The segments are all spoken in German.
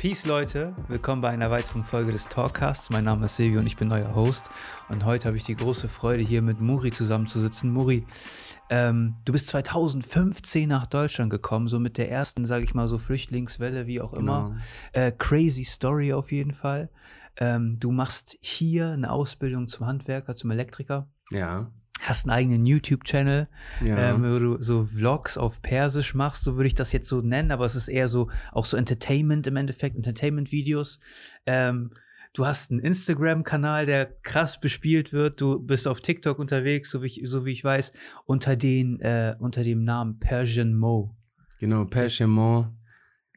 Peace Leute, willkommen bei einer weiteren Folge des Talkcasts. Mein Name ist Silvio und ich bin neuer Host. Und heute habe ich die große Freude, hier mit Muri zusammenzusitzen. Muri, ähm, du bist 2015 nach Deutschland gekommen, so mit der ersten, sage ich mal, so Flüchtlingswelle, wie auch immer. Genau. Äh, crazy Story auf jeden Fall. Ähm, du machst hier eine Ausbildung zum Handwerker, zum Elektriker. Ja. Hast einen eigenen YouTube-Channel, Ja. ähm, wo du so Vlogs auf Persisch machst, so würde ich das jetzt so nennen, aber es ist eher so auch so Entertainment im Endeffekt, Entertainment-Videos. Ähm, du hast einen Instagram-Kanal, der krass bespielt wird. Du bist auf TikTok unterwegs, so wie ich, so wie ich weiß, unter den äh, unter dem Namen Persian Mo. genau, Perchemont.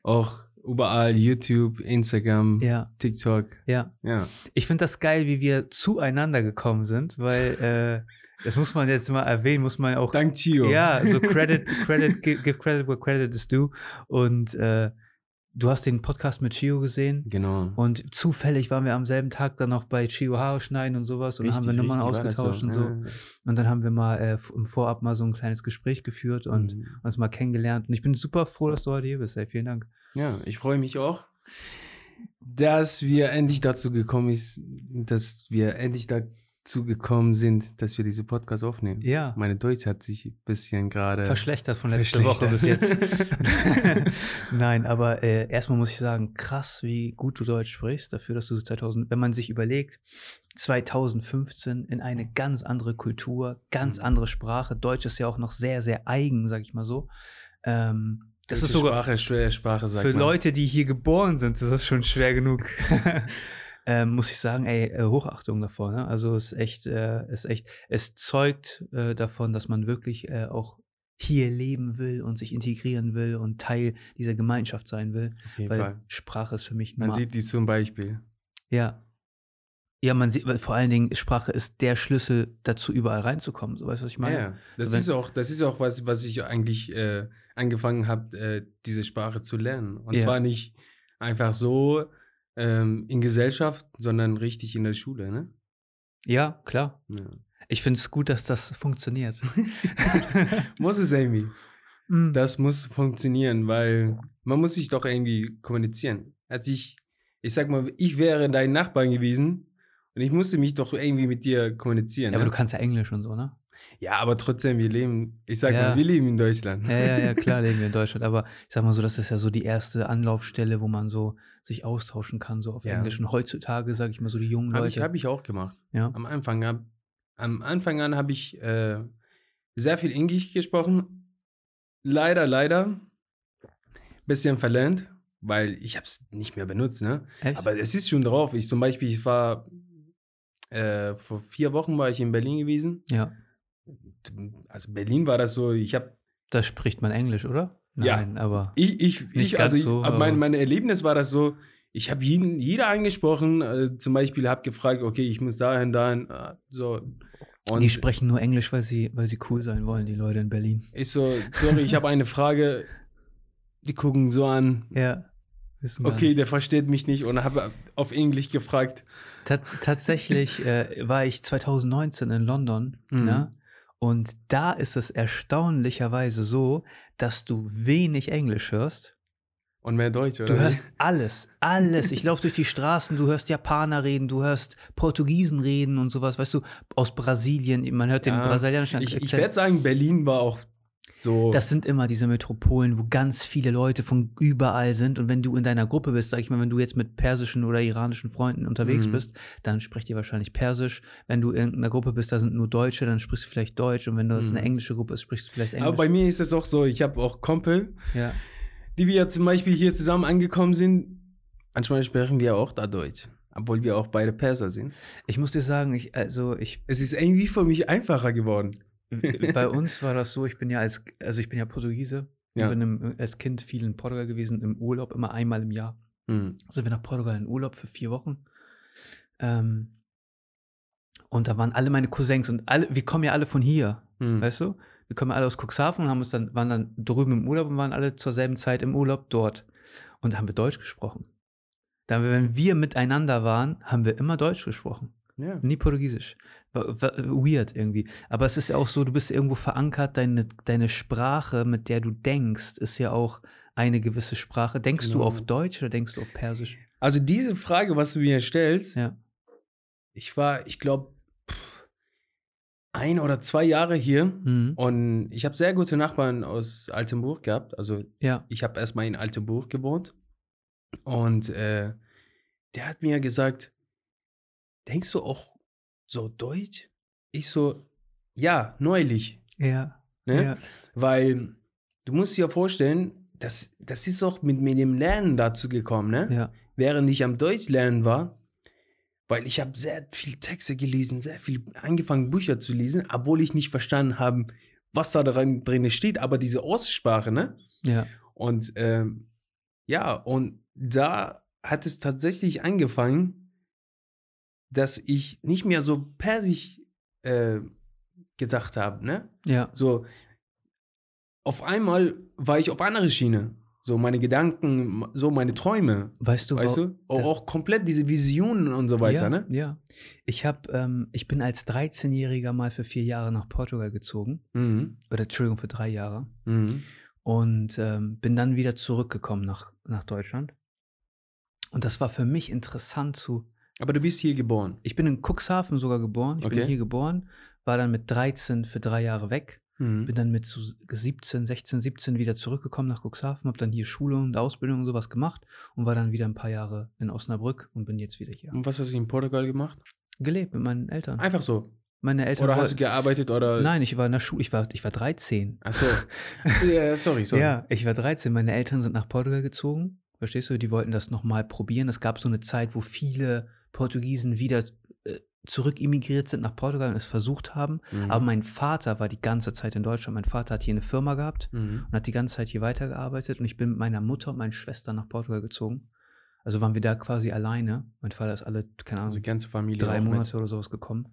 Auch überall YouTube, Instagram, Ja, TikTok. ja. Ja. Ich finde das geil, wie wir zueinander gekommen sind, weil äh, das muss man jetzt mal erwähnen, muss man auch Dank Chio. Ja, so Credit, Credit, gi- give credit where credit is due. Und äh, du hast den Podcast mit Chio gesehen. Genau. Und zufällig waren wir am selben Tag dann noch bei Chio Haare schneiden und sowas. Und dann haben wir Richtig, Nummern richtig, ausgetauscht und so. Ja. Und dann haben wir mal äh, im Vorab mal so ein kleines Gespräch geführt und Mhm. uns mal kennengelernt. Und ich bin super froh, dass du heute hier bist. Ey, vielen Dank. Ja, ich freue mich auch, dass wir endlich dazu gekommen ist, dass wir endlich dazu gekommen sind, dass wir diese Podcast aufnehmen. Ja. Meine Deutsch hat sich ein bisschen gerade Verschlechtert von letzter Woche bis jetzt. Nein, aber äh, erstmal muss ich sagen, krass, wie gut du Deutsch sprichst, dafür, dass du 2000, wenn man sich überlegt, 2015 in eine ganz andere Kultur, ganz Mhm. andere Sprache. Deutsch ist ja auch noch sehr, sehr eigen, sag ich mal so. Ähm, das ist sogar Sprache, schwere Sprache, für man. Leute, die hier geboren sind, ist das schon schwer genug. ähm, muss ich sagen, ey, äh, Hochachtung davor. Ne? Also es ist echt, äh, ist echt, es zeugt äh, davon, dass man wirklich äh, auch hier leben will und sich integrieren will und Teil dieser Gemeinschaft sein will. Auf jeden weil Fall. Sprache ist für mich Man sieht die zum Beispiel. ja. Ja, man sieht, vor allen Dingen, Sprache ist der Schlüssel dazu, überall reinzukommen. So weißt du, was ich meine? Ja, das wenn- ist auch, das ist auch was, was ich eigentlich äh, angefangen habe, äh, diese Sprache zu lernen. Und Ja. zwar nicht einfach so ähm, in Gesellschaft, sondern richtig in der Schule, ne? Ja, klar. Ja. Ich finde es gut, dass das funktioniert. muss es irgendwie. Mm. Das muss funktionieren, weil man muss sich doch irgendwie kommunizieren. Als ich, ich sag mal, ich wäre dein Nachbar gewesen und ich musste mich doch irgendwie mit dir kommunizieren. ja, aber ne? du kannst ja Englisch und so, ne? Ja, aber trotzdem, wir leben, ich sag Ja. mal, wir leben in Deutschland. Ja, ja, ja, klar leben wir in Deutschland. Aber ich sag mal so, das ist ja so die erste Anlaufstelle, wo man so sich austauschen kann, so auf Ja. Englisch. Und heutzutage, sag ich mal so, die jungen Habe ich, Leute. hab ich auch gemacht. ja. Am Anfang, hab, am Anfang an habe ich äh, sehr viel Englisch gesprochen. Leider, leider. Bisschen verlernt, weil ich habe es nicht mehr benutzt. Ne? Echt? Aber es ist schon drauf. Ich zum Beispiel, ich war äh, vor vier Wochen war ich in Berlin gewesen. ja. Also Berlin war das so, ich habe Da spricht man Englisch, oder? Ja. Nein, aber. ich, ich, ich also ich, so, aber mein, mein Erlebnis war das so, ich habe jeden, jeder angesprochen, äh, zum Beispiel habe gefragt, okay, ich muss dahin, dahin, äh, so. Und die sprechen nur Englisch, weil sie, weil sie cool sein wollen, die Leute in Berlin. Ich so, sorry, ich habe eine Frage. Die gucken so an. Ja. Okay, nicht. der versteht mich nicht und habe auf Englisch gefragt. Tat tatsächlich äh, war ich 2019 in London, Mhm. ne? Und da ist es erstaunlicherweise so, dass du wenig Englisch hörst. Und mehr Deutsch, oder? Du hörst alles, alles. Ich laufe durch die Straßen, du hörst Japaner reden, du hörst Portugiesen reden und sowas, weißt du, aus Brasilien, man hört den Ja, brasilianischen ich, ich werde sagen, Berlin war auch so. Das sind immer diese Metropolen, wo ganz viele Leute von überall sind. Und wenn du in deiner Gruppe bist, sag ich mal, wenn du jetzt mit persischen oder iranischen Freunden unterwegs Mhm. bist, dann spricht ihr wahrscheinlich Persisch. Wenn du in einer Gruppe bist, da sind nur Deutsche, dann sprichst du vielleicht Deutsch. Und wenn das Mhm. eine englische Gruppe ist, sprichst du vielleicht Englisch. aber bei mir ist es auch so, ich habe auch Kumpel, ja. die wir zum Beispiel hier zusammen angekommen sind. Manchmal sprechen wir auch da Deutsch, obwohl wir auch beide Perser sind. Ich muss dir sagen, ich, also ich, Es ist irgendwie für mich einfacher geworden. Bei uns war das so, ich bin ja als, also ich bin ja Portugiese. Ja. Ich bin im, als Kind viel in Portugal gewesen, im Urlaub, immer einmal im Jahr. Mhm. sind wir nach Portugal in Urlaub für vier Wochen. Ähm, und da waren alle meine Cousins und alle, wir kommen ja alle von hier, Mhm. weißt du? Wir kommen ja alle aus Cuxhaven und haben uns dann, waren dann drüben im Urlaub und waren alle zur selben Zeit im Urlaub dort. Und da haben wir Deutsch gesprochen. Da haben wir, wenn wir miteinander waren, haben wir immer Deutsch gesprochen. Ja. Nie Portugiesisch. Weird irgendwie. Aber es ist ja auch so, du bist irgendwo verankert, deine, deine Sprache, mit der du denkst, ist ja auch eine gewisse Sprache. Denkst du Genau. auf Deutsch oder denkst du auf Persisch? Also diese Frage, was du mir stellst, Ja. ich war, ich glaube, ein oder zwei Jahre hier Mhm. und ich habe sehr gute Nachbarn aus Altenburg gehabt. Also Ja. ich habe erstmal in Altenburg gewohnt und äh, der hat mir gesagt, denkst du auch so Deutsch? Ich so, ja, neulich. Ja. Ne? Ja. Weil du musst dir vorstellen, das, das ist auch mit, mit dem Lernen dazu gekommen, ne? Ja. Während ich am Deutsch lernen war, weil ich habe sehr viel Texte gelesen, sehr viel angefangen Bücher zu lesen, obwohl ich nicht verstanden habe, was da dran, drin steht, aber diese Aussprache, ne? Ja. Und ähm, ja, und da hat es tatsächlich angefangen, dass ich nicht mehr so persisch äh, gedacht habe, ne? Ja. So, auf einmal war ich auf andere Schiene. So meine Gedanken, so meine Träume, Weißt du, weißt du? Auch, auch komplett diese Visionen und so weiter, ja, ne? Ja. Ich habe, ähm, ich bin als 13-Jähriger mal für vier Jahre nach Portugal gezogen. Mhm. Oder Entschuldigung, für drei Jahre. Mhm. Und ähm, bin dann wieder zurückgekommen nach, nach Deutschland. Und das war für mich interessant zu. Aber du bist hier geboren. Ich bin in Cuxhaven sogar geboren. Ich bin Okay. hier geboren, war dann mit 13 für drei Jahre weg. Mhm. Bin dann mit so 17, 16, 17 wieder zurückgekommen nach Cuxhaven, habe dann hier Schule und Ausbildung und sowas gemacht und war dann wieder ein paar Jahre in Osnabrück und bin jetzt wieder hier. Und was hast du in Portugal gemacht? Gelebt mit meinen Eltern. Einfach so. Meine Eltern Oder hast du gearbeitet oder? Nein, ich war in der Schule, ich war, ich war 13. Ach so. Ach so, ja, ja, sorry, sorry. Ja, ich war 13. Meine Eltern sind nach Portugal gezogen. Verstehst du? Die wollten das nochmal probieren. Es gab so eine Zeit, wo viele Portugiesen wieder äh, zurück emigriert sind nach Portugal und es versucht haben. Mhm. Aber mein Vater war die ganze Zeit in Deutschland. Mein Vater hat hier eine Firma gehabt Mhm. und hat die ganze Zeit hier weitergearbeitet. Und ich bin mit meiner Mutter und meinen Schwestern nach Portugal gezogen. Also waren wir da quasi alleine. Mein Vater ist alle, keine Ahnung, Also die ganze Familie. drei auch mit. Monate oder sowas gekommen.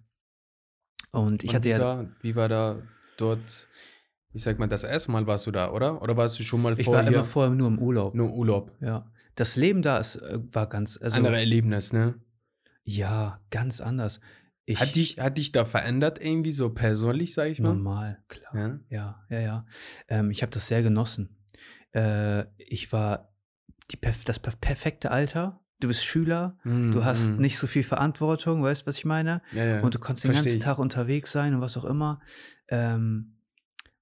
Und ich Und hatte wie ja. War, wie war da dort, ich sag mal, das erste Mal warst du da, oder? Oder warst du schon mal Ich vorher? war immer vorher nur im Urlaub. nur Urlaub. Ja. Das Leben da ist, äh, war ganz. Also, Andere Erlebnis, ne? Ja, ganz anders. Ich, Hat dich, hat dich da verändert irgendwie so persönlich, sag ich mal? normal, klar. Ja. Ja, ja, ja. Ähm, ich habe das sehr genossen. Äh, ich war die, das perf perfekte Alter. Du bist Schüler, du hast Mhm. nicht so viel Verantwortung, weißt du, was ich meine? Ja, ja. Und du kannst den Versteh ganzen ich. Tag unterwegs sein und was auch immer. Ähm,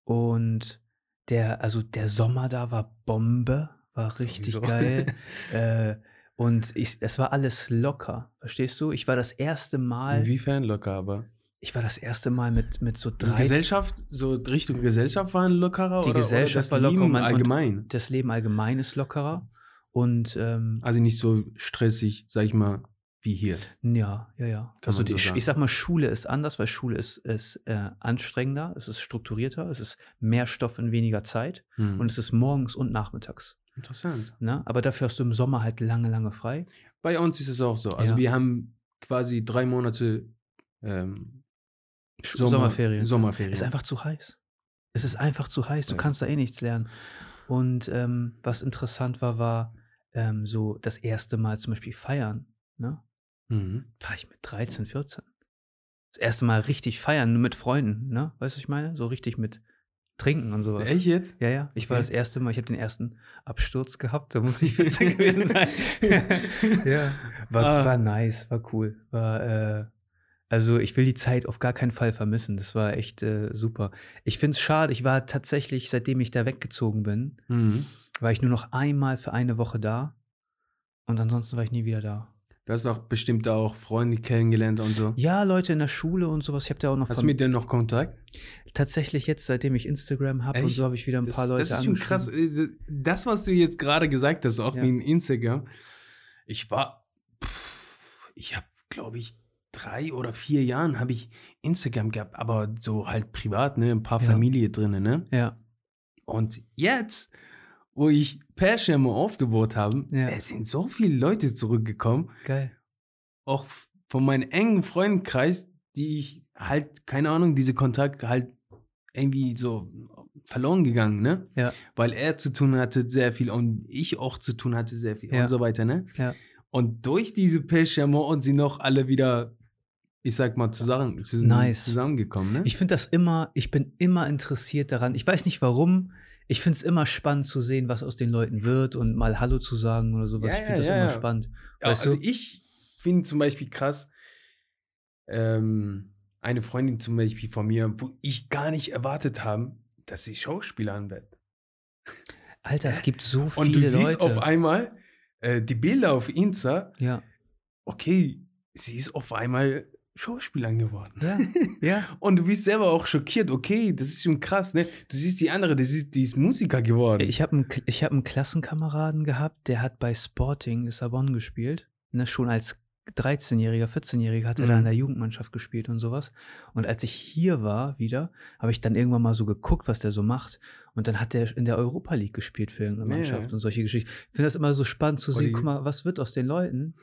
und der, also der Sommer da war Bombe, war richtig Sowieso. geil. äh, und ich, es war alles locker, verstehst du? Ich war das erste Mal, Inwiefern locker, aber. ich war das erste Mal mit, mit so Die drei. Gesellschaft, so Richtung Gesellschaft waren lockerer? Die oder, Gesellschaft oder war das locker, Leben und- allgemein? das Leben allgemein ist lockerer. Und ähm, Also nicht so stressig, sag ich mal, wie hier. ja, ja, ja. Kann also die, so ich sag mal, Schule ist anders, weil Schule ist, ist äh, anstrengender, es ist strukturierter, es ist mehr Stoff in weniger Zeit Hm. und es ist morgens und nachmittags. Interessant. Ne? Aber dafür hast du im Sommer halt lange, lange frei. Bei uns ist es auch so. Also Ja. wir haben quasi drei Monate ähm, Sommer- Sommerferien. Sommerferien. Ist einfach zu heiß. Es ist einfach zu heiß. Du Ja. kannst da eh nichts lernen. Und ähm, was interessant war, war ähm, so das erste Mal zum Beispiel feiern. Ne? Mhm. War ich mit 13, 14. Das erste Mal richtig feiern, nur mit Freunden. Ne? Weißt du, was ich meine? So richtig mit Trinken und sowas. Echt jetzt? Ja, ja. Ich war Okay. das erste Mal, ich habe den ersten Absturz gehabt. Da muss ich 14 gewesen sein. ja. War, Ah. war nice, war cool. War, äh, also ich will die Zeit auf gar keinen Fall vermissen. Das war echt äh, super. Ich finde es schade, ich war tatsächlich, seitdem ich da weggezogen bin, Mhm. war ich nur noch einmal für eine Woche da. Und ansonsten war ich nie wieder da. Du hast auch bestimmt auch Freunde kennengelernt und so. Ja, Leute in der Schule und sowas. Ich habe da auch noch Hast du mit denen noch Kontakt? Tatsächlich jetzt, seitdem ich Instagram habe und so, habe ich wieder ein Das, paar Leute das ist schon krass. Äh, Das, was du jetzt gerade gesagt hast, auch Ja. wegen Instagram. Ich war, pff, ich habe, glaube ich, drei oder vier Jahren habe ich Instagram gehabt, aber so halt privat, ne, ein paar Ja. Familie drin, ne. Ja, Und jetzt, wo ich Perschirme aufgebaut habe, Ja. es sind so viele Leute zurückgekommen, geil. auch von meinem engen Freundeskreis, die ich halt, keine Ahnung, diese Kontakt halt irgendwie so verloren gegangen, ne? Ja. Weil er zu tun hatte sehr viel und ich auch zu tun hatte sehr viel Ja. und so weiter, ne? Ja. Und durch diese Pechamo und sie noch alle wieder, ich sag mal, zusammen, zusammen Nice. zusammengekommen, ne? Ich finde das immer, ich bin immer interessiert daran. Ich weiß nicht warum. ich finde es immer spannend zu sehen, was aus den Leuten wird und mal Hallo zu sagen oder sowas. Ja, ich finde das immer spannend. Ja, also du? ich finde zum Beispiel krass, ähm, eine Freundin zum Beispiel von mir, wo ich gar nicht erwartet habe, dass sie Schauspielerin wird. Alter, es gibt so viele Und du siehst Leute. auf einmal äh, die Bilder auf Insta, ja, okay, sie ist auf einmal Schauspielerin geworden. ja, ja. Und du bist selber auch schockiert, okay, das ist schon krass, ne? Du siehst die andere, die ist, die ist Musiker geworden. Ich habe einen, ich hab einen Klassenkameraden gehabt, der hat bei Sporting Lissabon gespielt. Ne, schon als 13-Jähriger, 14-Jähriger hat er da Mhm. in der Jugendmannschaft gespielt und sowas. Und als ich hier war wieder, habe ich dann irgendwann mal so geguckt, was der so macht. Und dann hat er in der Europa League gespielt für irgendeine Mannschaft ja. und solche Geschichten. Ich finde das immer so spannend zu sehen, guck mal, was wird aus den Leuten.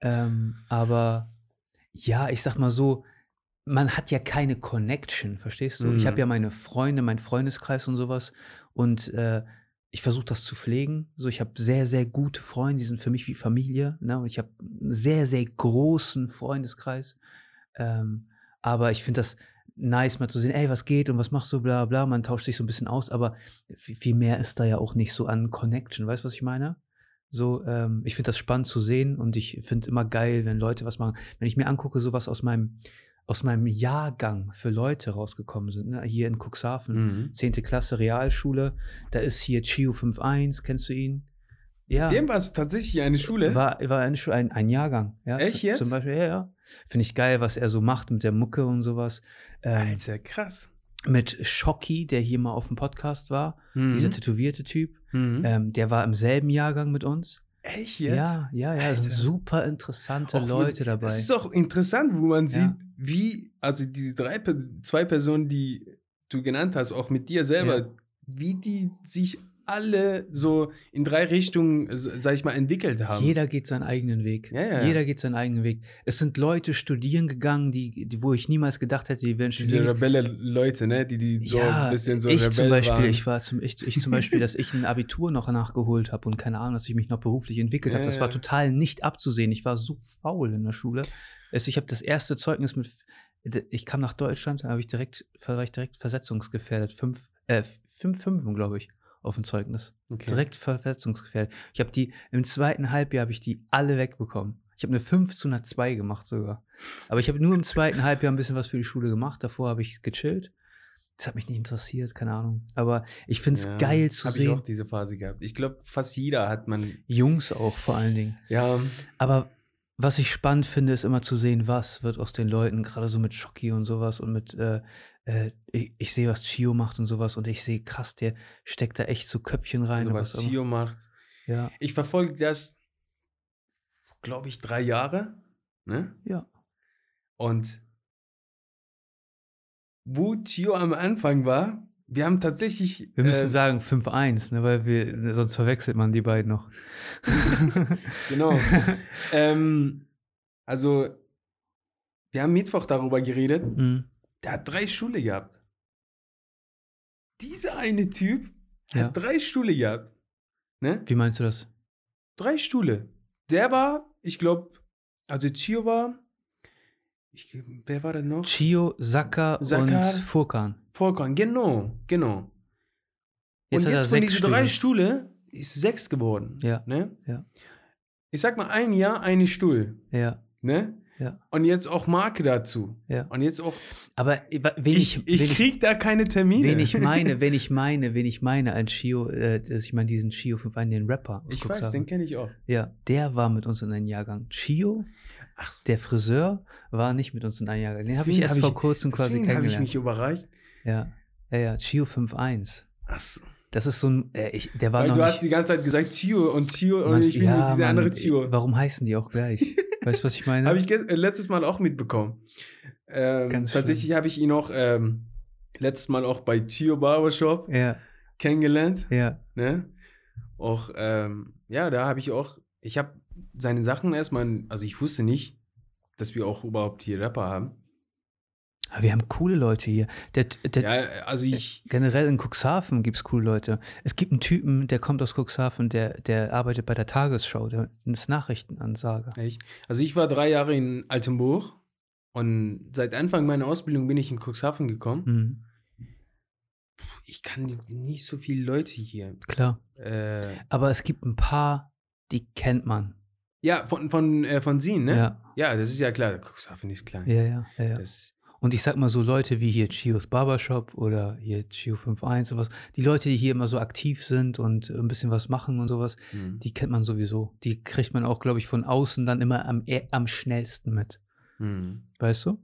Ähm, aber ja, ich sag mal so, man hat ja keine Connection, verstehst du? Ich Mhm. habe ja meine Freunde, meinen Freundeskreis und sowas. Und äh, ich versuche das zu pflegen. So, ich habe sehr, sehr gute Freunde, die sind für mich wie Familie. Ne? Und ich habe einen sehr, sehr großen Freundeskreis. Ähm, aber ich finde das nice, mal zu sehen, ey, was geht und was machst du, bla bla. Man tauscht sich so ein bisschen aus, aber viel, mehr ist da ja auch nicht so an Connection. Weißt du, was ich meine? So, ähm, ich finde das spannend zu sehen und ich finde immer geil, wenn Leute was machen. Wenn ich mir angucke, so was aus meinem, aus meinem Jahrgang für Leute rausgekommen sind, ne? hier in Cuxhaven, Mhm. 10. Klasse Realschule, da ist hier Chio 51, kennst du ihn? Ja. Dem war es tatsächlich eine Schule. War, war eine Schule, ein, ein Jahrgang. Ja, Echt jetzt? Zum Beispiel, ja, ja. Finde ich geil, was er so macht mit der Mucke und sowas. Ähm, Alter, krass. mit Schocki, der hier mal auf dem Podcast war, dieser Mhm. tätowierte Typ, Mhm. ähm, der war im selben Jahrgang mit uns. Echt jetzt? Ja, ja, ja, es sind super interessante Auch mit- Leute dabei. Es ist auch interessant, wo man sieht, Ja. wie, also diese drei, zwei Personen, die du genannt hast, auch mit dir selber, Ja. wie die sich alle so in drei Richtungen, äh, sag ich mal, entwickelt haben. Jeder geht seinen eigenen Weg. Ja, ja. Jeder geht seinen eigenen Weg. Es sind Leute studieren gegangen, die, die wo ich niemals gedacht hätte, die werden Diese studieren. Rebelle-Leute, ne? Die, die so ja, ein bisschen so ich Rebell zum Beispiel, waren. ich war zum, ich, ich zum Beispiel, dass ich ein Abitur noch nachgeholt habe und keine Ahnung, dass ich mich noch beruflich entwickelt habe. Das war total nicht abzusehen. Ich war so faul in der Schule. Also ich habe das erste Zeugnis mit, ich kam nach Deutschland, da habe ich direkt, war ich direkt versetzungsgefährdet. Fünf, äh, fünf Fünfen, glaube ich, auf dem Zeugnis. okay. Direkt versetzungsgefährdet. Ich habe die, im zweiten Halbjahr habe ich die alle wegbekommen. Ich habe eine 5 zu einer 2 gemacht sogar. Aber ich habe nur im zweiten Halbjahr ein bisschen was für die Schule gemacht. Davor habe ich gechillt. Das hat mich nicht interessiert, keine Ahnung. Aber ich finde es Ja, geil zu hab ich auch sehen. diese Phase gehabt. Ich glaube, fast jeder hat man. Jungs auch vor allen Dingen. Ja, Aber was ich spannend finde, ist immer zu sehen, was wird aus den Leuten, gerade so mit Schocki und sowas und mit, äh, äh, ich, ich sehe, was Chio macht und sowas und ich sehe, krass, der steckt da echt so Köpfchen rein. also und was was. Chio macht. Ja, Ich verfolge das, glaube ich, drei Jahre. Ne? ja. Und wo Chio am Anfang war, wir haben tatsächlich. Wir müssen äh, sagen 5-1, ne, weil wir, sonst verwechselt man die beiden noch. Genau. ähm, also, wir haben Mittwoch darüber geredet. Mhm. Der hat drei Schule gehabt. Dieser eine Typ Ja. hat drei Schule gehabt. Ne? Wie meinst du das? Drei Stühle. Der war, ich glaube, also Chio war, ich, wer war denn noch? Chio, Saka, Saka. und Furkan. Volkan, genau, genau. Jetzt und jetzt von diesen drei Stühle. Stühle ist sechs geworden. Ja. Ne? Ja. Ich sag mal, ein Jahr, eine Stuhl. Ja, Ne? Ja. Und jetzt auch Marke dazu. ja. Und jetzt auch. Aber wen Ich, ich, ich, ich, krieg da keine Termine. wen ich meine, wen ich meine, wen ich meine als Chio, äh, ich meine diesen Chio 5-1, den Rapper Ich weiß, den kenne ich auch. Ja, der war mit uns in einem Jahrgang. Chio, Ach, so. der Friseur, war nicht mit uns in einem Jahrgang. Den habe ich erst hab vor ich- kurzem quasi Deswegen habe ich kennengelernt. mich überreicht. ja, ja, ja, Chio 5-1. Ach so. Das ist so ein, äh, ich, der war Weil noch du nicht, hast die ganze Zeit gesagt Chio und Chio und ich bin ja, diese Mann, andere Chio. Warum heißen die auch gleich? weißt du, was ich meine? Habe ich äh, letztes Mal auch mitbekommen. Ähm, Ganz tatsächlich habe ich ihn auch ähm, letztes Mal auch bei Chio Barbershop ja, kennengelernt. ja. Ne? Auch, ähm, ja, da habe ich auch, ich habe seine Sachen erstmal, also ich wusste nicht, dass wir auch überhaupt hier Rapper haben. Aber wir haben coole Leute hier. Der, der, Ja, also ich, Generell in Cuxhaven gibt es coole Leute. Es gibt einen Typen, der kommt aus Cuxhaven, der, der arbeitet bei der Tagesschau, der ist Nachrichtenansager. echt, also ich war drei Jahre in Altenburg und seit Anfang meiner Ausbildung bin ich in Cuxhaven gekommen. Mhm. ich kann nicht so viele Leute hier. Klar. Äh, Aber es gibt ein paar, die kennt man. ja, von, von, äh, von Sien, ne? Ja. Ja, das ist ja klar. Cuxhaven ist klein. Ja, ja, ja, ja. Das, Und ich sag mal so Leute wie hier Chios Barbershop oder hier Chio 51 sowas, die Leute, die hier immer so aktiv sind und ein bisschen was machen und sowas, hm. die kennt man sowieso. Die kriegt man auch, glaube ich, von außen dann immer am, eh- am schnellsten mit. Hm. Weißt du?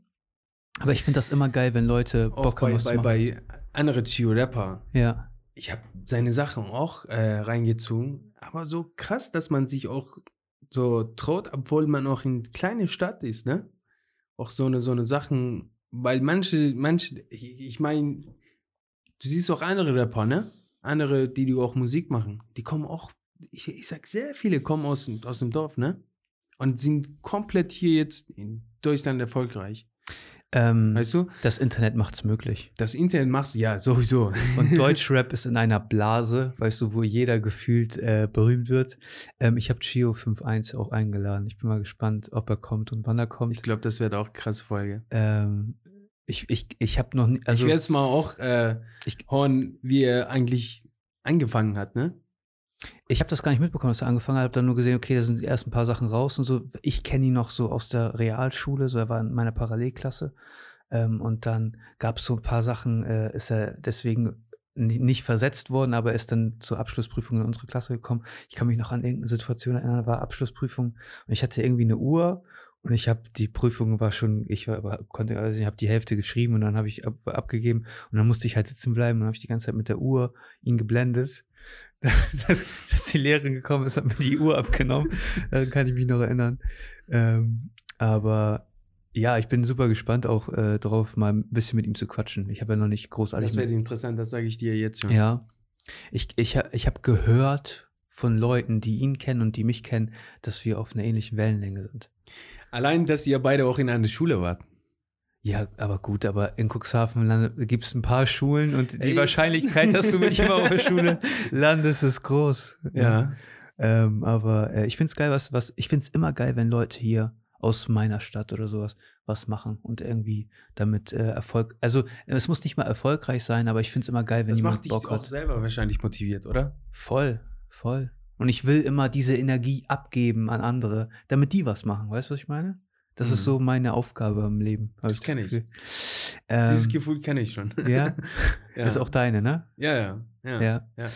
Aber ich finde das immer geil, wenn Leute Auch Bock haben, bei, was zu bei, machen. bei anderen Chio-Rapper. ja, Ich habe seine Sachen auch äh, reingezogen. Aber so krass, dass man sich auch so traut, obwohl man auch in kleine Stadt ist, ne? Auch so eine, so eine Sachen, weil manche, manche, ich, ich meine, du siehst auch andere Rapper, ne? Andere, die, die auch Musik machen, die kommen auch, ich, ich sag, sehr viele kommen aus, aus dem Dorf, ne? Und sind komplett hier jetzt in Deutschland erfolgreich. Ähm, Weißt du? das Internet macht's möglich. Das Internet machst ja sowieso. Und Deutschrap ist in einer Blase, weißt du, wo jeder gefühlt äh, berühmt wird. Ähm, ich habe Chio 51 auch eingeladen. Ich bin mal gespannt, ob er kommt und wann er kommt. Ich glaube, das wird auch eine krasse Folge. Ähm, ich ich, ich habe noch nie, also ich werde es mal auch äh, Ich- hören, wie er eigentlich angefangen hat, ne? Ich habe das gar nicht mitbekommen, dass er angefangen hat. Habe dann nur gesehen, okay, da sind erst ein paar Sachen raus und so. Ich kenne ihn noch so aus der Realschule, so er war in meiner Parallelklasse. Ähm, und dann gab es so ein paar Sachen, äh, ist er deswegen ni- nicht versetzt worden, aber ist dann zur Abschlussprüfung in unsere Klasse gekommen. Ich kann mich noch an irgendeine Situation erinnern, war Abschlussprüfung und ich hatte irgendwie eine Uhr und ich habe die Prüfung war schon, ich war, konnte, also ich habe die Hälfte geschrieben und dann habe ich ab, abgegeben und dann musste ich halt sitzen bleiben und habe ich die ganze Zeit mit der Uhr ihn geblendet. Dass, dass die Lehrerin gekommen ist, hat mir die Uhr abgenommen. Daran kann ich mich noch erinnern. Ähm, aber ja, ich bin super gespannt auch äh, drauf, mal ein bisschen mit ihm zu quatschen. Ich habe ja noch nicht großartig. Das wird mit- interessant, das sage ich dir jetzt schon. ja. Ich, ich, ich habe gehört von Leuten, die ihn kennen und die mich kennen, dass wir auf einer ähnlichen Wellenlänge sind. Allein, dass ihr beide auch in einer Schule wart. Ja, aber gut, aber in Cuxhaven gibt es ein paar Schulen und die Ey. Wahrscheinlichkeit, dass du mit ihm auf der Schule landest, ist groß. Ja. Ähm, aber äh, ich finde es geil, was, was, ich finde es immer geil, wenn Leute hier aus meiner Stadt oder sowas was machen und irgendwie damit äh, Erfolg. Also es muss nicht mal erfolgreich sein, aber ich finde es immer geil, wenn Das jemand macht dich Bock auch hat. selber wahrscheinlich motiviert, oder? Voll, voll. Und ich will immer diese Energie abgeben an andere, damit die was machen. Weißt du, was ich meine? Das Mhm. ist so meine Aufgabe im Leben. Das kenn ich. Gefühl. Ähm, Dieses Gefühl kenne ich schon. ja? ja. ist auch deine, ne? ja, ja, ja. Ja. ja.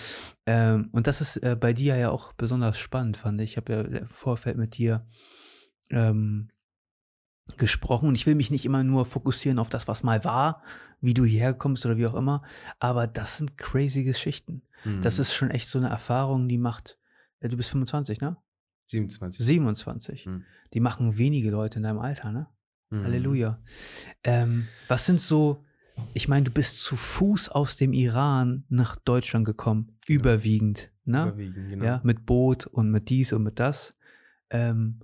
Ähm, und das ist äh, bei dir ja auch besonders spannend, fand ich. Ich habe ja im Vorfeld mit dir ähm, gesprochen und ich will mich nicht immer nur fokussieren auf das, was mal war, wie du hierher kommst oder wie auch immer, aber das sind crazy Geschichten. Mhm. Das ist schon echt so eine Erfahrung, die macht, äh, du bist 25, ne? 27. 27. Mhm. Die machen wenige Leute in deinem Alter, ne? Mhm. Halleluja. Ähm, was sind so, ich meine, du bist zu Fuß aus dem Iran nach Deutschland gekommen, überwiegend, ne? Überwiegend, genau. Ja, mit Boot und mit dies und mit das. Ähm,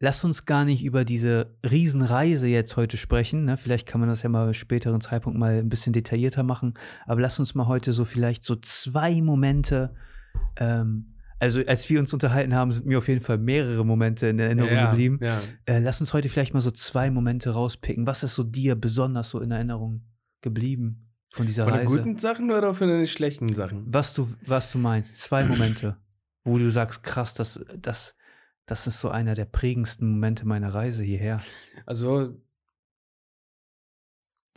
lass uns gar nicht über diese Riesenreise jetzt heute sprechen. Ne? Vielleicht kann man das ja mal späteren Zeitpunkt mal ein bisschen detaillierter machen. Aber lass uns mal heute so vielleicht so zwei Momente. Ähm, also als wir uns unterhalten haben, sind mir auf jeden Fall mehrere Momente in Erinnerung ja, geblieben. Ja. Äh, lass uns heute vielleicht mal so zwei Momente rauspicken. Was ist so dir besonders so in Erinnerung geblieben von dieser Von den Reise? guten Sachen oder von den schlechten Sachen? Was du, was du meinst, zwei Momente, wo du sagst, krass, das, das, das ist so einer der prägendsten Momente meiner Reise hierher. Also,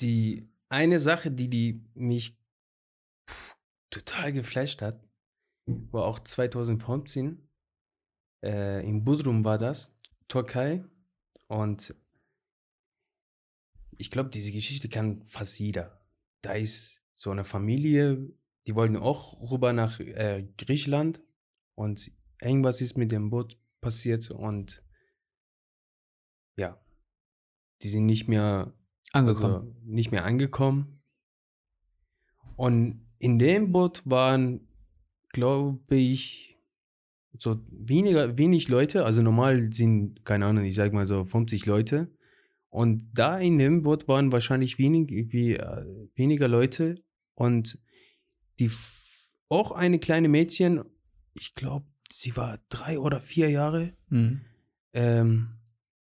die eine Sache, die, die mich total geflasht hat, war auch 2015. Äh, in Bodrum war das, Türkei. Und ich glaube, diese Geschichte kann fast jeder. Da ist so eine Familie, die wollten auch rüber nach äh, Griechenland und irgendwas ist mit dem Boot passiert und ja, die sind nicht mehr Angekommen. also nicht mehr angekommen. Und in dem Boot waren, glaube ich, so weniger, wenig Leute. Also normal sind, keine Ahnung, ich sag mal so 50 Leute. Und da in dem Boot waren wahrscheinlich wenig, wie, äh, weniger Leute. Und die auch eine kleine Mädchen, ich glaube, sie war drei oder vier Jahre. Mhm. Ähm,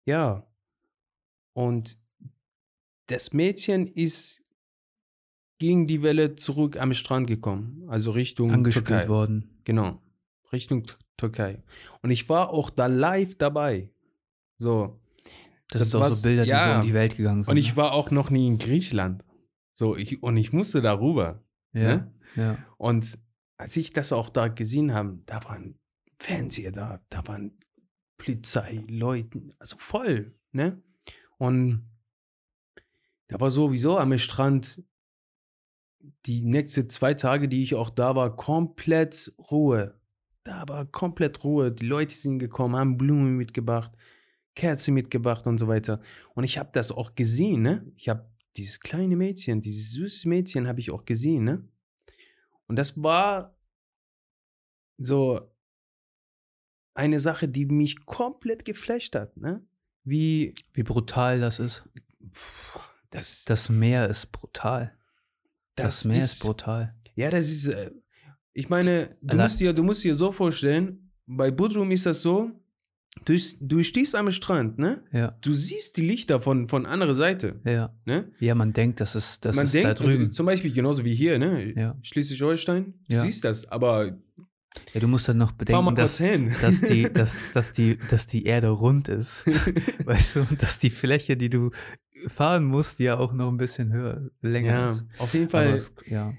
ja. Und das Mädchen ist gegen die Welle zurück am Strand gekommen. Also Richtung Angespielt Türkei. worden. Genau. Richtung Türkei. Und ich war auch da live dabei. So. Das, Das sind doch so Bilder, die ja. so um die Welt gegangen sind. Und ich ne? war auch noch nie in Griechenland. So, ich, und ich musste darüber. ja, ne? ja. Und als ich das auch da gesehen habe, da waren Fernseher da, da waren Polizei, Leute, also voll, ne? Und da war sowieso am Strand die nächsten zwei Tage, die ich auch da war, komplett Ruhe. Da war komplett Ruhe. Die Leute sind gekommen, haben Blumen mitgebracht, Kerzen mitgebracht und so weiter. Und ich habe das auch gesehen, ne? Ich habe dieses kleine Mädchen, dieses süße Mädchen habe ich auch gesehen, ne? Und das war so eine Sache, die mich komplett geflasht hat, ne? Wie Wie brutal das ist. das, Das Meer ist brutal. Das, Meer ist, ist brutal. Ja, das ist. Äh, ich meine, du musst, dir, du musst dir so vorstellen, bei Budrum ist das so, du, du stehst am Strand, ne? Ja, Du siehst die Lichter von, von anderer Seite, ja. ne? Ja, man denkt, das ist, das Man ist denkt, da drüben. zum Beispiel genauso wie hier, ne? Ja. Schleswig-Holstein, du Ja. siehst das, aber Ja, du musst dann noch bedenken, dass, dass, die, dass, dass, die, dass die Erde rund ist. weißt du, und dass die Fläche, die du fahren musst, ja auch noch ein bisschen höher, länger ja, ist. auf jeden Fall es, ja.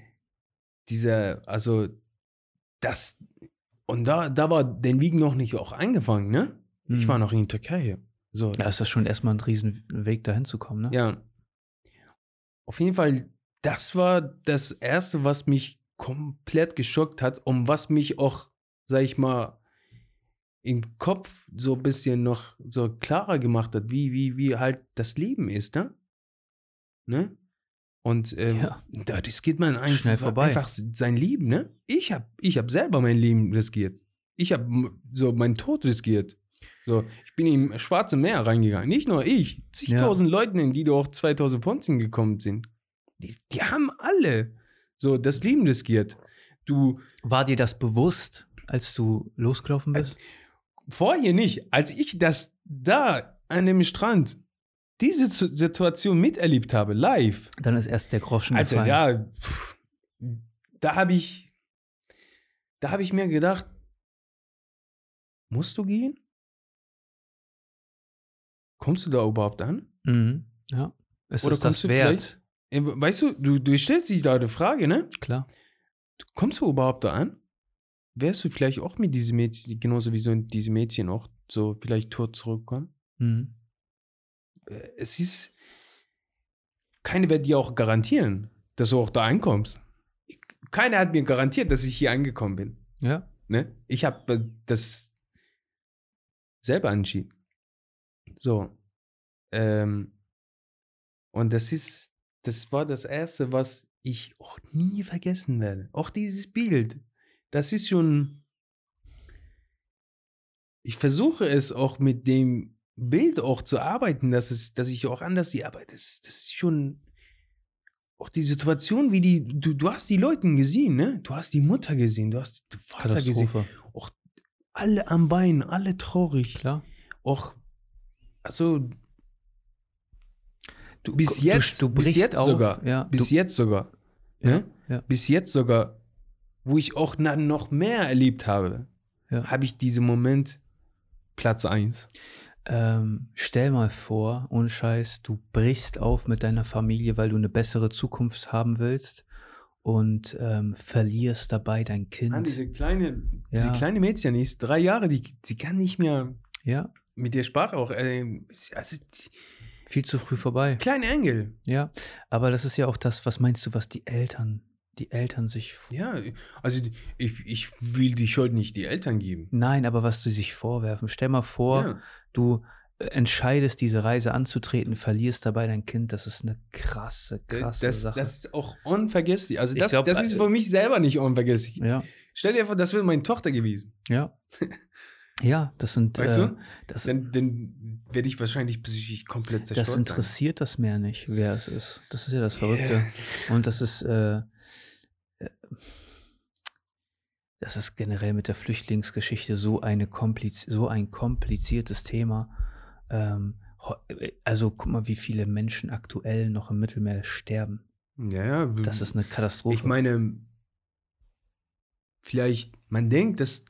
dieser, also das, und da, da war den Wiegen noch nicht auch angefangen, ne? Ich Mhm. war noch in Türkei. So, Ja, ist das schon erstmal ein Riesenweg dahin zu kommen, ne? Ja. Auf jeden Fall, das war das Erste, was mich komplett geschockt hat und was mich auch, sag ich mal, im Kopf so ein bisschen noch so klarer gemacht hat, wie, wie, wie halt das Leben ist, ne? Ne? Und ähm, Ja. da riskiert man einfach, Schnell vorbei. einfach sein Leben, ne? Ich habe ich hab selber mein Leben riskiert. Ich habe so meinen Tod riskiert. So, ich bin im Schwarze Meer reingegangen. Nicht nur ich, zigtausend Leuten, in die da auch 2015 gekommen sind. Die, die haben alle so das Leben riskiert. Du, War dir das bewusst, als du losgelaufen bist? Vorher nicht, als ich das da an dem Strand, diese Situation miterlebt habe, live, Dann ist erst der Groschen Also gefallen. ja, pff, da habe ich, da habe ich mir gedacht, musst du gehen? Kommst du da überhaupt an? Mhm. Ja. Ist Oder kommst das du wert? vielleicht- Weißt du, du, du stellst dich da die Frage, ne? Klar. Kommst du überhaupt da an? Wärst du vielleicht auch mit diesem Mädchen, genauso wie so diese Mädchen auch so vielleicht tot zurückkommen? Mhm. Äh, Es ist, keiner wird dir auch garantieren, dass du auch da ankommst. Keiner hat mir garantiert, dass ich hier angekommen bin. Ja. Ne? Ich habe das selber entschieden. So. Ähm, und das ist, das war das Erste, was ich auch nie vergessen werde. Auch dieses Bild. Das ist schon. Ich versuche es auch mit dem Bild auch zu arbeiten, dass, es, dass ich auch anders sehe, aber das, das ist schon. Auch die Situation, wie die, du, du hast die Leute gesehen, ne? Du hast die Mutter gesehen, du hast den Vater gesehen Katastrophe. alle am Bein, alle traurig. Klar. Auch, also Du, bis du- jetzt, du bis brichst jetzt auf. sogar, Ja, bis du, jetzt sogar, Ja, ne? ja. bis jetzt sogar, wo ich auch noch mehr erlebt habe, Ja. habe ich diesen Moment Platz 1. Ähm, stell mal vor, ohne Scheiß, du brichst auf mit deiner Familie, weil du eine bessere Zukunft haben willst und ähm, verlierst dabei dein Kind. Mann, diese kleine, diese Ja. kleine Mädchen, die ist drei Jahre, die, sie kann nicht mehr ja, mit der Sprache auch, äh, also, die- viel zu früh vorbei. kleine Engel. Ja, aber das ist ja auch das, was meinst du, was die Eltern, die Eltern sich. Ja, also ich, ich will die Schuld nicht die Eltern geben. Nein, aber was sie sich vorwerfen. Stell mal vor, Ja. du äh, entscheidest, diese Reise anzutreten, verlierst dabei dein Kind. Das ist eine krasse, krasse das, Sache. das ist auch unvergesslich. Also das, glaub, das ist äh, für mich selber nicht unvergesslich. ja, Stell dir vor, das wäre meine Tochter gewesen. ja. Ja, das sind. Weißt äh, du? Das, Dann, dann werde ich wahrscheinlich psychisch komplett zerstört das interessiert das Meer nicht, wer es ist. Das ist ja das Verrückte. Und das ist, äh, äh, das ist generell mit der Flüchtlingsgeschichte so, eine kompliz so ein kompliziertes Thema. Ähm, äh, also guck mal, wie viele Menschen aktuell noch im Mittelmeer sterben. Ja, ja. Das ist eine Katastrophe. Ich meine, vielleicht, man denkt, dass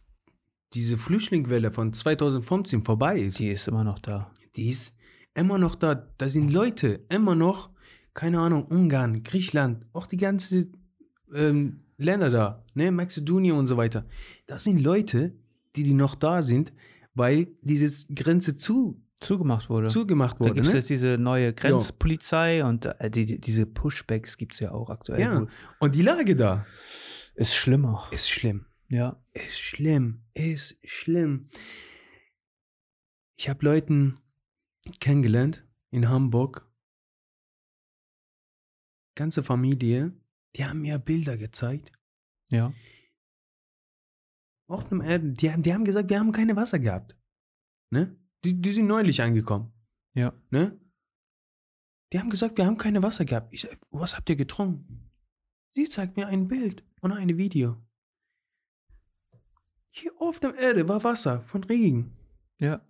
diese Flüchtlingswelle von 2015 vorbei ist. die ist immer noch da. Die ist immer noch da. Da sind Leute immer noch, keine Ahnung, Ungarn, Griechenland, auch die ganzen ähm, Länder da, ne, Mazedonien und so weiter. Das sind Leute, die, die noch da sind, weil diese Grenze zu, Zugemacht wurde. zugemacht da wurde. gibt es Ne? jetzt diese neue Grenzpolizei und äh, die, die, diese Pushbacks gibt es ja auch aktuell. Ja, und die Lage da Ist schlimmer. ist schlimm. Ja. Ist schlimm. Ist schlimm. Ich habe Leuten kennengelernt in Hamburg. Ganze Familie. Die haben mir Bilder gezeigt. Ja. Auf dem Erden. Die, haben- die haben gesagt, wir haben keine Wasser gehabt. Ne? Die, die sind neulich angekommen. Ja. Ne? Die haben gesagt, wir haben keine Wasser gehabt. Ich sag, was habt ihr getrunken? Sie zeigt mir ein Bild und ein Video. Hier auf der Erde war Wasser von Regen. Ja.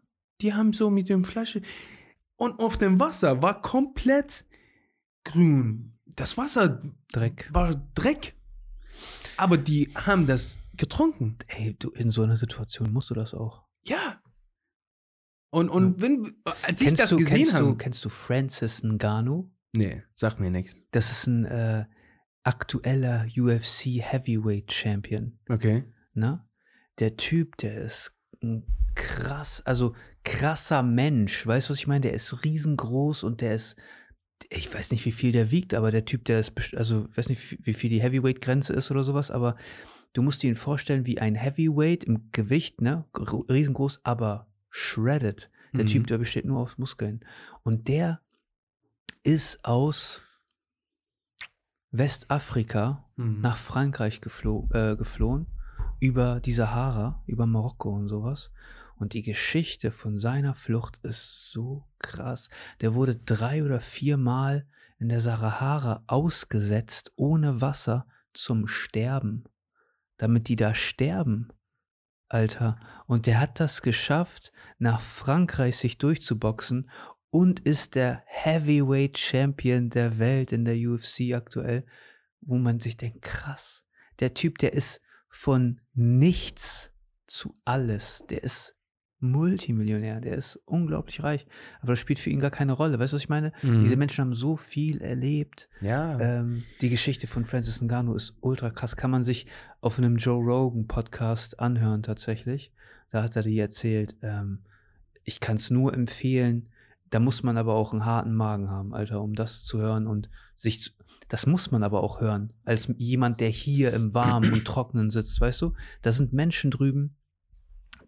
Die haben so mit dem Flasche. Und auf dem Wasser war komplett grün. Das Wasser Dreck. war Dreck. Aber die haben das getrunken. Ey, du, in so einer Situation musst du das auch. Ja. Und, und wenn, als ich Kennst das du, gesehen kennst, du, habe. kennst du Francis Ngannou? Nee, sag mir nichts. Das ist ein äh, aktueller UFC Heavyweight Champion. Okay. Ne? Der Typ, der ist ein krass, also krasser Mensch. Weißt du, was ich meine? Der ist riesengroß und der ist, ich weiß nicht, wie viel der wiegt, aber der Typ, der ist, also ich weiß nicht, wie, viel die Heavyweight-Grenze ist oder sowas, aber du musst dir ihn vorstellen wie ein Heavyweight im Gewicht, ne? Gro- Riesengroß, aber shredded. Der Mhm. Typ, der besteht nur aus Muskeln. Und der ist aus Westafrika Mhm. nach Frankreich geflo äh, geflohen, über die Sahara, über Marokko und sowas. Und die Geschichte von seiner Flucht ist so krass. Der wurde drei oder viermal in der Sahara ausgesetzt, ohne Wasser, zum Sterben. Damit die da sterben. Alter. Und der hat das geschafft, nach Frankreich sich durchzuboxen und ist der Heavyweight Champion der Welt in der UFC aktuell, wo man sich denkt, krass, der Typ, der ist von nichts zu alles, der ist Multimillionär, der ist unglaublich reich, aber das spielt für ihn gar keine Rolle. Weißt du, was ich meine? Mhm. Diese Menschen haben so viel erlebt. ja. Ähm, die Geschichte von Francis Ngannou ist ultra krass. Kann man sich auf einem Joe Rogan Podcast anhören tatsächlich. Da hat er die erzählt. Ähm, ich kann es nur empfehlen. Da muss man aber auch einen harten Magen haben, Alter, um das zu hören und sich zu, das muss man aber auch hören, als jemand, der hier im Warmen und Trockenen sitzt, weißt du? Da sind Menschen drüben,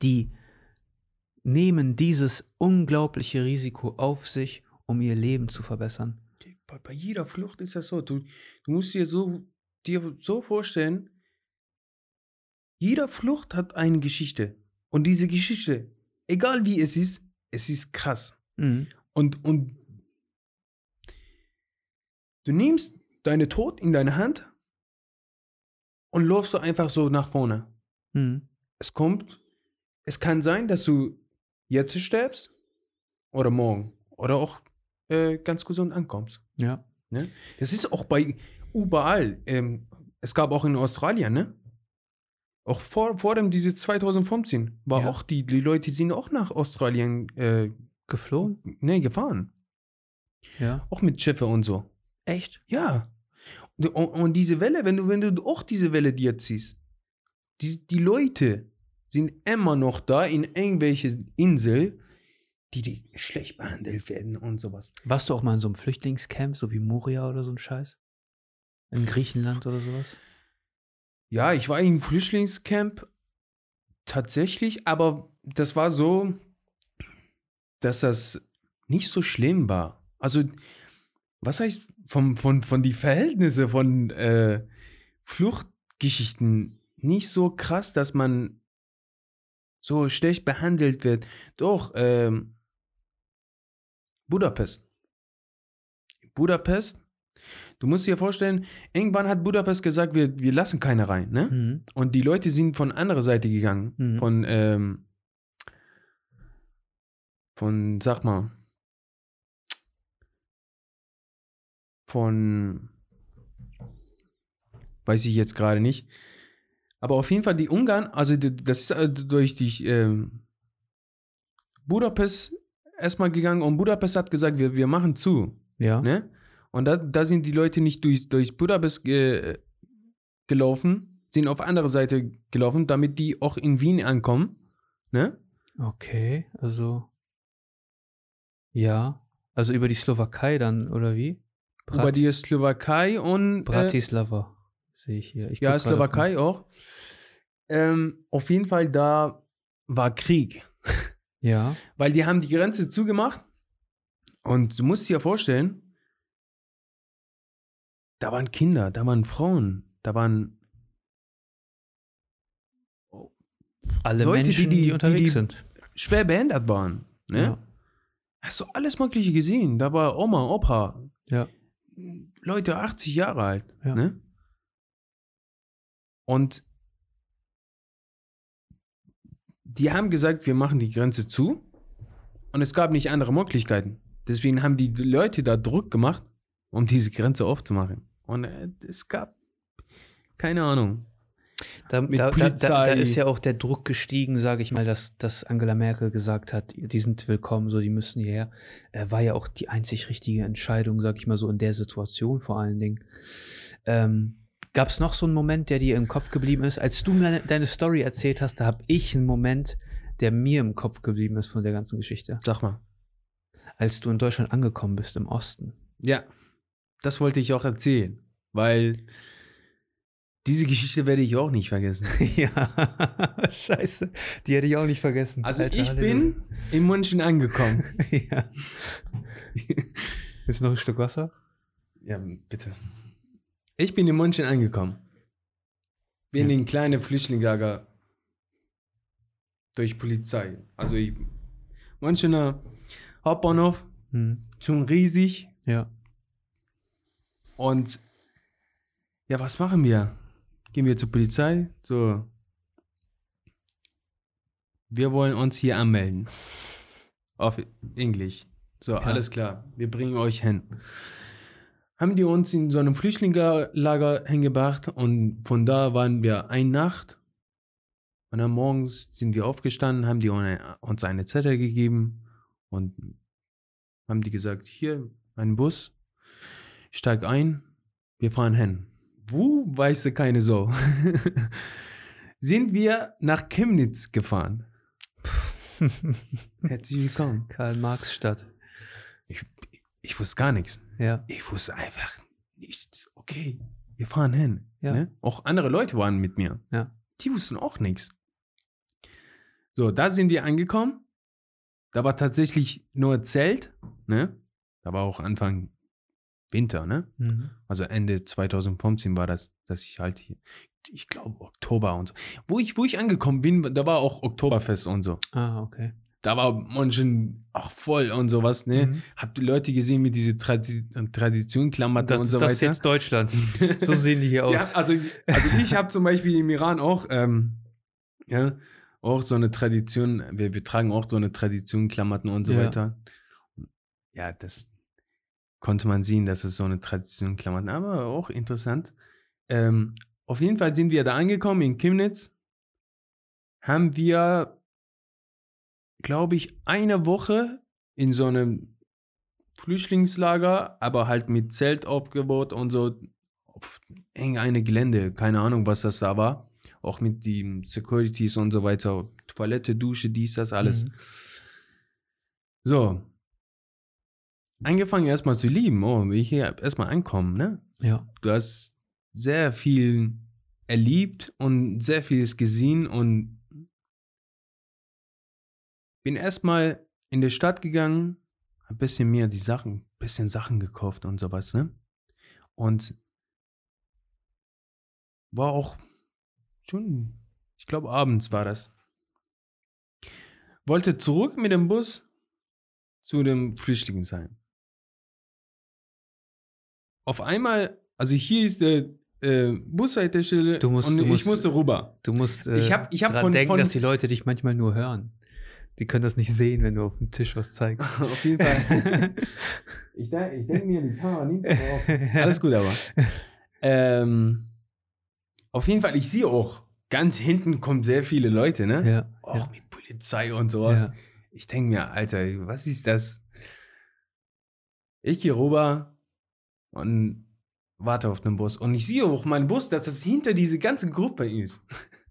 die nehmen dieses unglaubliche Risiko auf sich, um ihr Leben zu verbessern. bei, jeder Flucht ist das so. Du, du musst dir so, dir so vorstellen, jeder Flucht hat eine Geschichte. Und diese Geschichte, egal wie es ist, es ist krass. Mhm. Und, und du nimmst deine Tod in deine Hand und läufst so einfach so nach vorne. Mhm. Es kommt, es kann sein, dass du jetzt stirbst oder morgen oder auch äh, ganz gesund ankommst. Ja. Ne? Das ist auch bei überall. Ähm, es gab auch in Australien, ne? Auch vor, vor dem diese 2015 war Ja. auch die, die Leute sind auch nach Australien äh, Geflohen? ne, gefahren. Ja. Auch mit Schiffe und so. Echt? Ja. Und, und diese Welle, wenn du, wenn du auch diese Welle dir ziehst, die, die Leute sind immer noch da in irgendwelche Insel, die, die schlecht behandelt werden und sowas. Warst du auch mal in so einem Flüchtlingscamp, so wie Moria oder so ein Scheiß? In Griechenland oder sowas? Ja, ich war im Flüchtlingscamp tatsächlich, aber das war so, dass das nicht so schlimm war. Also, was heißt von, von, von die Verhältnisse von äh, Fluchtgeschichten nicht so krass, dass man so schlecht behandelt wird. Doch, ähm, Budapest. Budapest, du musst dir vorstellen, irgendwann hat Budapest gesagt, wir, wir lassen keine rein, ne? Mhm. Und die Leute sind von anderer Seite gegangen. Mhm. Von, ähm, von, sag mal, von Weiß ich jetzt gerade nicht. Aber auf jeden Fall die Ungarn, also das ist äh, durch die ähm, Budapest erstmal gegangen und Budapest hat gesagt, wir, wir machen zu. Ja. Ne? Und da, da sind die Leute nicht durch, durch Budapest ge, gelaufen, sind auf andere Seite gelaufen, damit die auch in Wien ankommen. Ne? Okay, also. Ja. Also über die Slowakei dann, oder wie? Über die Slowakei und äh, Bratislava sehe ich hier. Ich ja, Slowakei auch. Ähm, auf jeden Fall, da war Krieg. Ja. Weil die haben die Grenze zugemacht. Und du musst dir vorstellen, da waren Kinder, da waren Frauen, da waren Alle Leute, die Menschen, die- die, die unterwegs die- sind. schwer behindert waren. Ne? Ja. Hast du alles Mögliche gesehen? Da war Oma, Opa, Ja. Leute 80 Jahre alt. Ja. Ne? Und die haben gesagt, wir machen die Grenze zu. Und es gab nicht andere Möglichkeiten. Deswegen haben die Leute da Druck gemacht, um diese Grenze aufzumachen. Und äh, es gab keine Ahnung. Da, da, da, da, ist ja auch der Druck gestiegen, sage ich mal, dass, dass Angela Merkel gesagt hat, die sind willkommen, so die müssen hierher. Äh, war ja auch die einzig richtige Entscheidung, sage ich mal so in der Situation vor allen Dingen. Ähm, Gab es noch so einen Moment, der dir im Kopf geblieben ist? Als du mir deine Story erzählt hast, da habe ich einen Moment, der mir im Kopf geblieben ist von der ganzen Geschichte. Sag mal. Als du in Deutschland angekommen bist, im Osten. Ja, das wollte ich auch erzählen, weil diese Geschichte werde ich auch nicht vergessen. ja, scheiße. Die hätte ich auch nicht vergessen. Also Alter, ich bin in München angekommen. ja. Ist noch ein Stück Wasser? Ja, bitte. Ich bin in München angekommen. Bin Ja. in kleine Flüchtlingslager durch Polizei. Also ich, Münchner Hauptbahnhof, Hm. schon riesig. Ja. Und ja, was machen wir? Gehen wir zur Polizei? So. Wir wollen uns hier anmelden. Auf Englisch. So, alles klar. Wir bringen euch hin. Haben die uns in so einem Flüchtlingslager hingebracht und von da waren wir eine Nacht. Und dann morgens sind die aufgestanden, haben die uns eine Zettel gegeben und haben die gesagt, hier, ein Bus, steig ein, wir fahren hin. Wo, weißt du keine so. sind wir nach Chemnitz gefahren. Herzlich willkommen. Karl-Marx-Stadt. Ich, ich wusste gar nichts. Ja. Ich wusste einfach nichts. Okay, wir fahren hin. Ja. Ne? Auch andere Leute waren mit mir. Ja. Die wussten auch nichts. So, da sind wir angekommen. Da war tatsächlich nur Zelt. Ne? Da war auch Anfang Winter, ne? Mhm. Also Ende 2015 war das, dass ich halt hier, ich glaube Oktober und so. Wo ich, wo ich angekommen bin, da war auch Oktoberfest und so. Ah, okay. Da war München auch voll und sowas, ne? Mhm. Hab die Leute gesehen mit dieser Tradi Tradition, Klamotten und so das ist weiter. jetzt Deutschland. So sehen die hier Ja, aus. also, also ich habe zum Beispiel im Iran auch, ähm, ja, auch so eine Tradition, wir, wir tragen auch so eine Tradition, Klamotten und so Ja. weiter. Ja, das konnte man sehen, dass es so eine Tradition, Klamotten, aber auch interessant. Ähm, auf jeden Fall sind wir da angekommen in Chemnitz, haben wir, glaube ich, eine Woche in so einem Flüchtlingslager, aber halt mit Zelt aufgebaut und so auf irgendeine Gelände, keine Ahnung, was das da war. Auch mit den Securities und so weiter. Toilette, Dusche, dies, das, alles. Mhm. So. Angefangen erstmal zu lieben. Oh, will ich hier erstmal ankommen, ne? Ja. Du hast sehr viel erlebt und sehr vieles gesehen und bin erstmal in die Stadt gegangen, ein bisschen mir die Sachen, bisschen Sachen gekauft und sowas, ne? Und war auch schon, ich glaube abends war das. Wollte zurück mit dem Bus zu dem Flüchtlingsheim. Auf einmal, also hier ist der äh, Bushaltestelle Du musst- und du ich musst- musste rüber. Du musst äh, Ich hab- ich hab dran von- denken, von- dass die Leute dich manchmal nur hören. Die können das nicht sehen, wenn du auf dem Tisch was zeigst. Auf jeden Fall. ich denke ich denk mir, die Kamera nimmt. Alles gut aber. Ähm, Auf jeden Fall, ich sehe auch, ganz hinten kommen sehr viele Leute, ne? Ja. Auch ja. mit Polizei und sowas. Ja. Ich denke mir, Alter, was ist das? Ich gehe rüber und warte auf den Bus. Und ich sehe auch meinen Bus, dass das hinter diese ganze Gruppe ist.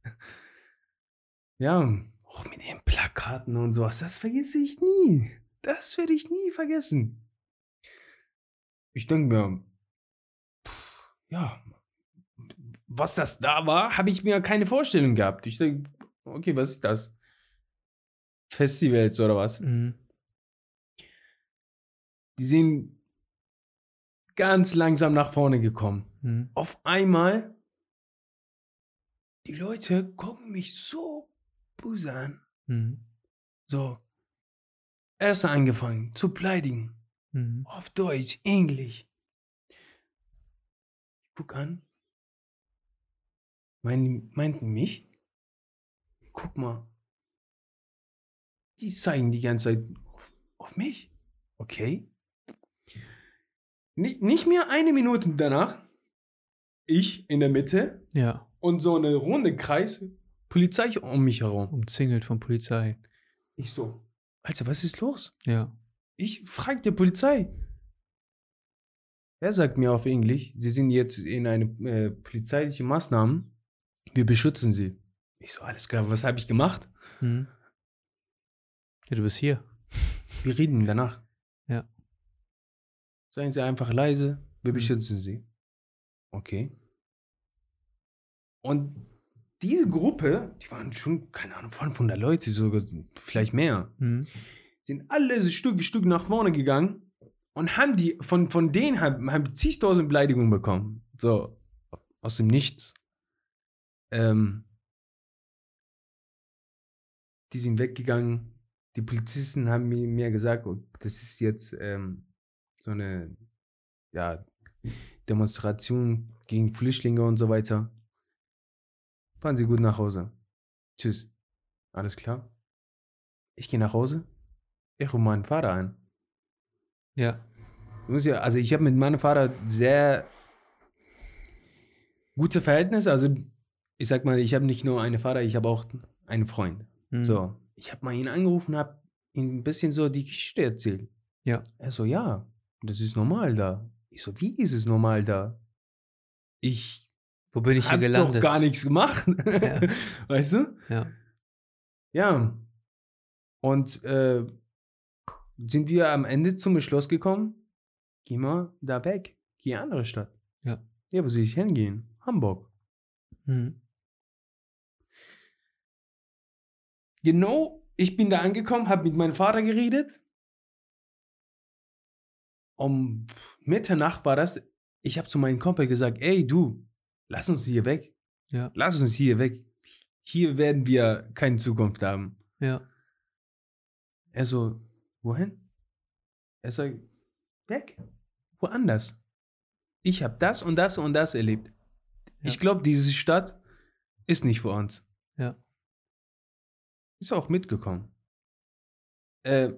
ja, auch mit den Plakaten und sowas. Das vergesse ich nie. Das werde ich nie vergessen. Ich denke mir, pff, ja, was das da war, habe ich mir keine Vorstellung gehabt. Ich denke, okay, was ist das? Festivals oder was? Mhm. Die sind ganz langsam nach vorne gekommen. Mhm. Auf einmal, die Leute gucken mich so böse an. Mhm. So, erst angefangen zu beleidigen. Mhm. Auf Deutsch, Englisch. Ich guck an. Mein, meinten mich? Guck mal. Die zeigen die ganze Zeit auf, auf mich. Okay. Nicht, nicht mehr eine Minute danach. Ich in der Mitte Ja. und so eine runde Kreis. Polizei um mich herum. Umzingelt von Polizei. Ich so. Alter, was ist los? Ja. Ich frage die Polizei. Er sagt mir auf Englisch, Sie sind jetzt in eine äh, polizeiliche Maßnahmen. Wir beschützen Sie. Ich so, alles klar, was habe ich gemacht? Mhm. Ja, du bist hier. Wir reden danach. Ja. Seien Sie einfach leise, wir Mhm. beschützen Sie. Okay. Und diese Gruppe, die waren schon, keine Ahnung, 500 Leute, sogar vielleicht mehr. Mhm. sind alle Stück für Stück nach vorne gegangen und haben die, von, von denen haben, haben die zigtausend Beleidigungen bekommen. So, aus dem Nichts. Ähm, die sind weggegangen. Die Polizisten haben mir, mir gesagt, oh, das ist jetzt ähm, so eine ja, Demonstration gegen Flüchtlinge und so weiter. Fahren Sie gut nach Hause. Tschüss. Alles klar. Ich gehe nach Hause. Ich rufe meinen Vater an. Ja. Ja, also ich habe mit meinem Vater sehr gute Verhältnisse. Also ich sag mal, ich habe nicht nur einen Vater, ich habe auch einen Freund. Mhm. So, ich habe mal ihn angerufen, habe ihm ein bisschen so die Geschichte erzählt. Ja. Er so, ja, das ist normal da. Ich so, wie ist es normal da? Ich Wo bin ich hier gelandet? doch gar nichts gemacht. Ja. Weißt du? Ja. Ja. Und äh, sind wir am Ende zum Beschluss gekommen, geh mal da weg, geh in eine andere Stadt. Ja. Ja, wo soll ich hingehen? Hamburg. Mhm. Genau, ich bin da angekommen, habe mit meinem Vater geredet. Um Mitternacht war das. Ich habe zu meinem Kumpel gesagt, ey du, lass uns hier weg. Ja. Lass uns hier weg. Hier werden wir keine Zukunft haben. Ja. Er so, wohin? Er sagt, weg. Woanders. Ich habe das und das und das erlebt. Ja. Ich glaube, diese Stadt ist nicht für uns. Ja. Ist auch mitgekommen. Äh,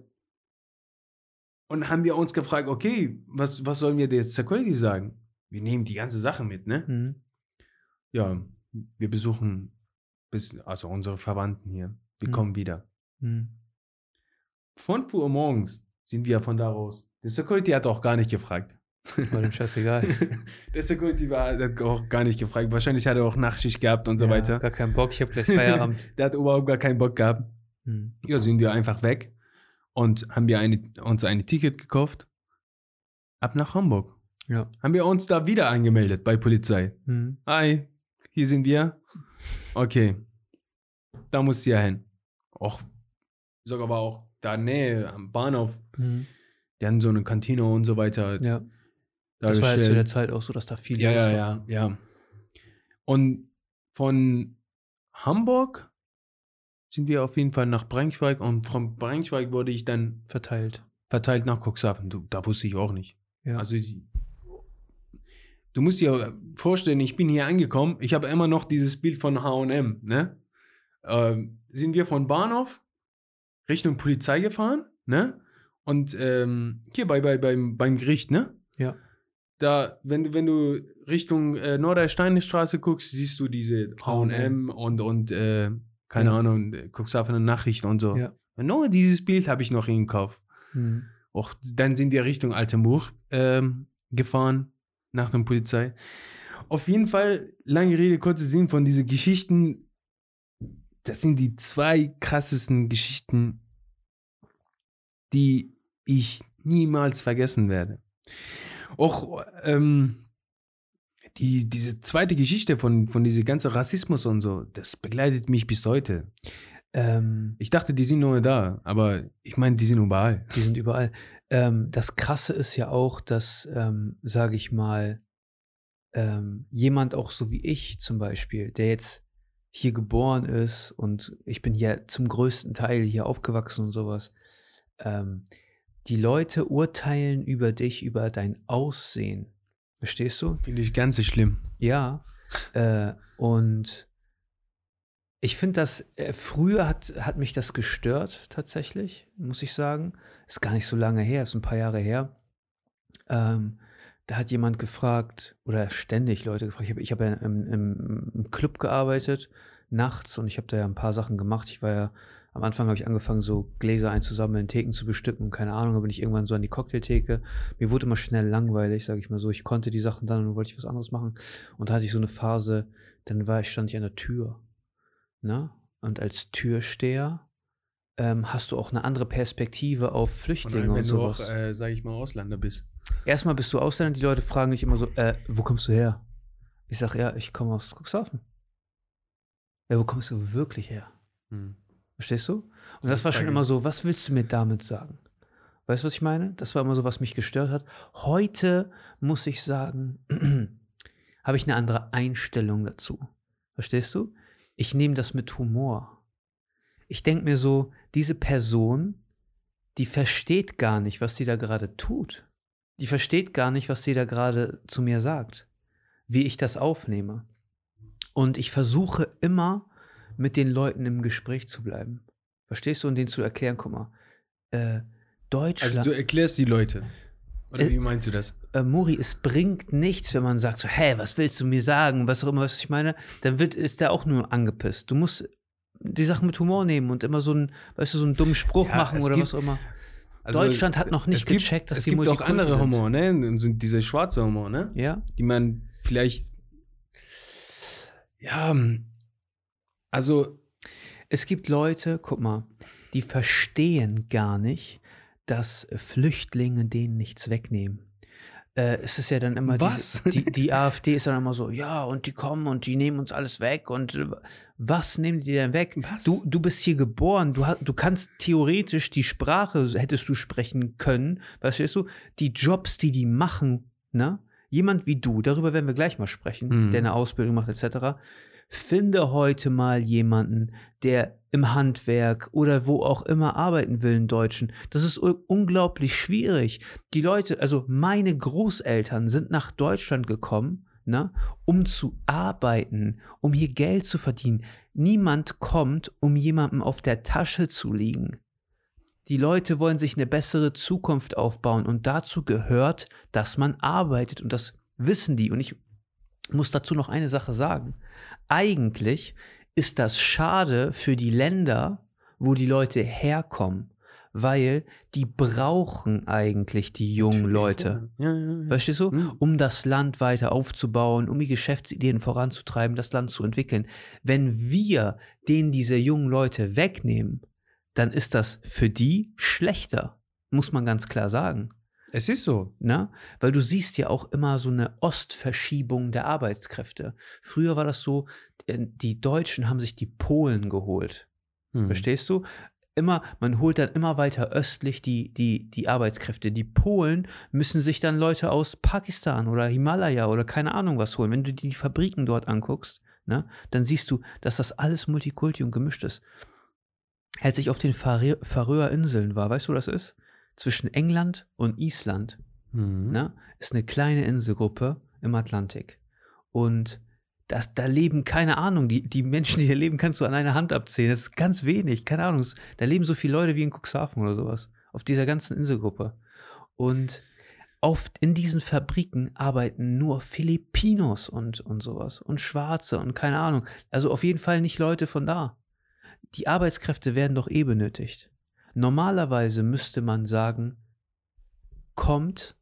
und haben wir uns gefragt, okay, was, was sollen wir der Security sagen? Wir nehmen die ganze Sache mit, ne? Mhm. Ja, wir besuchen bis, also unsere Verwandten hier. Wir Mhm. kommen wieder. Mhm. 5 Uhr morgens sind wir von da raus. Der Security hat auch gar nicht gefragt. War dem scheißegal. Der Security war, hat auch gar nicht gefragt. Wahrscheinlich hat er auch Nachtschicht gehabt und so Ja, weiter. Gar keinen Bock, ich habe gleich Feierabend. Der hat überhaupt gar keinen Bock gehabt. Mhm. Ja, sind wir einfach weg und haben wir eine, uns ein Ticket gekauft. Ab nach Hamburg. Ja. Haben wir uns da wieder angemeldet bei Polizei. Mhm. Hi, hier sind wir. Okay. Da musst du ja hin. Auch, sogar war auch da Nähe am Bahnhof. Mhm. Die hatten so eine Kantine und so weiter. Ja. da Das war halt zu der. Zeit auch so, dass da viel Ja, los ja, war. ja, ja. Und von Hamburg sind wir auf jeden Fall nach Braunschweig und von Braunschweig wurde ich dann Verteilt. verteilt nach Cuxhaven. Du, da wusste ich auch nicht. Ja. Also du musst dir vorstellen, ich bin hier angekommen, ich habe immer noch dieses Bild von H&M, ne? Ähm, sind wir von Bahnhof Richtung Polizei gefahren, ne? Und ähm, hier bei, bei, beim, beim Gericht, ne? Ja. da, wenn du, wenn du Richtung äh, Nordersteinstraße guckst, siehst du diese H&M und, und äh, keine Ja. Ahnung, äh, guckst auf eine Nachrichten und so. Ja. Nur dieses Bild habe ich noch im Kopf. Mhm. Auch dann sind wir Richtung Altenburg ähm, gefahren, nach der Polizei. Auf jeden Fall, lange Rede, kurzer Sinn von diesen Geschichten. Das sind die zwei krassesten Geschichten, die ich niemals vergessen werde. Auch ähm, die, diese zweite Geschichte von, von diesem ganzen Rassismus und so, das begleitet mich bis heute. Ähm, Ich dachte, die sind nur da, aber ich meine, die sind überall. Die sind überall. Ähm, das Krasse ist ja auch, dass, ähm, sage ich mal, ähm, jemand auch so wie ich zum Beispiel, der jetzt hier geboren ist und ich bin hier zum größten Teil hier aufgewachsen und sowas, ähm, die Leute urteilen über dich, über dein Aussehen. Verstehst du? Finde ich ganz schlimm. Ja. Äh, und ich finde das, äh, früher hat, hat mich das gestört, tatsächlich, muss ich sagen. Ist gar nicht so lange her, ist ein paar Jahre her. Ähm, da hat jemand gefragt, oder ständig Leute gefragt, ich habe hab ja im, im, im Club gearbeitet, nachts, und ich habe da ja ein paar Sachen gemacht. Ich war ja, am Anfang habe ich angefangen, so Gläser einzusammeln, Theken zu bestücken und keine Ahnung, da bin ich irgendwann so an die Cocktailtheke. Mir wurde immer schnell langweilig, sage ich mal so. Ich konnte die Sachen dann und wollte ich was anderes machen. Und da hatte ich so eine Phase, dann war ich, stand ich an der Tür. Ne? Und als Türsteher ähm, hast du auch eine andere Perspektive auf Flüchtlinge und, wenn du sowas. auch, äh, sag ich mal, Ausländer bist. Erstmal bist du Ausländer, die Leute fragen dich immer so, äh, wo kommst du her? Ich sag, ja, ich komme aus Cuxhaven. Ja, wo kommst du wirklich her? Hm. Verstehst du? Und Das war schon immer so, was willst du mir damit sagen? Weißt du, was ich meine? Das war immer so, was mich gestört hat. Heute muss ich sagen, habe ich eine andere Einstellung dazu. Verstehst du? Ich nehme das mit Humor. Ich denke mir so, diese Person, die versteht gar nicht, was sie da gerade tut. Die versteht gar nicht, was sie da gerade zu mir sagt, wie ich das aufnehme. Und ich versuche immer, mit den Leuten im Gespräch zu bleiben. Verstehst du? Und denen zu erklären, guck mal, äh, Deutschland. Also du erklärst die Leute. Oder Äh, wie meinst du das? äh, Muri, es bringt nichts, wenn man sagt so, hä, was willst du mir sagen, was auch immer, was ich meine, dann wird, ist der auch nur angepisst. Du musst die Sachen mit Humor nehmen und immer so einen, weißt du, so einen dummen Spruch Ja, machen es oder gibt- was auch immer. Also, Deutschland hat noch nicht es gibt, gecheckt, dass es die gibt auch andere sind. Humor, ne? Und sind diese schwarze Humor, ne? Ja? Die man vielleicht ja, also Es gibt Leute, guck mal, die verstehen gar nicht, dass Flüchtlinge denen nichts wegnehmen. Äh, es ist ja dann immer Was? Diese, die, die AfD ist dann immer so, ja, und die kommen und die nehmen uns alles weg und äh, was nehmen die denn weg? Was? Du, du bist hier geboren, du, du kannst theoretisch die Sprache, hättest du sprechen können, verstehst du? Die Jobs, die die machen, ne? Jemand wie du, darüber werden wir gleich mal sprechen, Mhm. der eine Ausbildung macht, etc. Finde heute mal jemanden, der im Handwerk oder wo auch immer arbeiten will, einen Deutschen. Das ist unglaublich schwierig. Die Leute, also meine Großeltern sind nach Deutschland gekommen, ne, um zu arbeiten, um hier Geld zu verdienen. Niemand kommt, um jemandem auf der Tasche zu liegen. Die Leute wollen sich eine bessere Zukunft aufbauen und dazu gehört, dass man arbeitet und das wissen die. Und ich muss dazu noch eine Sache sagen. Eigentlich ist das schade für die Länder, wo die Leute herkommen, weil die brauchen eigentlich die jungen Leute. Ja, ja, ja. Verstehst du? Mhm. Um das Land weiter aufzubauen, um die Geschäftsideen voranzutreiben, das Land zu entwickeln. Wenn wir denen diese jungen Leute wegnehmen, dann ist das für die schlechter, muss man ganz klar sagen. Es ist so. Ne? Weil du siehst ja auch immer so eine Ostverschiebung der Arbeitskräfte. Früher war das so, äh, die Deutschen haben sich die Polen geholt. Hm. Verstehst du? Immer, man holt dann immer weiter östlich die, die, die Arbeitskräfte. Die Polen müssen sich dann Leute aus Pakistan oder Himalaya oder keine Ahnung was holen. Wenn du die Fabriken dort anguckst, ne, dann siehst du, dass das alles Multikulti und gemischt ist. Als ich auf den Färö- Färöer Inseln war, weißt du, wo das ist? Zwischen England und Island Mhm. ne, ist eine kleine Inselgruppe im Atlantik. Und das, da leben, keine Ahnung, die, die Menschen, die da leben, kannst du an einer Hand abzählen. Das ist ganz wenig, keine Ahnung. Es- Da leben so viele Leute wie in Cuxhaven oder sowas. Auf dieser ganzen Inselgruppe. Und oft in diesen Fabriken arbeiten nur Filipinos und, und sowas und Schwarze und keine Ahnung. Also auf jeden Fall nicht Leute von da. Die Arbeitskräfte werden doch eh benötigt. Normalerweise müsste man sagen, kommt,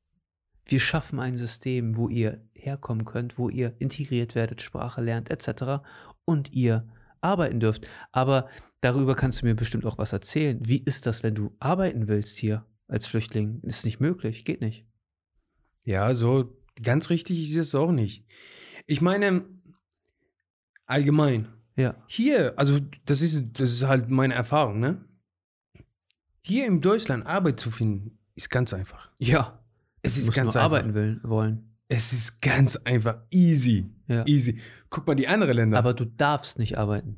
wir schaffen ein System, wo ihr herkommen könnt, wo ihr integriert werdet, Sprache lernt etc. und ihr arbeiten dürft. Aber darüber kannst du mir bestimmt auch was erzählen. Wie ist das, wenn du arbeiten willst hier als Flüchtling? Ist nicht möglich, geht nicht. Ja, so ganz richtig ist es auch nicht. Ich meine, allgemein. Ja. Hier, also das ist, das ist halt meine Erfahrung, ne? Hier in Deutschland Arbeit zu finden, ist ganz einfach. Ja. Es ist ganz nur einfach. arbeiten will, wollen. Es ist ganz einfach. Easy. Ja. Easy. Guck mal die anderen Länder. Aber du darfst nicht arbeiten.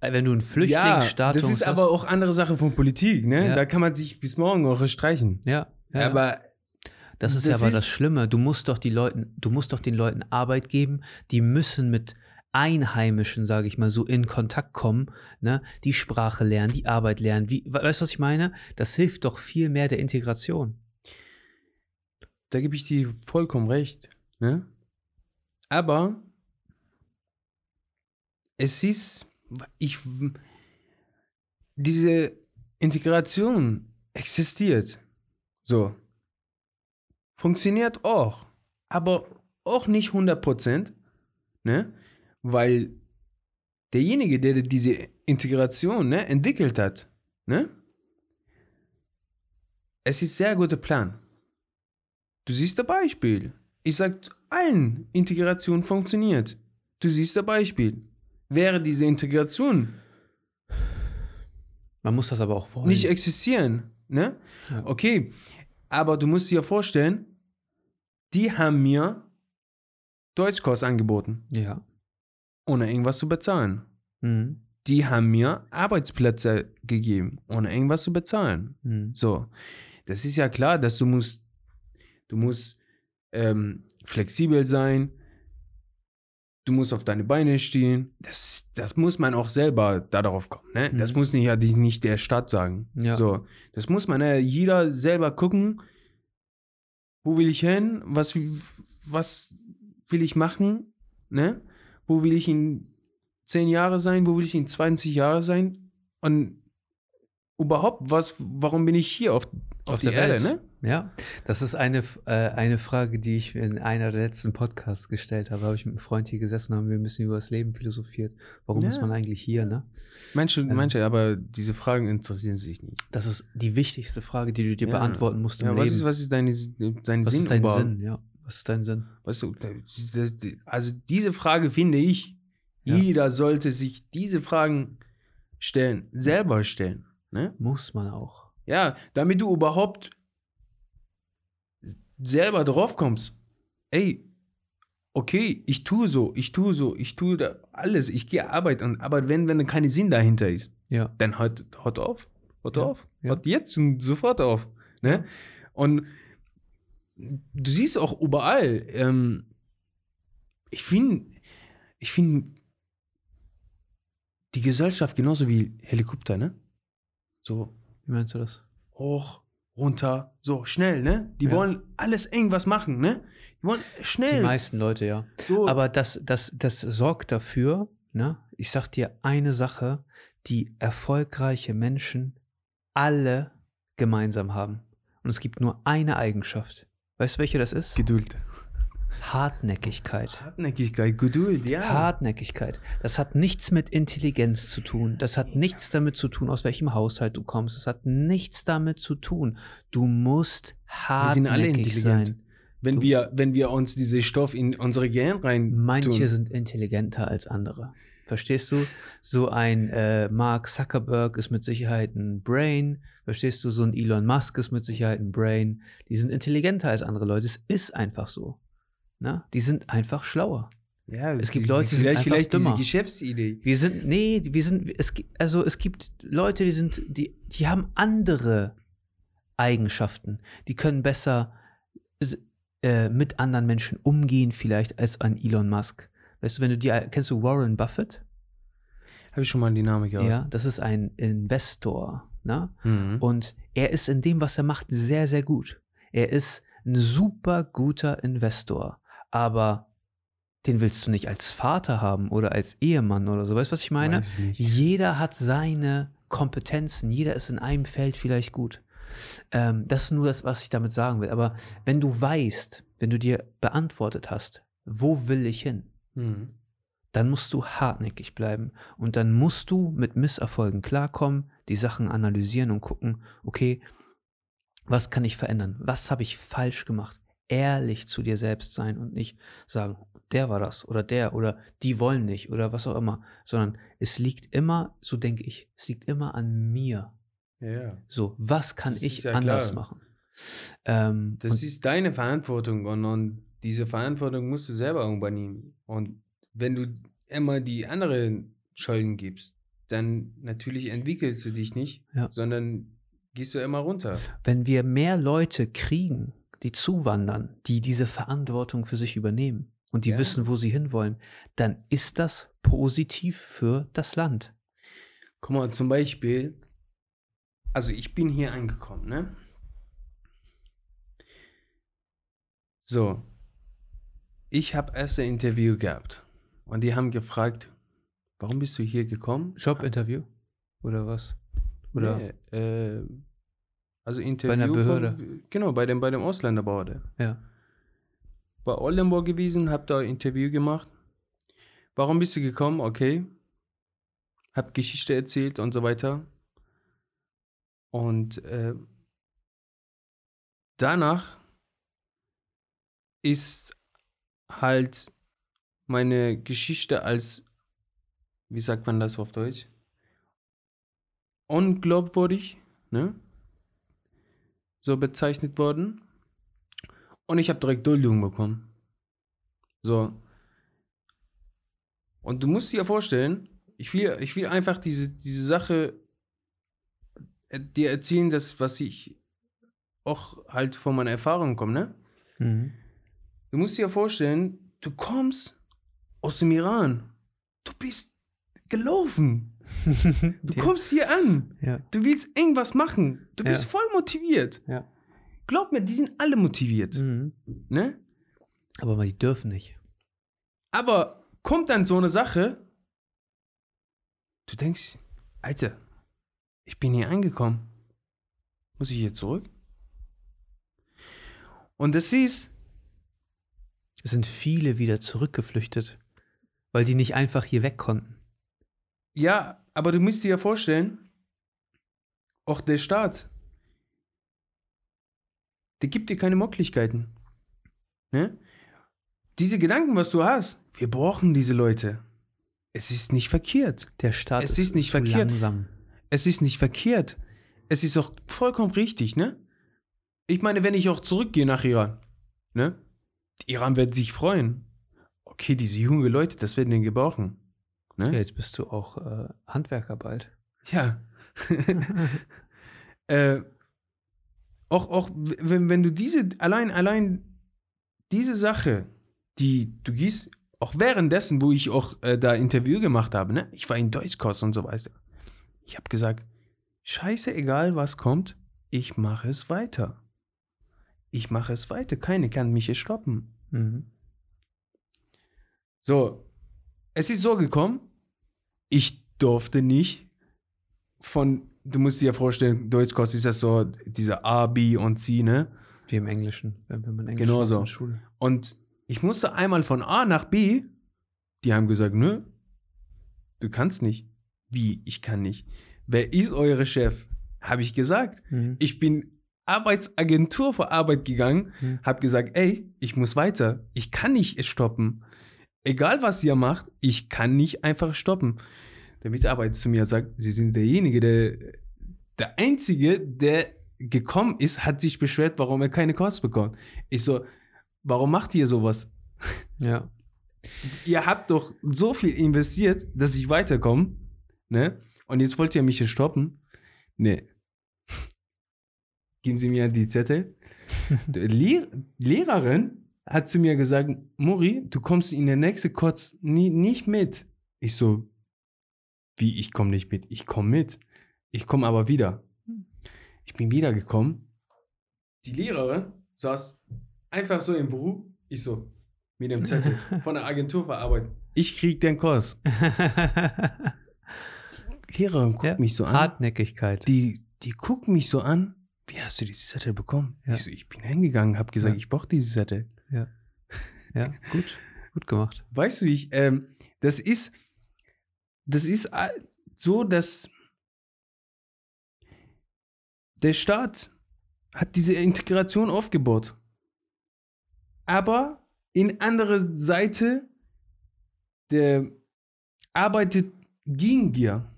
Äh, Wenn du einen ja, Flüchtlingsstatus das ist hast, aber auch andere Sache von Politik, ne? Ja. Da kann man sich bis morgen auch streichen. Ja, ja. Aber Das ist ja Das aber das ist- Schlimme. Du musst doch die Leuten, du musst doch den Leuten Arbeit geben, die müssen mit Einheimischen, sage ich mal, so in Kontakt kommen, ne? die Sprache lernen, die Arbeit lernen. Wie, we- weißt du, was ich meine? Das hilft doch viel mehr der Integration. da gebe ich dir vollkommen recht. Ne? Aber es ist, ich, diese Integration existiert. So. Funktioniert auch. Aber auch nicht 100%. Ne? Weil derjenige, der diese Integration ne, entwickelt hat, ne? es ist sehr guter Plan. Du siehst ein Beispiel. Ich sag allen, Integration funktioniert. Du siehst ein Beispiel. Wäre diese Integration Man muss das aber auch wollen. nicht existieren, ne? Ja. Okay, aber du musst dir vorstellen, die haben mir Deutschkurs angeboten, ja. Ohne irgendwas zu bezahlen. Mhm. Die haben mir Arbeitsplätze gegeben, ohne irgendwas zu bezahlen. Mhm. So, das ist ja klar, dass du musst, du musst ähm, flexibel sein, du musst auf deine Beine stehen. Das, das muss man auch selber da darauf kommen. Ne? Das Mhm. muss nicht ja nicht der Stadt sagen. Ja. So, das muss man ja jeder selber gucken. Wo will ich hin? Was, was will ich machen? Ne? Wo will ich in 10 Jahre sein? Wo will ich in 20 Jahre sein? Und überhaupt, was, warum bin ich hier auf, auf, Auf der Erde, Welt. ne? Ja, das ist eine, äh, eine Frage, die ich in einer der letzten Podcasts gestellt habe. Habe ich mit einem Freund hier gesessen und haben wir ein bisschen über das Leben philosophiert. Warum Ja. ist man eigentlich hier, ne? Manche, Ähm. manche, aber diese Fragen interessieren sich nicht. Das ist die wichtigste Frage, die du dir Ja. beantworten musst im Ja, Leben. was ist, was ist deine, dein Was Sinn ist dein überhaupt? Sinn? Ja, was ist dein Sinn? Weißt du, also diese Frage finde ich, Ja. jeder sollte sich diese Fragen stellen, selber stellen. Ne? Muss man auch. Ja, damit du überhaupt selber drauf kommst. Ey, okay, ich tue so, ich tue so, ich tue da alles, ich gehe arbeiten, aber wenn, wenn kein Sinn dahinter ist, Ja. dann hört, hört auf. Hört Ja, auf. Hört jetzt und sofort auf. Ne? Und du siehst auch überall, ähm, ich finde, ich finde die Gesellschaft genauso wie Helikopter, ne? So Wie meinst du das? hoch, runter, so schnell, ne? Die Ja. wollen alles irgendwas machen, ne? Die wollen Die schnell. meisten Leute, ja. so. Aber das, das, das sorgt dafür, ne? Ich sag dir eine Sache, die erfolgreiche Menschen alle gemeinsam haben. Und es gibt nur eine Eigenschaft. Weißt du, welche das ist? Geduld. Hartnäckigkeit. Hartnäckigkeit, Geduld, ja. Hartnäckigkeit. Das hat nichts mit Intelligenz zu tun. Das hat nichts damit zu tun, aus welchem Haushalt du kommst. Das hat nichts damit zu tun. Du musst Wir sind alle hartnäckig intelligent. sein. wenn, Du- wir, wenn wir uns diese Stoff in unsere Gehirn rein Manche tun. sind intelligenter als andere. Verstehst du? So ein äh, Mark Zuckerberg ist mit Sicherheit ein Brain. Verstehst du? So ein Elon Musk ist mit Sicherheit ein Brain. Die sind intelligenter als andere Leute. Es ist einfach so. Na? Die sind einfach schlauer. Ja, Es gibt die- Leute, die sind vielleicht, einfach vielleicht diese dümmer. Geschäftsidee. Wir sind, nee, wir sind, es gibt, also es gibt Leute, die sind, die, die haben andere Eigenschaften. Die können besser äh, mit anderen Menschen umgehen, vielleicht, als ein Elon Musk. Weißt du, wenn du die, kennst du Warren Buffett? Habe ich schon mal die Name Ja, gehört. das ist ein Investor. Ne? Mhm. Und er ist in dem, was er macht, sehr, sehr gut. Er ist ein super guter Investor, aber den willst du nicht als Vater haben oder als Ehemann oder so. Weißt du, was ich meine? Ich. Jeder hat seine Kompetenzen, jeder ist in einem Feld vielleicht gut. Ähm, das ist nur das, was ich damit sagen will. Aber wenn du weißt, wenn du dir beantwortet hast, wo will ich hin, Mhm. dann musst du hartnäckig bleiben und dann musst du mit Misserfolgen klarkommen, die Sachen analysieren und gucken, okay, was kann ich verändern? Was habe ich falsch gemacht? Ehrlich zu dir selbst sein und nicht sagen, der war das oder der oder die wollen nicht oder was auch immer, sondern es liegt immer, so denke ich, es liegt immer an mir. Ja. So, was kann Das ich ja anders klar. machen? Ähm, Das ist deine Verantwortung und, und diese Verantwortung musst du selber übernehmen. Und wenn du immer die anderen Schulden gibst, dann natürlich entwickelst du dich nicht, Ja. sondern gehst du immer runter. wenn wir mehr Leute kriegen, die zuwandern, die diese Verantwortung für sich übernehmen und die Ja. wissen, wo sie hinwollen, dann ist das positiv für das Land. Guck mal, zum Beispiel, also ich bin hier angekommen, ne? So, ich habe erst ein Interview gehabt und die haben gefragt, warum bist du hier gekommen? Jobinterview oder was? Oder Nee, äh, also Interview einer Behörde. Von, genau, bei dem, bei dem Ausländerbehörde. ja. War Oldenburg gewesen, hab da ein Interview gemacht. Warum bist du gekommen? Okay. Hab Geschichte erzählt und so weiter. Und äh, danach ist halt meine Geschichte als, wie sagt man das auf Deutsch? Unglaubwürdig, ne? So bezeichnet worden. Und ich habe direkt Duldung bekommen. So. Und du musst dir vorstellen, ich will, ich will einfach diese, diese Sache äh, dir erzählen, das, was ich auch halt von meiner Erfahrung komme, ne? Mhm. Du musst dir vorstellen, du kommst aus dem Iran. Du bist gelaufen. Du Ja. kommst hier an. ja. Du willst irgendwas machen. Du bist Ja. voll motiviert. Ja. Glaub mir, die sind alle motiviert. Mhm. Ne? Aber die dürfen nicht. Aber kommt dann so eine Sache, du denkst, Alter, ich bin hier angekommen. Muss ich hier zurück? Und das ist, Es sind viele wieder zurückgeflüchtet, weil die nicht einfach hier weg konnten. ja, aber du musst dir ja vorstellen, auch der Staat, der gibt dir keine Möglichkeiten. Ne? Diese Gedanken, was du hast, wir brauchen diese Leute. Es ist nicht verkehrt. Der Staat Es ist, ist nicht zu verkehrt. langsam. Es ist nicht verkehrt. Es ist auch vollkommen richtig, ne? Ich meine, wenn ich auch zurückgehe nach Iran, ne? Iran wird sich freuen. Okay, diese jungen Leute, das werden den gebrauchen. Ja, Ne? jetzt bist du auch äh, Handwerker bald. Ja. äh, auch, auch wenn, wenn du diese, allein, allein diese Sache, die du gehst, auch währenddessen, wo ich auch äh, da Interview gemacht habe, ne? Ich war in Deutschkurs und so weiter. Ich habe gesagt, scheiße, egal was kommt, ich mache es weiter. Ich mache es weiter. Keine kann mich hier stoppen. Mhm. So, es ist so gekommen, ich durfte nicht von, du musst dir ja vorstellen, Deutschkurs ist das so, dieser A, B und C, ne? Wie im Englischen, wenn man Englisch Genau so. in der Schule. Und ich musste einmal von A nach B, die haben gesagt, nö, du kannst nicht. Wie, ich kann nicht. Wer ist eure Chef? Habe ich gesagt. Mhm. Ich bin Arbeitsagentur für Arbeit gegangen, Mhm. habe gesagt, ey, ich muss weiter. Ich kann nicht stoppen. Egal was ihr macht, ich kann nicht einfach stoppen. Der Mitarbeiter zu mir sagt, Sie sind derjenige, der, der Einzige, der gekommen ist, hat sich beschwert, warum er keine Calls bekommt. Ich so, warum macht ihr sowas? Ja. Ihr habt doch so viel investiert, dass ich weiterkomme, ne? Und jetzt wollt ihr mich hier stoppen? Nee. Geben Sie mir die Zettel. Die Lehr Lehrerin hat zu mir gesagt, Muri, du kommst in der nächsten Kurz nie, nicht mit. Ich so, wie, ich komme nicht mit? Ich komme mit. Ich komme aber wieder. Ich bin wiedergekommen. Die Lehrerin saß einfach so im Büro. Ich so, mit dem Zettel von der Agentur verarbeitet. Ich krieg den Kurs. Lehrerin guckt Ja, mich so an. Hartnäckigkeit. Die, die guckt mich so an. Wie hast du diese Zettel bekommen? Ja. Ich, so, ich bin hingegangen, habe gesagt, Ja. ich brauche diese Zettel. ja, gut. Gut gemacht. Weißt du, ich, ähm, das ist, das ist äh, so, dass der Staat hat diese Integration aufgebaut. Aber in andere Seite, der arbeitet gegen dir.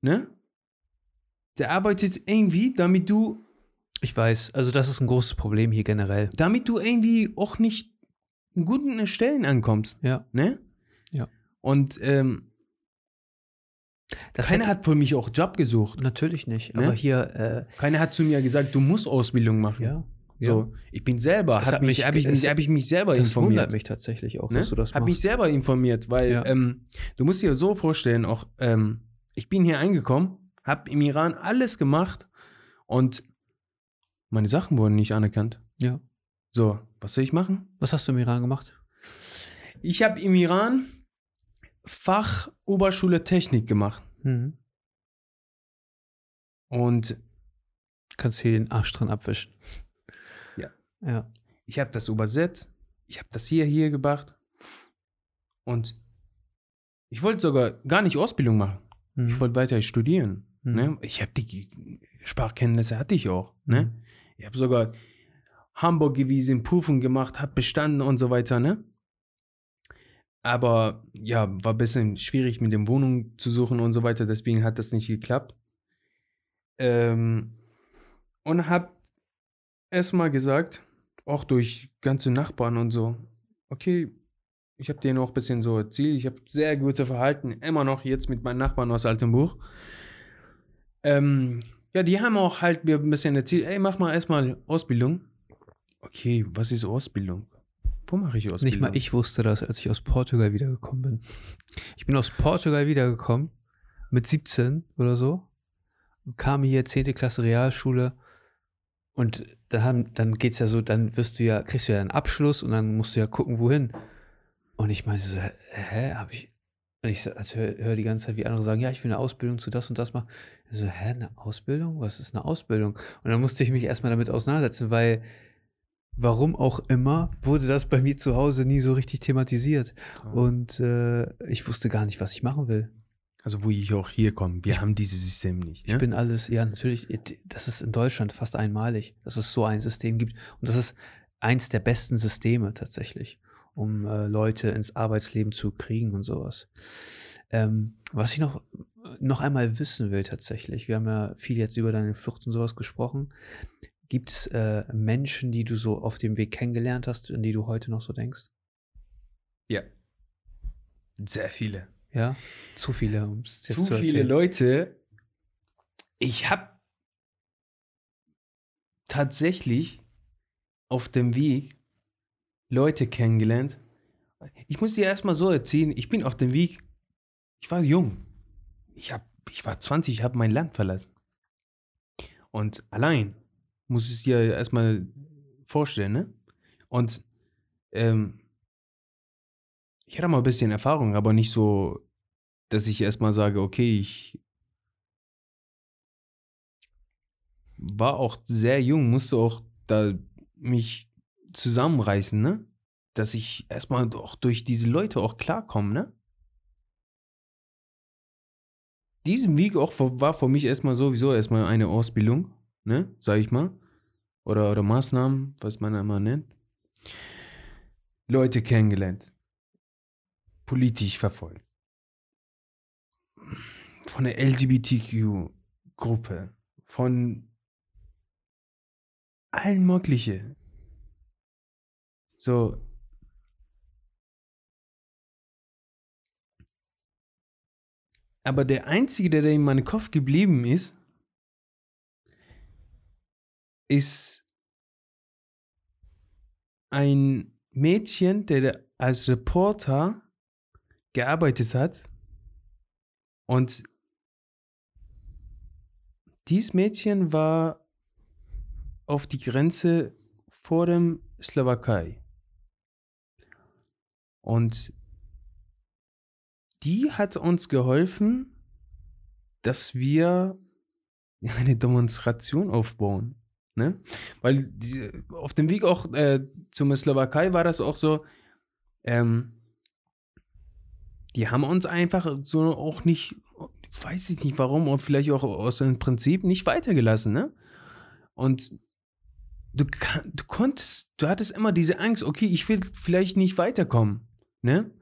Ne? Der arbeitet irgendwie, damit du, Ich weiß, also das ist ein großes Problem hier generell. damit du irgendwie auch nicht in guten Stellen ankommst. Ja. Ne? Ja. Und ähm, Das keiner hat für mich auch Job gesucht. natürlich nicht, Ne? aber hier, Keiner hat zu mir gesagt, du musst Ausbildung äh, machen. ja. So, ich bin selber, Es hab hat mich, hab ich, es- hab ich mich selber Das informiert. wundert mich tatsächlich auch, ne? dass du das hab machst. mich selber informiert, weil Ja. ähm, du musst dir so vorstellen, auch ähm, ich bin hier eingekommen, habe im Iran alles gemacht und meine Sachen wurden nicht anerkannt. Ja. So, was soll ich machen? Was hast du im Iran gemacht? Ich habe im Iran Fach Oberschule Technik gemacht Mhm. und Kannst hier den Arsch dran abwischen. Ja. Ja. ich habe das übersetzt, ich habe das hier hier gebracht und ich wollte sogar gar nicht Ausbildung machen. Mhm. Ich wollte weiter studieren. Mhm. Ne? Ich habe die Sprachkenntnisse hatte ich auch. Ne? Mhm. Ich habe sogar Hamburg gewesen, Prüfung gemacht, habe bestanden und so weiter. Ne? Aber ja, war ein bisschen schwierig mit dem Wohnung zu suchen und so weiter. Deswegen hat das nicht geklappt. Ähm, und habe erstmal gesagt, auch durch ganze Nachbarn und so, okay, ich habe denen auch ein bisschen so erzählt, ich habe sehr gute Verhalten, immer noch jetzt mit meinen Nachbarn aus Altenbuch. Ähm, ja, die haben auch halt mir ein bisschen erzählt, ey, mach mal erstmal Ausbildung. Okay, was ist Ausbildung? Wo mache ich Ausbildung? Nicht mal ich wusste das, als ich aus Portugal wiedergekommen bin. Ich bin aus Portugal wiedergekommen, mit 17 oder so, kam hier 10. Klasse Realschule und dann, haben, dann geht's ja so, dann wirst du ja, kriegst du ja einen Abschluss und dann musst du ja gucken, wohin. Und ich meinte so, hä, hä hab ich, und ich also höre hör die ganze Zeit, wie andere sagen, ja, ich will eine Ausbildung zu das und das machen. Ich so, hä, eine Ausbildung? Was ist eine Ausbildung? Und dann musste ich mich erstmal damit auseinandersetzen, weil warum auch immer, wurde das bei mir zu Hause nie so richtig thematisiert. Und äh, ich wusste gar nicht, was ich machen will. Also, wo ich auch hier komme, wir Ich- haben dieses System nicht. Ich ne? bin alles, ja, natürlich, das ist in Deutschland fast einmalig, dass es so ein System gibt. Und das ist eins der besten Systeme tatsächlich, um äh, Leute ins Arbeitsleben zu kriegen und sowas. Ähm, was ich noch, noch einmal wissen will tatsächlich, wir haben ja viel jetzt über deine Flucht und sowas gesprochen. Gibt es äh, Menschen, die du so auf dem Weg kennengelernt hast, an die du heute noch so denkst? ja. Sehr viele. Ja? Zu viele, um es zu zu viele. Leute. Ich habe tatsächlich auf dem Weg Leute kennengelernt. Ich muss dir erstmal so erzählen, ich bin auf dem Weg, ich war jung. Ich, hab, ich war 20, ich habe mein Land verlassen. Und allein, muss es dir erstmal vorstellen, ne? Und ähm, ich hatte mal ein bisschen Erfahrung, aber nicht so, dass ich erstmal sage, okay, ich war auch sehr jung, musste auch da mich zusammenreißen, ne? Dass ich erstmal auch durch diese Leute auch klarkomme, ne? Diesen Weg auch war für mich erstmal sowieso erstmal eine Ausbildung, ne? Sag ich mal. Oder, oder Maßnahmen, was man immer nennt. Leute kennengelernt. Politisch verfolgt. Von der LGBTQ-Gruppe. Von allen möglichen. So. Aber der einzige, der in meinem Kopf geblieben ist, ist ein Mädchen, der als Reporter gearbeitet hat. Und dieses Mädchen war auf die Grenze vor dem Slowakei. Und die hat uns geholfen, dass wir eine Demonstration aufbauen. Ne? Weil die, auf dem Weg auch äh, zum Slowakei war das auch so, ähm, die haben uns einfach so auch nicht, weiß ich nicht warum, und vielleicht auch aus dem Prinzip nicht weitergelassen, ne? Und du, du konntest, du hattest immer diese Angst, okay, ich will vielleicht nicht weiterkommen, ne?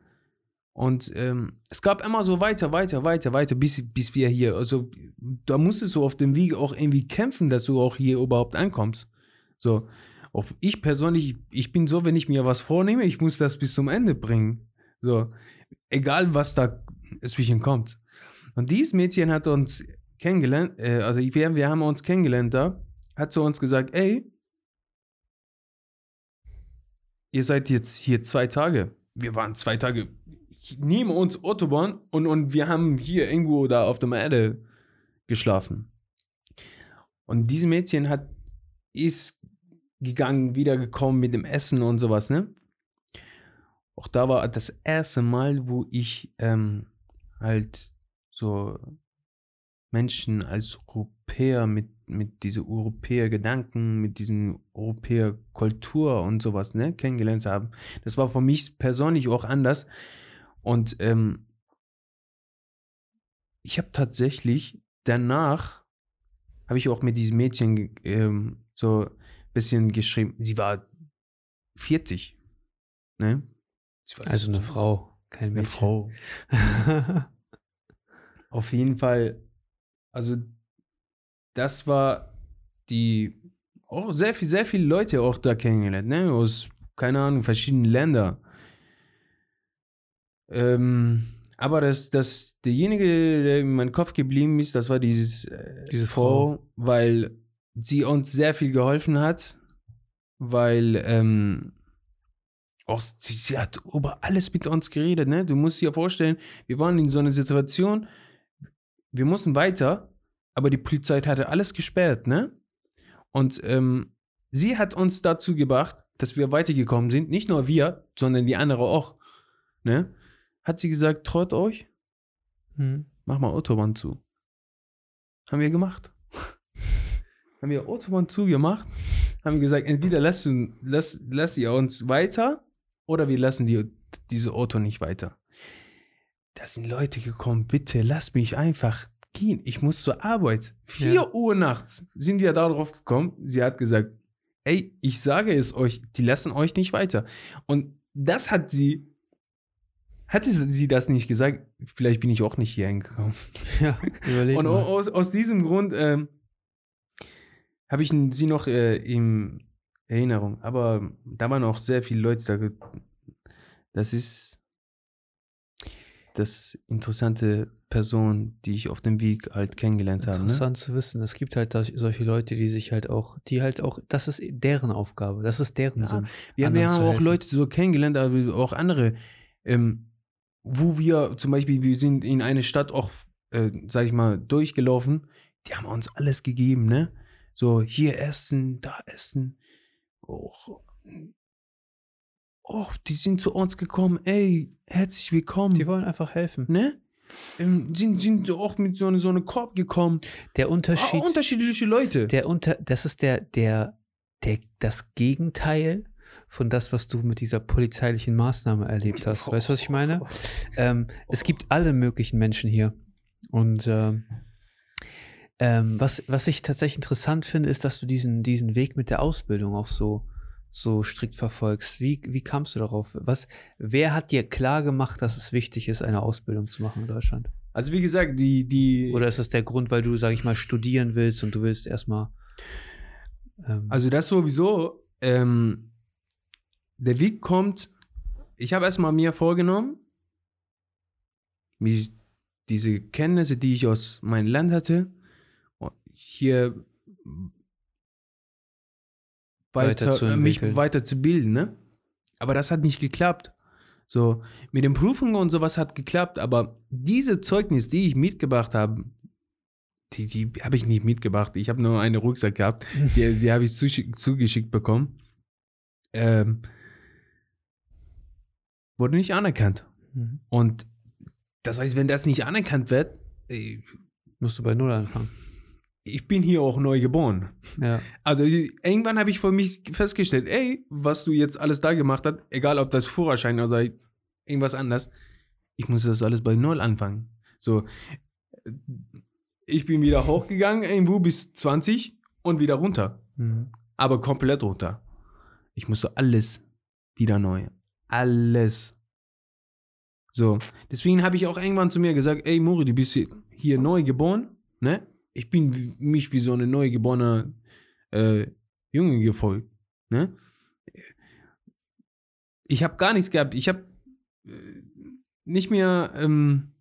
Und ähm, es gab immer so weiter, weiter, weiter, weiter, bis, bis wir hier, also da musstest du auf dem Weg auch irgendwie kämpfen, dass du auch hier überhaupt ankommst. So, auch ich persönlich, ich bin so, wenn ich mir was vornehme, ich muss das bis zum Ende bringen. So, egal was da zwischen kommt. Und dieses Mädchen hat uns kennengelernt, äh, also wir, wir haben uns kennengelernt da, hat zu uns gesagt, ey, ihr seid jetzt hier zwei Tage. Wir waren zwei Tage neben uns Autobahn und, und wir haben hier irgendwo da auf der Erde geschlafen. Und dieses Mädchen hat, ist gegangen, wiedergekommen mit dem Essen und sowas, ne? Auch da war das erste Mal, wo ich ähm, halt so Menschen als Europäer mit, mit diese Europäer-Gedanken, mit diesem Europäer-Kultur und sowas, ne, kennengelernt haben. Das war für mich persönlich auch anders. Und ähm, ich habe tatsächlich danach, habe ich auch mit diesem Mädchen ähm, so ein bisschen geschrieben. Sie war 40, ne? also eine Frau, kein Mädchen. Eine Frau. Auf jeden Fall, also das war die auch sehr viel, sehr viele Leute auch da kennengelernt, ne? Aus, keine Ahnung, verschiedenen Ländern. Ähm, aber das, das, derjenige, der in meinem Kopf geblieben ist, das war dieses, äh, diese Frau, Frau, weil sie uns sehr viel geholfen hat, weil ähm, auch sie, sie, hat über alles mit uns geredet. Ne? Du musst dir vorstellen, wir waren in so einer Situation, wir mussten weiter, aber die Polizei hatte alles gesperrt. Ne? Und ähm, sie hat uns dazu gebracht, dass wir weitergekommen sind. Nicht nur wir, sondern die anderen auch. Ne? Hat sie gesagt, traut euch, hm. mach mal Autobahn zu. Haben wir gemacht. haben wir Autobahn zugemacht, haben gesagt, entweder lasst, du, lass, lasst ihr uns weiter oder wir lassen die, diese Auto nicht weiter. Da sind Leute gekommen, bitte lass mich einfach gehen. Ich muss zur Arbeit. 4 ja. Uhr nachts sind wir darauf gekommen. Sie hat gesagt, ey, ich sage es euch, die lassen euch nicht weiter. Und das hat sie Hätte sie das nicht gesagt, vielleicht bin ich auch nicht hier hingekommen. Ja, überlegen. Und aus, aus diesem Grund ähm, habe ich sie noch äh, in Erinnerung. Aber da waren auch sehr viele Leute da. Das ist das interessante Person, die ich auf dem Weg halt kennengelernt habe. Ne? Interessant ne? zu wissen. Es gibt halt solche Leute, die sich halt auch, die halt auch, das ist deren Aufgabe, das ist deren ja, Sinn. Wir, wir haben auch Leute so kennengelernt, aber auch andere. Ähm, wo wir zum Beispiel, wir sind in eine Stadt auch, äh, sag ich mal, durchgelaufen, die haben uns alles gegeben, ne? So, hier essen, da essen. Och, oh, die sind zu uns gekommen, ey, herzlich willkommen. Die wollen einfach helfen. Ne? Ähm, sind, sind so auch mit so einem so eine Korb gekommen. Der Unterschied. Ah, unterschiedliche Leute. Der unter, das ist der, der, der, das Gegenteil von das, was du mit dieser polizeilichen Maßnahme erlebt hast. Weißt du, was ich meine? Ähm, es gibt alle möglichen Menschen hier. Und ähm, ähm, was, was ich tatsächlich interessant finde, ist, dass du diesen, diesen Weg mit der Ausbildung auch so, so strikt verfolgst. Wie, wie kamst du darauf? Was, wer hat dir klar gemacht, dass es wichtig ist, eine Ausbildung zu machen in Deutschland? Also wie gesagt, die, die. Oder ist das der Grund, weil du, sag ich mal, studieren willst und du willst erstmal. Ähm, also das sowieso. Ähm, der Weg kommt, ich habe erstmal mir vorgenommen, mich diese Kenntnisse, die ich aus meinem Land hatte, hier weiter, weiter mich weiterzubilden, ne? Aber das hat nicht geklappt. So, mit den Prüfungen und sowas hat geklappt, aber diese Zeugnis, die ich mitgebracht habe, die, die habe ich nicht mitgebracht. Ich habe nur einen Rucksack gehabt, die, die habe ich zugeschickt bekommen. ähm, wurde nicht anerkannt. Mhm. Und das heißt, wenn das nicht anerkannt wird, Musst du bei Null anfangen. ich bin hier auch neu geboren. Ja. Also irgendwann habe ich für mich festgestellt, ey, was du jetzt alles da gemacht hast, egal ob das Führerschein oder irgendwas anderes, ich muss das alles bei Null anfangen. So, ich bin wieder hochgegangen, irgendwo bis 20 und wieder runter. Mhm. Aber komplett runter. Ich musste alles wieder neu. Alles. So, deswegen habe ich auch irgendwann zu mir gesagt, ey Mori, du bist hier- hier neu geboren, ne? Ich bin mich wie so eine neugeborene äh, Junge gefolgt, ne? Ich habe gar nichts gehabt. Ich habe äh, nicht mehr, ähm,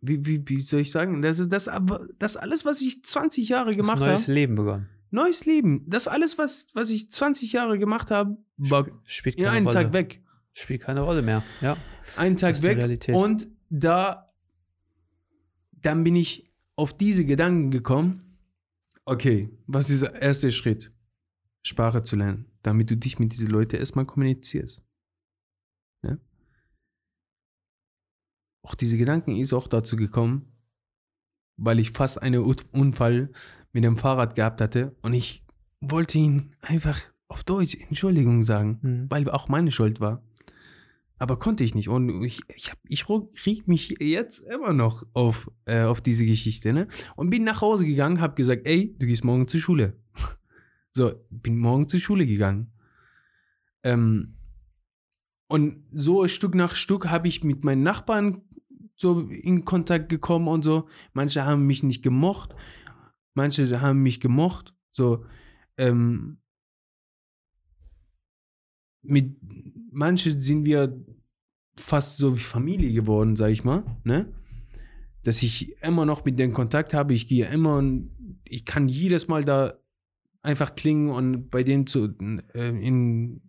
wie, wie, wie soll ich sagen, das das, das alles, was ich 20 Jahre gemacht ein neues habe, Leben begonnen. neues Leben. Das alles, was, was ich 20 Jahre gemacht habe, war Spielt in einem Rolle. Tag weg. Spielt keine Rolle mehr. Ja. Einen Tag weg. Realität. Und da, dann bin ich auf diese Gedanken gekommen. Okay, was ist der erste Schritt? Sprache zu lernen, damit du dich mit diesen Leuten erstmal kommunizierst. Ja? Auch diese Gedanken ist auch dazu gekommen, weil ich fast einen Unfall mit dem Fahrrad gehabt hatte und ich wollte ihm einfach auf Deutsch Entschuldigung sagen Mhm. weil auch meine Schuld war. Aber konnte ich nicht. Und ich, ich, hab, ich riech mich jetzt immer noch auf, äh, auf diese Geschichte. Ne? Und bin nach Hause gegangen, habe gesagt, ey, du gehst morgen zur Schule. So, bin morgen zur Schule gegangen. Ähm, und so Stück nach Stück habe ich mit meinen Nachbarn so in Kontakt gekommen und so. Manche haben mich nicht gemocht, manche haben mich gemocht. So, ähm, mit manche sind wir fast so wie Familie geworden, sag ich mal, ne? Dass ich immer noch mit denen Kontakt habe, ich gehe immer und ich kann jedes Mal da einfach klingen und bei denen zu äh, in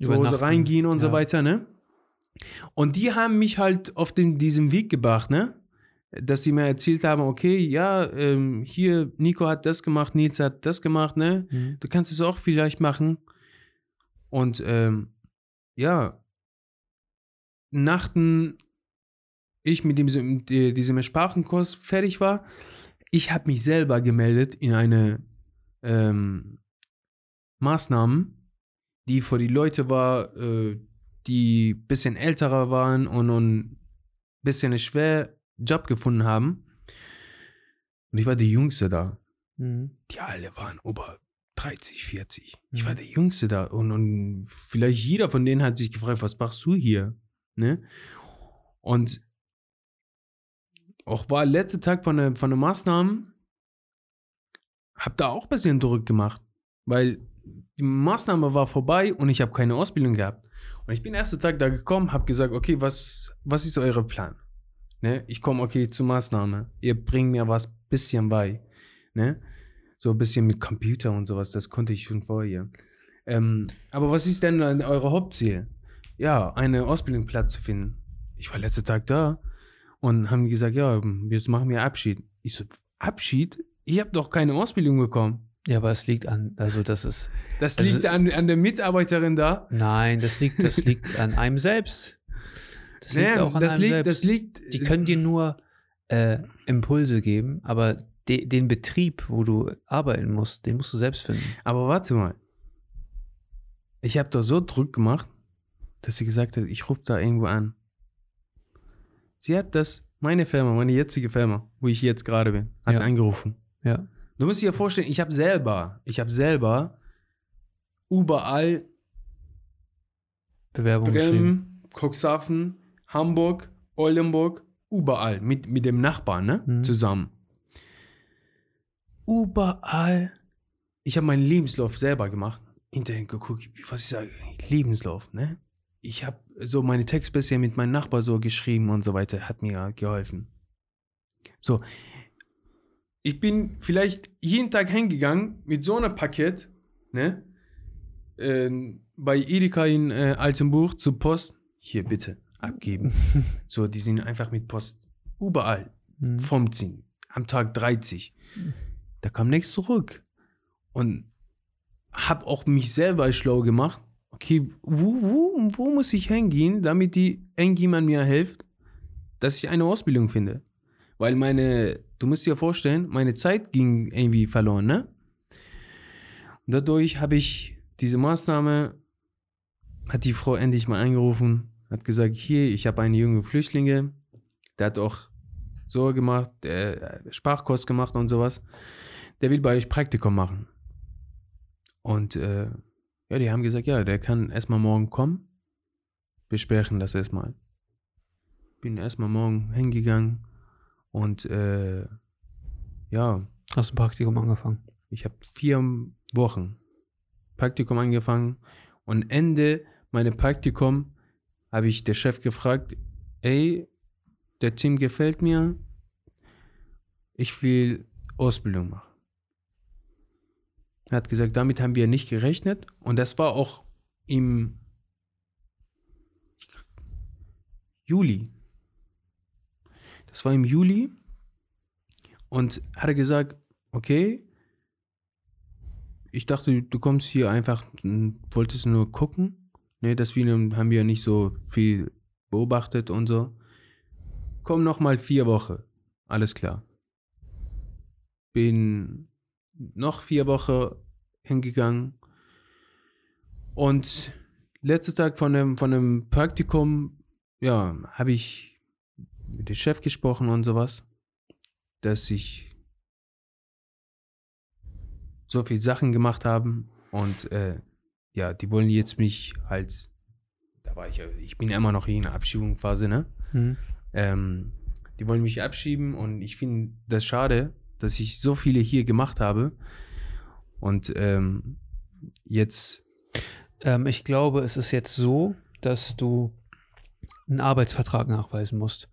zu Hause reingehen und so Ja. weiter, ne? Und die haben mich halt auf den, diesem Weg gebracht, ne? Dass sie mir erzählt haben, okay, ja, ähm, hier, Nico hat das gemacht, Nils hat das gemacht, ne? Mhm. du kannst es auch vielleicht machen. Und ähm, ja, nachdem ich mit diesem, die- diesem Sprachenkurs fertig war, ich habe mich selber gemeldet in eine ähm, Maßnahmen, die für die Leute war, äh, die ein bisschen älterer waren und ein bisschen schwer Job gefunden haben. Und ich war der Jüngste da Mhm. die alle waren über 30, 40. Ich Mhm. war der Jüngste da und, und vielleicht jeder von denen hat sich gefragt, was machst du hier? Ne? Und auch war letzter Tag von der, von der Maßnahmen, hab da auch ein bisschen Druck gemacht, weil die Maßnahme war vorbei und ich habe keine Ausbildung gehabt. Und ich bin ersten Tag da gekommen, habe gesagt, okay, was, was ist euer Plan? Ne? Ich komme, okay, zur Maßnahme. Ihr bringt mir was bisschen bei. Ne? So ein bisschen mit Computer und sowas, das konnte ich schon vorher. Ähm, aber was ist denn dann eure Hauptziel? Ja, einen Ausbildungsplatz zu finden. Ich war letzten Tag da und haben gesagt, ja, jetzt machen wir Abschied. Ich so, Abschied? Ich habe doch keine Ausbildung bekommen. Ja, aber es liegt an, also das ist, Das Also- liegt an, an der Mitarbeiterin da. nein, das liegt, das liegt an einem selbst. Das liegt Nee, auch an das einem liegt, selbst. das liegt. Die können dir nur äh, Impulse geben, aber de den Betrieb, wo du arbeiten musst, den musst du selbst finden. Aber warte mal. Ich habe doch so Druck gemacht, dass sie gesagt hat, ich rufe da irgendwo an. Sie hat das, meine Firma, meine jetzige Firma, wo ich jetzt gerade bin, hat Ja. angerufen. Ja. Du musst dir vorstellen, ich habe selber, ich habe selber überall Bewerbung geschrieben. Bremen, Cuxhaven, Hamburg, Oldenburg, überall mit, mit dem Nachbarn ne? Mhm. zusammen. Überall. Ich habe meinen Lebenslauf selber gemacht. Internet geguckt, was ich sage, Lebenslauf, ne? Ich habe so meine Texte bisher mit meinem Nachbar so geschrieben und so weiter, hat mir geholfen. So, ich bin vielleicht jeden Tag hingegangen mit so einem Paket, ne? Ähm, bei Edeka in äh, Altenburg zur Post. Hier bitte abgeben. so, die sind einfach mit Post überall Mhm. vom Ziehen. Am Tag 30. Da kam nichts zurück. Und hab auch mich selber schlau gemacht. okay, wo, wo, wo muss ich hingehen, damit die irgendjemand mir hilft, dass ich eine Ausbildung finde? Weil meine, du musst dir vorstellen, meine Zeit ging irgendwie verloren, ne? Und dadurch habe ich diese Maßnahme, hat die Frau endlich mal angerufen, hat gesagt, hier, ich habe eine junge Flüchtlinge, der hat auch so gemacht, äh, Sprachkurs gemacht und sowas. Der will bei euch Praktikum machen. Und äh, ja, die haben gesagt, ja, der kann erstmal morgen kommen. Besprechen das erstmal. Bin erstmal morgen hingegangen und äh, ja. Hast ein Praktikum angefangen? Ich habe vier Wochen Praktikum angefangen und Ende meiner Praktikum habe ich der Chef gefragt, ey, der Team gefällt mir, ich will Ausbildung machen. Er hat gesagt, damit haben wir nicht gerechnet und das war auch im Juli. Das war im Juli und hat er gesagt, okay, ich dachte, du kommst hier einfach, wolltest nur gucken. Ne, das haben wir nicht so viel beobachtet und so. Komm noch mal vier Wochen. Alles klar. Bin noch vier Wochen hingegangen. Und letzter Tag von dem, von dem Praktikum, ja, habe ich mit dem Chef gesprochen und sowas, dass ich so viele Sachen gemacht haben und äh, ja, die wollen jetzt mich als, da war ich, ich bin ja immer noch in der Abschiebungsphase, ne? Mhm. Ähm, die wollen mich abschieben und ich finde das schade, dass ich so viele hier gemacht habe und ähm, jetzt. Ähm, ich glaube, es ist jetzt so, dass du einen Arbeitsvertrag nachweisen musst.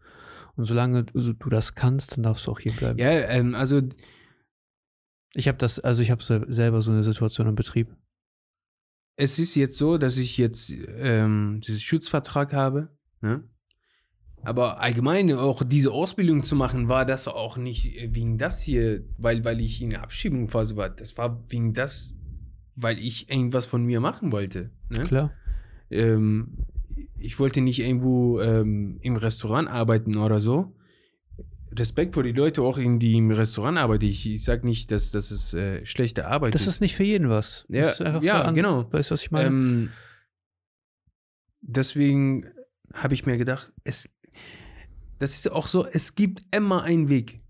Und solange du, du das kannst, dann darfst du auch hier bleiben. Ja, ähm, also ich habe das, also ich habe selber so eine Situation im Betrieb. Es ist jetzt so, dass ich jetzt ähm, diesen Schutzvertrag habe. Ne? Aber allgemein auch diese Ausbildung zu machen, war das auch nicht wegen das hier, weil, weil ich in der Abschiebungsphase war. Das war wegen das, weil ich irgendwas von mir machen wollte. Ne? Klar. Ähm, ich wollte nicht irgendwo ähm, im Restaurant arbeiten oder so. Respekt vor die Leute auch in die im Restaurant arbeiten. Ich, ich sage nicht, dass das ist äh, schlechte Arbeit das ist. Das ist nicht für jeden was. Ja, ja genau. Weißt du, was ich meine? Ähm, deswegen habe ich mir gedacht, es, das ist auch so, es gibt immer einen Weg.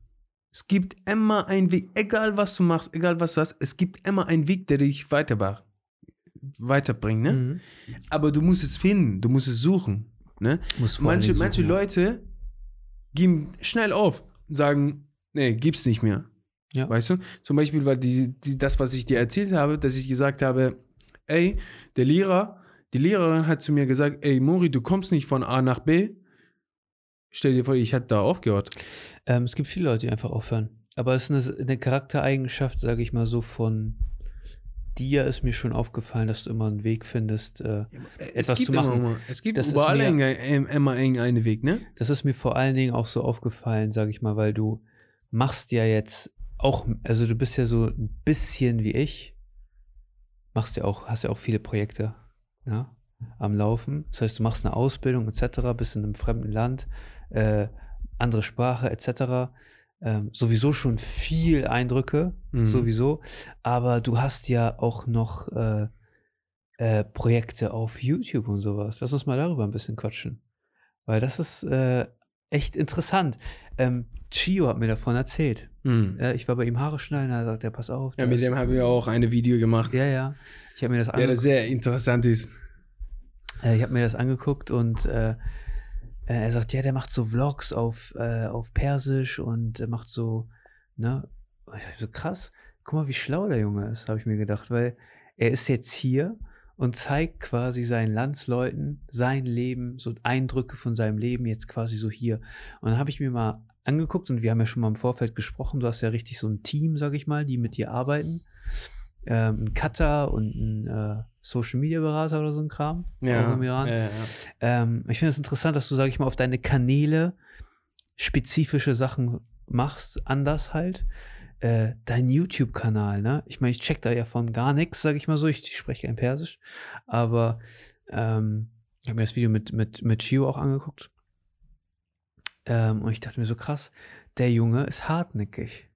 Es gibt immer einen Weg, egal was du machst, egal was du hast, es gibt immer einen Weg, der dich weiterbringt. weiterbringt ne? Mhm. Aber du musst es finden, du musst es suchen. Ne? Manche, suchen, manche ja. Leute geben schnell auf und sagen, nee, gibt's nicht mehr. Ja. Weißt du? Zum Beispiel war die, die, das, was ich dir erzählt habe, dass ich gesagt habe, ey, der Lehrer, die Lehrerin hat zu mir gesagt, ey, Mori, du kommst nicht von A nach B. Stell dir vor, ich hätte da aufgehört. Ähm, es gibt viele Leute, die einfach aufhören. Aber es ist eine, eine Charaktereigenschaft, sage ich mal so, von dir ist mir schon aufgefallen, dass du immer einen Weg findest, äh, es etwas zu machen. Immer, es gibt das überall mir, immer einen Weg, ne? Das ist mir vor allen Dingen auch so aufgefallen, sage ich mal, weil du machst ja jetzt auch, also du bist ja so ein bisschen wie ich, machst ja auch, hast ja auch viele Projekte ja, am Laufen. Das heißt, du machst eine Ausbildung etc., bist in einem fremden Land, äh, andere Sprache etc ähm, sowieso schon viel Eindrücke, mhm. sowieso. Aber du hast ja auch noch äh, äh, Projekte auf YouTube und sowas. Lass uns mal darüber ein bisschen quatschen. Weil das ist äh, echt interessant. Ähm, Chio hat mir davon erzählt. Mhm. ich war bei ihm Haare schneiden, er sagt, ja, pass auf. Ja, mit dem haben wir auch eine Video gemacht. Ja, ja. Ich habe mir das angeguckt. Ja, das sehr interessant ist. Äh, ich habe mir das angeguckt und äh, er sagt, ja, der macht so Vlogs auf, äh, auf Persisch und macht so, ne? So krass. Guck mal, wie schlau der Junge ist, habe ich mir gedacht, weil er ist jetzt hier und zeigt quasi seinen Landsleuten sein Leben, so Eindrücke von seinem Leben jetzt quasi so hier. Und dann habe ich mir mal angeguckt und wir haben ja schon mal im Vorfeld gesprochen, du hast ja richtig so ein Team, sag ich mal, die mit dir arbeiten. Ähm, ein Cutter und ein äh, Social Media Berater oder so ein Kram. Ja. ja, ja. Ähm, ich finde es interessant, dass du, sag ich mal, auf deine Kanäle spezifische Sachen machst, anders halt. äh, dein YouTube-Kanal, ne? Ich meine, ich check da ja von gar nichts, sage ich mal so. Ich, ich spreche kein Persisch. Aber ähm, ich habe mir das Video mit, mit, mit Chio auch angeguckt. Ähm, und ich dachte mir so krass, der Junge ist hartnäckig.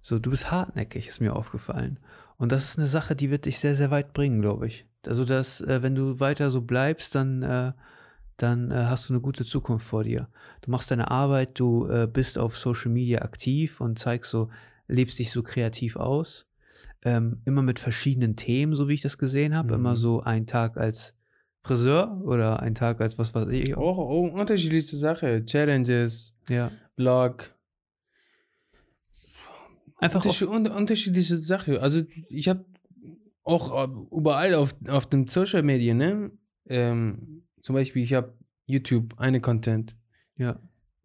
So, du bist hartnäckig, ist mir aufgefallen. Und das ist eine Sache, die wird dich sehr, sehr weit bringen, glaube ich. Also, dass, äh, wenn du weiter so bleibst, dann, äh, dann äh, hast du eine gute Zukunft vor dir. Du machst deine Arbeit, du äh, bist auf Social Media aktiv und zeigst so, lebst dich so kreativ aus. Ähm, immer mit verschiedenen Themen, so wie ich das gesehen habe. Mhm. Immer so ein Tag als Friseur oder ein Tag als was weiß ich. Auch, auch unterschiedlichste Sache. Challenges, Ja. Blog. Einfach auf, Unterschied, un, unterschiedliche Sache. Also ich habe auch äh, überall auf, auf den Social Media, ne? Ähm, zum Beispiel, ich habe YouTube eine Content, ja.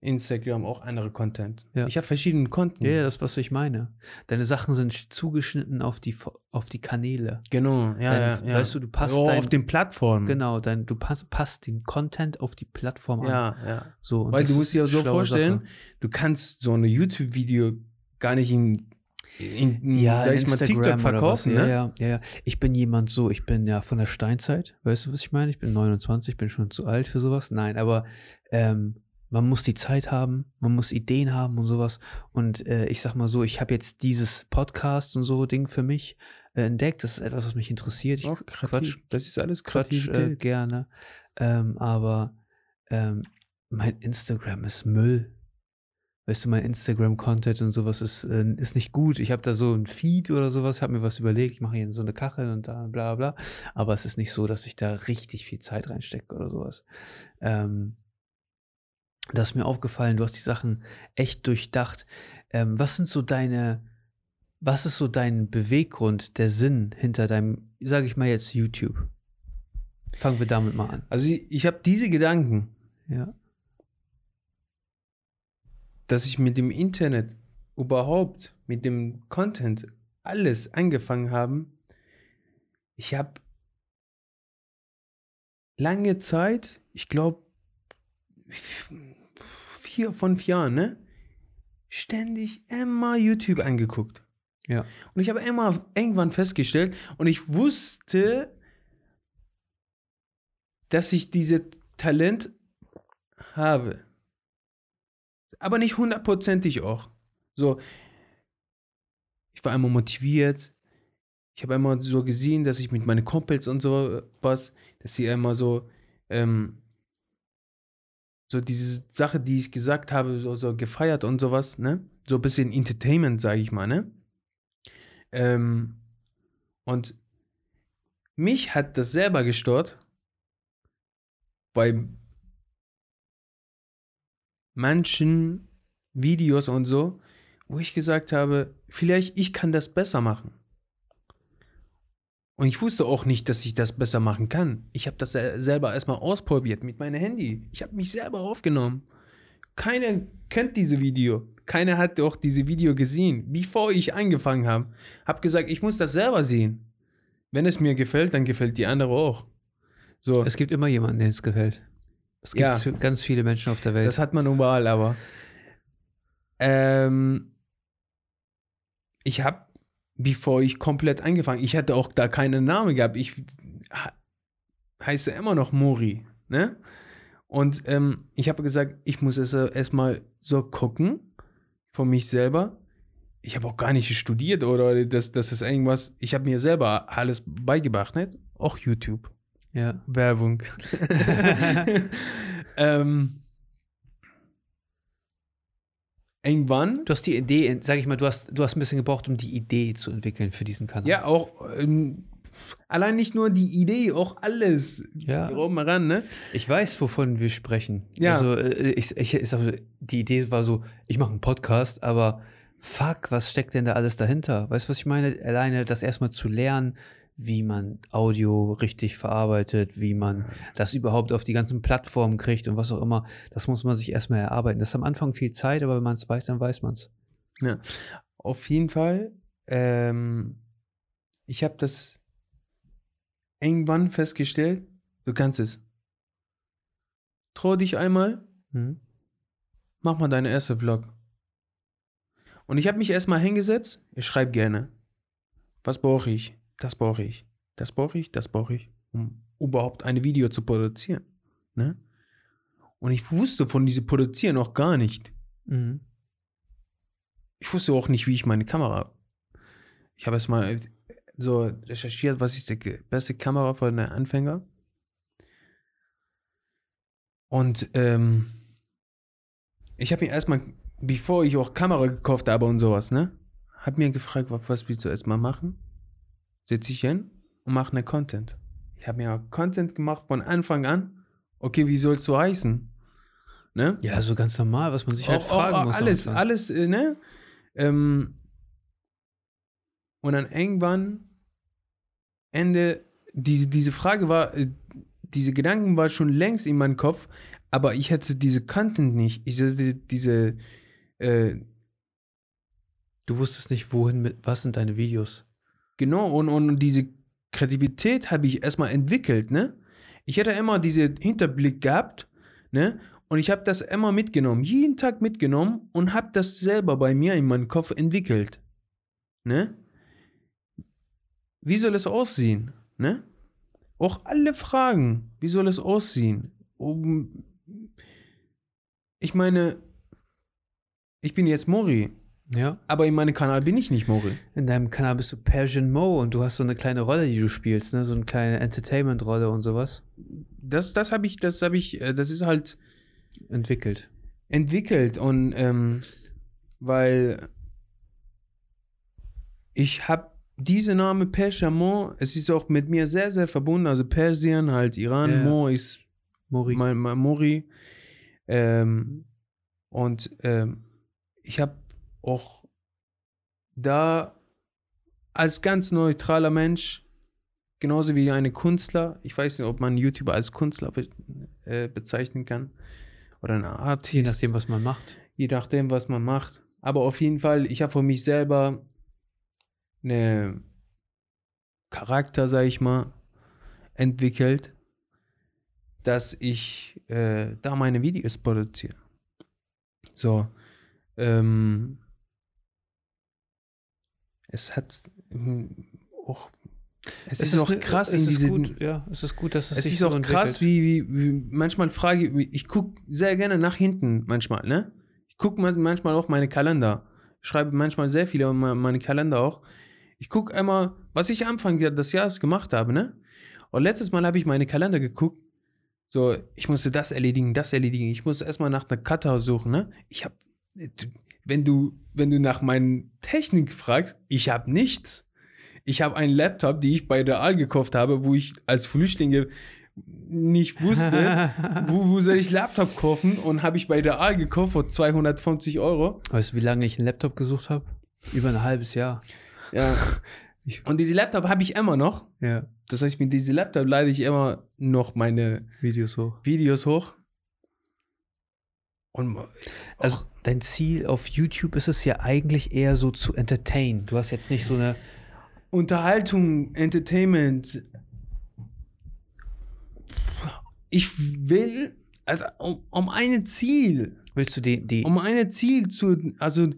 Instagram auch andere Content. Ja. Ich habe verschiedene Konten. Ja, ja, das, was ich meine. Deine Sachen sind sch- zugeschnitten auf die, auf die Kanäle. Genau, ja, Dein, ja, ja. Weißt du, du passt Ja, dein, auf den Plattformen. genau, dein, du passt, passt den Content auf die Plattform an. Ja, ja. So, Weil du ist musst dir eine so vorstellen, Sache. du kannst so ein YouTube-Video gar nicht in, in, in Ja, sag ich mal, TikTok verkaufen, ne? Ja, ja, ja. Ich bin jemand so, ich bin ja von der Steinzeit, weißt du, was ich meine? Ich bin 29, bin schon zu alt für sowas. Nein, aber ähm, man muss die Zeit haben, man muss Ideen haben und sowas. Und äh, ich sag mal so, ich habe jetzt dieses Podcast und so Ding für mich äh, entdeckt. Das ist etwas, was mich interessiert. Ich Auch quatsch, kreativ. Das ist alles Quatsch äh, gerne. Ähm, aber ähm, mein Instagram ist Müll. Weißt du, mein Instagram-Content und sowas ist, äh, ist nicht gut. Ich habe da so ein Feed oder sowas, habe mir was überlegt, ich mache hier so eine Kachel und da bla bla. Aber es ist nicht so, dass ich da richtig viel Zeit reinstecke oder sowas. Ähm, das ist mir aufgefallen, du hast die Sachen echt durchdacht. Ähm, was sind so deine, was ist so dein Beweggrund, der Sinn hinter deinem, sage ich mal jetzt, YouTube? Fangen wir damit mal an. Also ich, ich habe diese Gedanken, Ja. Dass ich mit dem Internet überhaupt, mit dem Content, alles angefangen habe. Ich habe lange Zeit, ich glaube vier, fünf Jahren, ne? Ständig immer YouTube angeguckt. Ja. Und ich habe immer irgendwann festgestellt und ich wusste, dass ich dieses Talent habe. Aber nicht hundertprozentig auch. So, ich war einmal motiviert. Ich habe einmal so gesehen, dass ich mit meinen Kumpels und so was, dass sie einmal so, ähm, so diese Sache, die ich gesagt habe, so, so gefeiert und sowas, ne? So ein bisschen Entertainment, sage ich mal, ne? Ähm, und mich hat das selber gestört, bei manchen Videos und so, wo ich gesagt habe, vielleicht ich kann das besser machen. Und ich wusste auch nicht, dass ich das besser machen kann. Ich habe das sel- selber erstmal ausprobiert mit meinem Handy. Ich habe mich selber aufgenommen. Keiner kennt diese Video. Keiner hat auch diese Video gesehen, bevor ich angefangen habe. Hab gesagt, ich muss das selber sehen. Wenn es mir gefällt, dann gefällt die andere auch. So, Es gibt immer jemanden, den es gefällt. Es gibt Ja. ganz viele Menschen auf der Welt. das hat man überall, aber ähm, ich habe, bevor ich komplett angefangen, ich hatte auch da keinen Namen gehabt. Ich heiße immer noch Mori, ne? Und ähm, ich habe gesagt, ich muss es äh, erstmal so gucken von mich selber. Ich habe auch gar nicht studiert oder das, das ist irgendwas. Ich habe mir selber alles beigebracht, ne? Auch YouTube. Ja. Werbung. ähm, irgendwann, Du hast die Idee, sag ich mal, du hast, du hast ein bisschen gebraucht, um die Idee zu entwickeln für diesen Kanal. ja, auch ähm, allein nicht nur die Idee, auch alles Ja. drum heran, ne? Ich weiß, wovon wir sprechen. Ja. Also, äh, ich, ich, ich sag, die Idee war so, ich mache einen Podcast, aber fuck, was steckt denn da alles dahinter? Weißt du, was ich meine? Alleine das erstmal zu lernen, wie man Audio richtig verarbeitet, wie man das überhaupt auf die ganzen Plattformen kriegt und was auch immer, das muss man sich erstmal erarbeiten. Das ist am Anfang viel Zeit, aber wenn man es weiß, dann weiß man es. Auf jeden Fall, ähm, ich habe das irgendwann festgestellt, du kannst es. Trau dich einmal, Mhm. mach mal deine erste Vlog. Und ich habe mich erstmal hingesetzt, ich schreibe gerne. Was brauche ich? Das brauche ich. Das brauche ich, das brauche ich, um überhaupt ein Video zu produzieren. Ne? Und ich wusste von diesem Produzieren auch gar nicht. Mhm. Ich wusste auch nicht, wie ich meine Kamera. Ich habe erstmal so recherchiert, was ist die beste Kamera für einen Anfänger. Und ähm, ich habe mir erstmal, bevor ich auch Kamera gekauft habe und sowas, ne, habe mir gefragt, was, was willst du erstmal machen? Setze ich hin und mache eine Content. Ich habe mir Content gemacht von Anfang an. Okay, wie soll es so heißen? Ne? Ja, so ganz normal, was man sich halt Auch- fragen auch, muss. Alles, alles, äh, ne? Ähm, und dann irgendwann Ende, diese, diese Frage war, äh, diese Gedanken war schon längst in meinem Kopf, aber ich hatte diese Content nicht. Ich hatte diese, äh, Du wusstest nicht, wohin mit, was sind deine Videos? Genau, und, und diese Kreativität habe ich erstmal entwickelt, ne? Ich hatte immer diesen Hinterblick gehabt, ne? Und ich habe das immer mitgenommen, jeden Tag mitgenommen und habe das selber bei mir in meinem Kopf entwickelt, ne? Wie soll es aussehen, ne? Auch alle Fragen, wie soll es aussehen? Ich meine, ich bin jetzt Mori, Ja. aber in meinem Kanal bin ich nicht Mori. In deinem Kanal bist du Persian Mo und du hast so eine kleine Rolle, die du spielst, ne? So eine kleine Entertainment-Rolle und sowas das, das habe ich, das habe ich, äh, das ist halt entwickelt. entwickelt und ähm, weil ich habe diese Name Persian es ist auch mit mir sehr, sehr verbunden, also Persien, halt Iran, ja. Mo ist Mori. mein, mein Mori ähm, und ähm, ich habe auch da als ganz neutraler Mensch, genauso wie eine Künstler, ich weiß nicht, ob man YouTuber als Künstler be äh, bezeichnen kann oder eine Artist, Je nachdem, was man macht. je nachdem, was man macht. Aber auf jeden Fall, ich habe für mich selber eine Charakter, sag ich mal, entwickelt, dass ich äh, da meine Videos produziere. So, ähm, es hat ähm, auch, es, ist, auch ne- krass es in ist gut, ja, es ist gut, dass es, es sich ist so auch krass, entwickelt. wie, wie, wie manchmal frage ich, ich gucke sehr gerne nach hinten manchmal, ne? Ich gucke manchmal auch meine Kalender. Ich schreibe manchmal sehr viele me- meine Kalender auch. Ich gucke einmal, was ich Anfang des Jahres gemacht habe, ne? Und letztes Mal habe ich meine Kalender geguckt. So, ich musste das erledigen, das erledigen. Ich musste erstmal nach einer Cutter suchen, ne? Ich habe, wenn du, wenn du nach meinen Technik fragst, ich habe nichts. Ich habe einen Laptop, die ich bei der Aal gekauft habe, wo ich als Flüchtlinge nicht wusste, wo, wo soll ich Laptop kaufen und habe ich bei der Aal gekauft für 250 Euro. Weißt du, wie lange ich einen Laptop gesucht habe? Über ein halbes Jahr. Ja. Und diese Laptop habe ich immer noch. Ja. Das heißt, mit diesem Laptop lade ich immer noch meine Videos hoch. Videos hoch. Und Also dein Ziel auf YouTube ist es ja eigentlich eher so zu entertain. Du hast jetzt nicht so eine. Unterhaltung, Entertainment. Ich will, also um, um ein Ziel, Willst du die, die um ein Ziel zu, also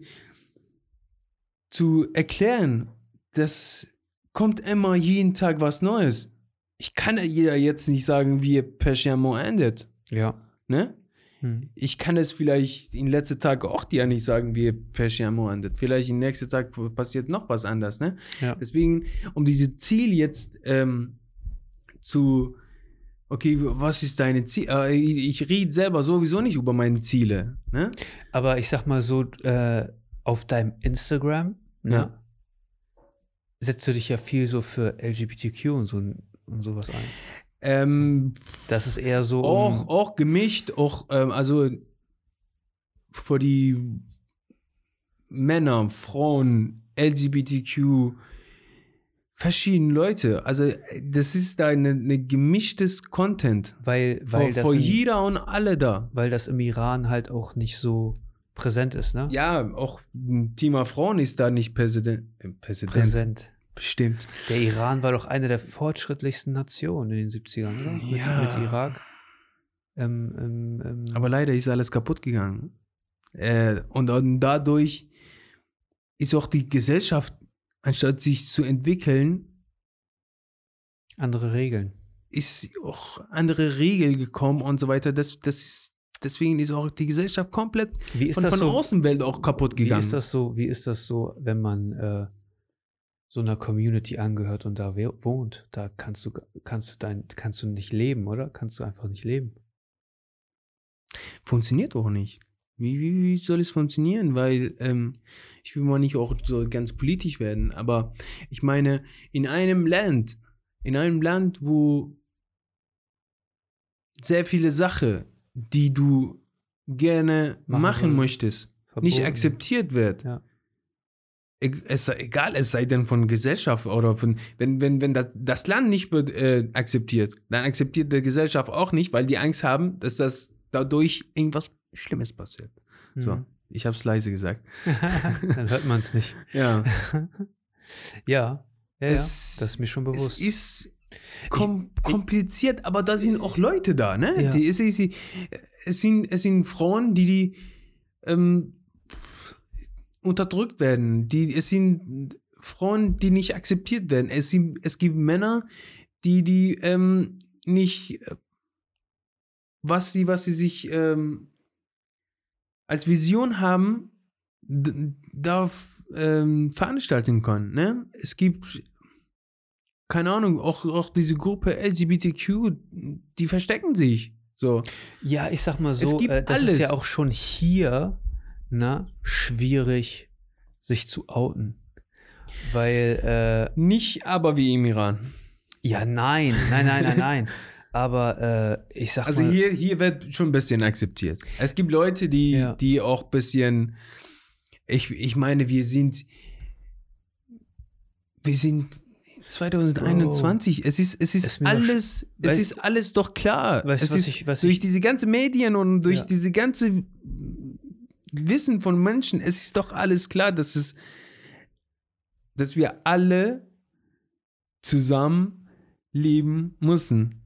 zu erklären, das kommt immer jeden Tag was Neues. Ich kann ja jetzt nicht sagen, wie Persiamo endet, ja. ne? Hm. Ich kann es vielleicht in letzten Tagen auch dir nicht sagen, wie Persiamo endet. Vielleicht im nächsten Tag passiert noch was anderes, ne? Ja. Deswegen, um dieses Ziel jetzt ähm, zu, okay, was ist deine Ziel? Äh, ich, ich rede selber sowieso nicht über meine Ziele, ne? Aber ich sag mal so, äh, auf deinem Instagram, ne, Ja. setzt du dich ja viel so für LGBTQ und so und sowas ein. Ähm, Das ist eher so. auch, auch gemischt, auch, ähm, also für die Männer, Frauen, LGBTQ, verschiedene Leute. Also das ist da eine, eine gemischtes Content. weil, weil, Vor, das vor jeder und alle da. weil das im Iran halt auch nicht so präsent ist, ne? Ja, auch ein Thema Frauen ist da nicht Präsident. äh, Präsident. Präsent. Bestimmt. Der Iran war doch eine der fortschrittlichsten Nationen in den 70ern, oder? Mit, Ja. mit Irak. Ähm, ähm, ähm, Aber leider ist alles kaputt gegangen. Äh, und dann dadurch ist auch die Gesellschaft, anstatt sich zu entwickeln, Andere Regeln. ist auch andere Regeln gekommen und so weiter. Das, das ist, deswegen ist auch die Gesellschaft komplett Wie ist von, von so? der Außenwelt auch kaputt Wie gegangen. ist das so, wie ist das so, wenn man äh, so einer Community angehört und da wohnt? Da kannst du, kannst du dein, kannst du nicht leben, oder? Kannst du einfach nicht leben. Funktioniert auch nicht. Wie, wie, wie soll es funktionieren? Weil ähm, ich will mal nicht auch so ganz politisch werden, aber ich meine, in einem Land, in einem Land, wo sehr viele Sachen, die du gerne Machen machen, möchtest, nicht Verboten. akzeptiert wird. Ja. Es sei egal, es sei denn von Gesellschaft oder von, wenn, wenn, wenn das, das Land nicht äh, akzeptiert, dann akzeptiert die Gesellschaft auch nicht, weil die Angst haben, dass das dadurch irgendwas Schlimmes passiert. So, Mhm. ich habe es leise gesagt. Dann hört man es nicht. Ja, ja, ja, Es- ja, das ist mir schon bewusst. es ist kom kompliziert, aber da sind auch Leute da, ne? Ja. Die, es, es, es, sind, es sind Frauen, die, die ähm, unterdrückt werden. Die, es sind Frauen, die nicht akzeptiert werden. Es, sind, es gibt Männer, die, die ähm, nicht, was sie, was sie sich ähm, als Vision haben, d- darf ähm, veranstalten können. Ne? Es gibt, keine Ahnung, auch, auch diese Gruppe LGBTQ, die verstecken sich. So. Ja, ich sag mal so, Es gibt äh, das ist alles. ja auch schon hier na, schwierig, sich zu outen. Weil, äh, Nicht aber wie im Iran. ja, nein, nein, nein, nein, nein. Aber äh, ich sag Also mal, hier, hier wird schon ein bisschen akzeptiert. Es gibt Leute, die, Ja. die auch ein bisschen, ich, ich meine, wir sind, wir sind 2021. Es ist, es ist, Ist alles, es weißt- ist alles doch klar. Weißt es ist ich- durch ich- diese ganzen Medien und durch Ja. diese ganze Wissen von Menschen, es ist doch alles klar, dass es, dass wir alle zusammen leben müssen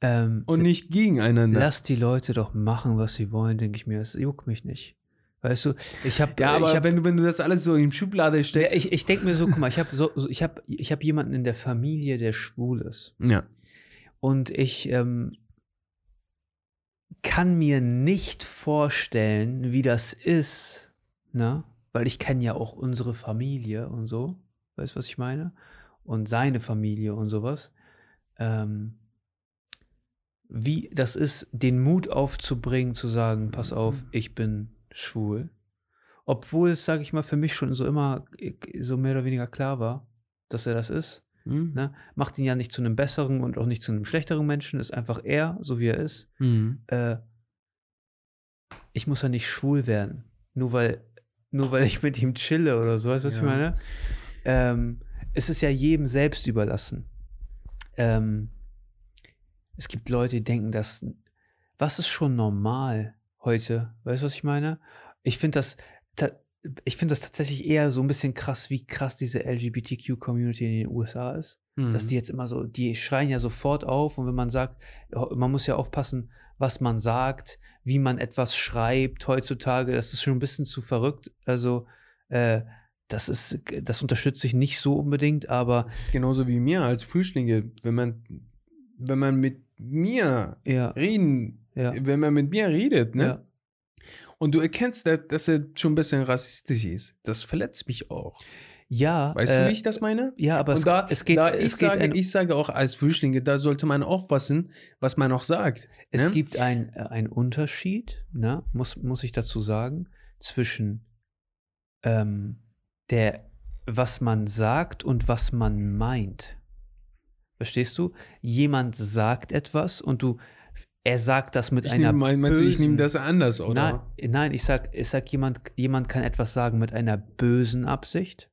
ähm, und nicht gegeneinander. lass die Leute doch machen, was sie wollen, denke ich mir. Es juckt mich nicht. Weißt du, ich habe Ja, aber hab, wenn, du, wenn du das alles so in Schublade ja, steckst. ich, ich denke mir so, guck mal, ich habe so, so, ich hab, ich hab jemanden in der Familie, der schwul ist. ja. Und ich ähm, kann mir nicht vorstellen, wie das ist, ne? Weil ich kenne ja auch unsere Familie und so. Weißt du, was ich meine? Und seine Familie und sowas. Ähm, wie das ist, den Mut aufzubringen, zu sagen, pass auf, ich bin schwul. Obwohl es, sage ich mal, für mich schon so immer äh, so mehr oder weniger klar war, dass er das ist. Mhm. Ne? Macht ihn ja nicht zu einem besseren und auch nicht zu einem schlechteren Menschen, ist einfach er, so wie er ist. Mhm. Äh, ich muss ja nicht schwul werden, nur weil, nur weil ich mit ihm chille oder so, weißt du, was ich Ja. meine? Ähm, es ist ja jedem selbst überlassen. Ähm, es gibt Leute, die denken, dass, was ist schon normal heute? Weißt du, was ich meine? Ich finde das, ich finde das tatsächlich eher so ein bisschen krass, wie krass diese LGBTQ-Community in den USA ist dass Mhm. die jetzt immer so, die schreien ja sofort auf und wenn man sagt, man muss ja aufpassen, was man sagt, wie man etwas schreibt heutzutage, das ist schon ein bisschen zu verrückt. Also äh, das ist, das unterstütze ich nicht so unbedingt, aber Das ist genauso wie mir als Flüchtlinge. Wenn man, wenn man mit mir ja, reden, ja, wenn man mit mir redet, ne? ja. Und du erkennst, dass, dass er schon ein bisschen rassistisch ist. Das verletzt mich auch. Ja, Weißt äh, du, wie ich das meine? ja, aber es, da, es geht, da es ich, geht sage, ich sage auch als Flüchtlinge, da sollte man aufpassen, was man auch sagt. Es ne? gibt ein, äh, einen Unterschied, ne, muss, muss ich dazu sagen, zwischen ähm, der, was man sagt und was man meint. Verstehst du? Jemand sagt etwas und du, er sagt das mit ich einer nehme, mein- meinst du, ich bösen- nehme das anders, oder? Nein, nein, ich sag, ich sag jemand, jemand kann etwas sagen mit einer bösen Absicht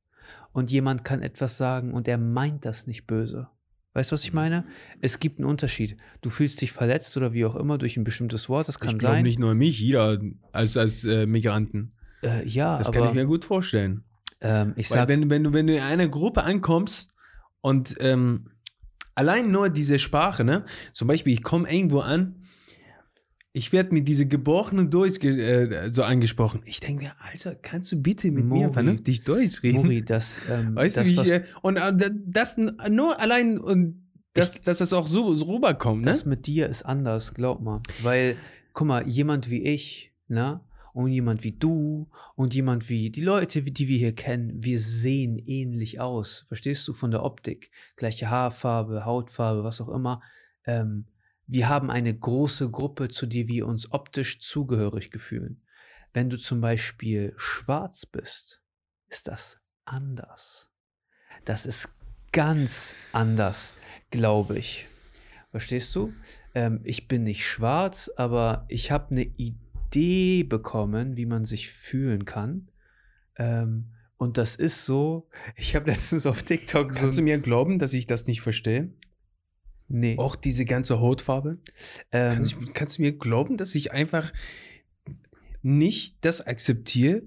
und jemand kann etwas sagen und er meint das nicht böse. Weißt du, was ich meine? Es gibt einen Unterschied. Du fühlst dich verletzt oder wie auch immer durch ein bestimmtes Wort, das kann ich sein. nicht nur mich, jeder als, als äh, Migranten. Äh, ja, Das aber kann ich mir gut vorstellen. ähm, ich Weil sag, wenn, wenn, du, wenn du in eine Gruppe ankommst und ähm, allein nur diese Sprache, ne? Zum Beispiel, ich komme irgendwo an, ich werde mit diese gebrochenen Deutsch äh, so angesprochen. Ich denke mir, Alter, kannst du bitte mit mir Mori. vernünftig Deutsch reden? Mori, das, ähm, Weißt das, du, wie ich, äh, und äh, da- das nur allein, und dass, dass das auch so, so rüberkommt, ne? das mit dir ist anders, glaub mal. Weil, guck mal, jemand wie ich, ne? Und jemand wie du und jemand wie die Leute, die wir hier kennen, wir sehen ähnlich aus. Verstehst du? Von der Optik. Gleiche Haarfarbe, Hautfarbe, was auch immer. Ähm, wir haben eine große Gruppe, zu der wir uns optisch zugehörig fühlen. Wenn du zum Beispiel schwarz bist, ist das anders. Das ist ganz anders, glaube ich. Verstehst du? Ähm, ich bin nicht schwarz, aber ich habe eine Idee bekommen, wie man sich fühlen kann. Ähm, und das ist so, ich habe letztens auf TikTok so Kannst du mir glauben, dass ich das nicht verstehe? Nee, Auch diese ganze Hautfarbe? ähm, Kannst, du- kannst du mir glauben, dass ich einfach nicht das akzeptiere,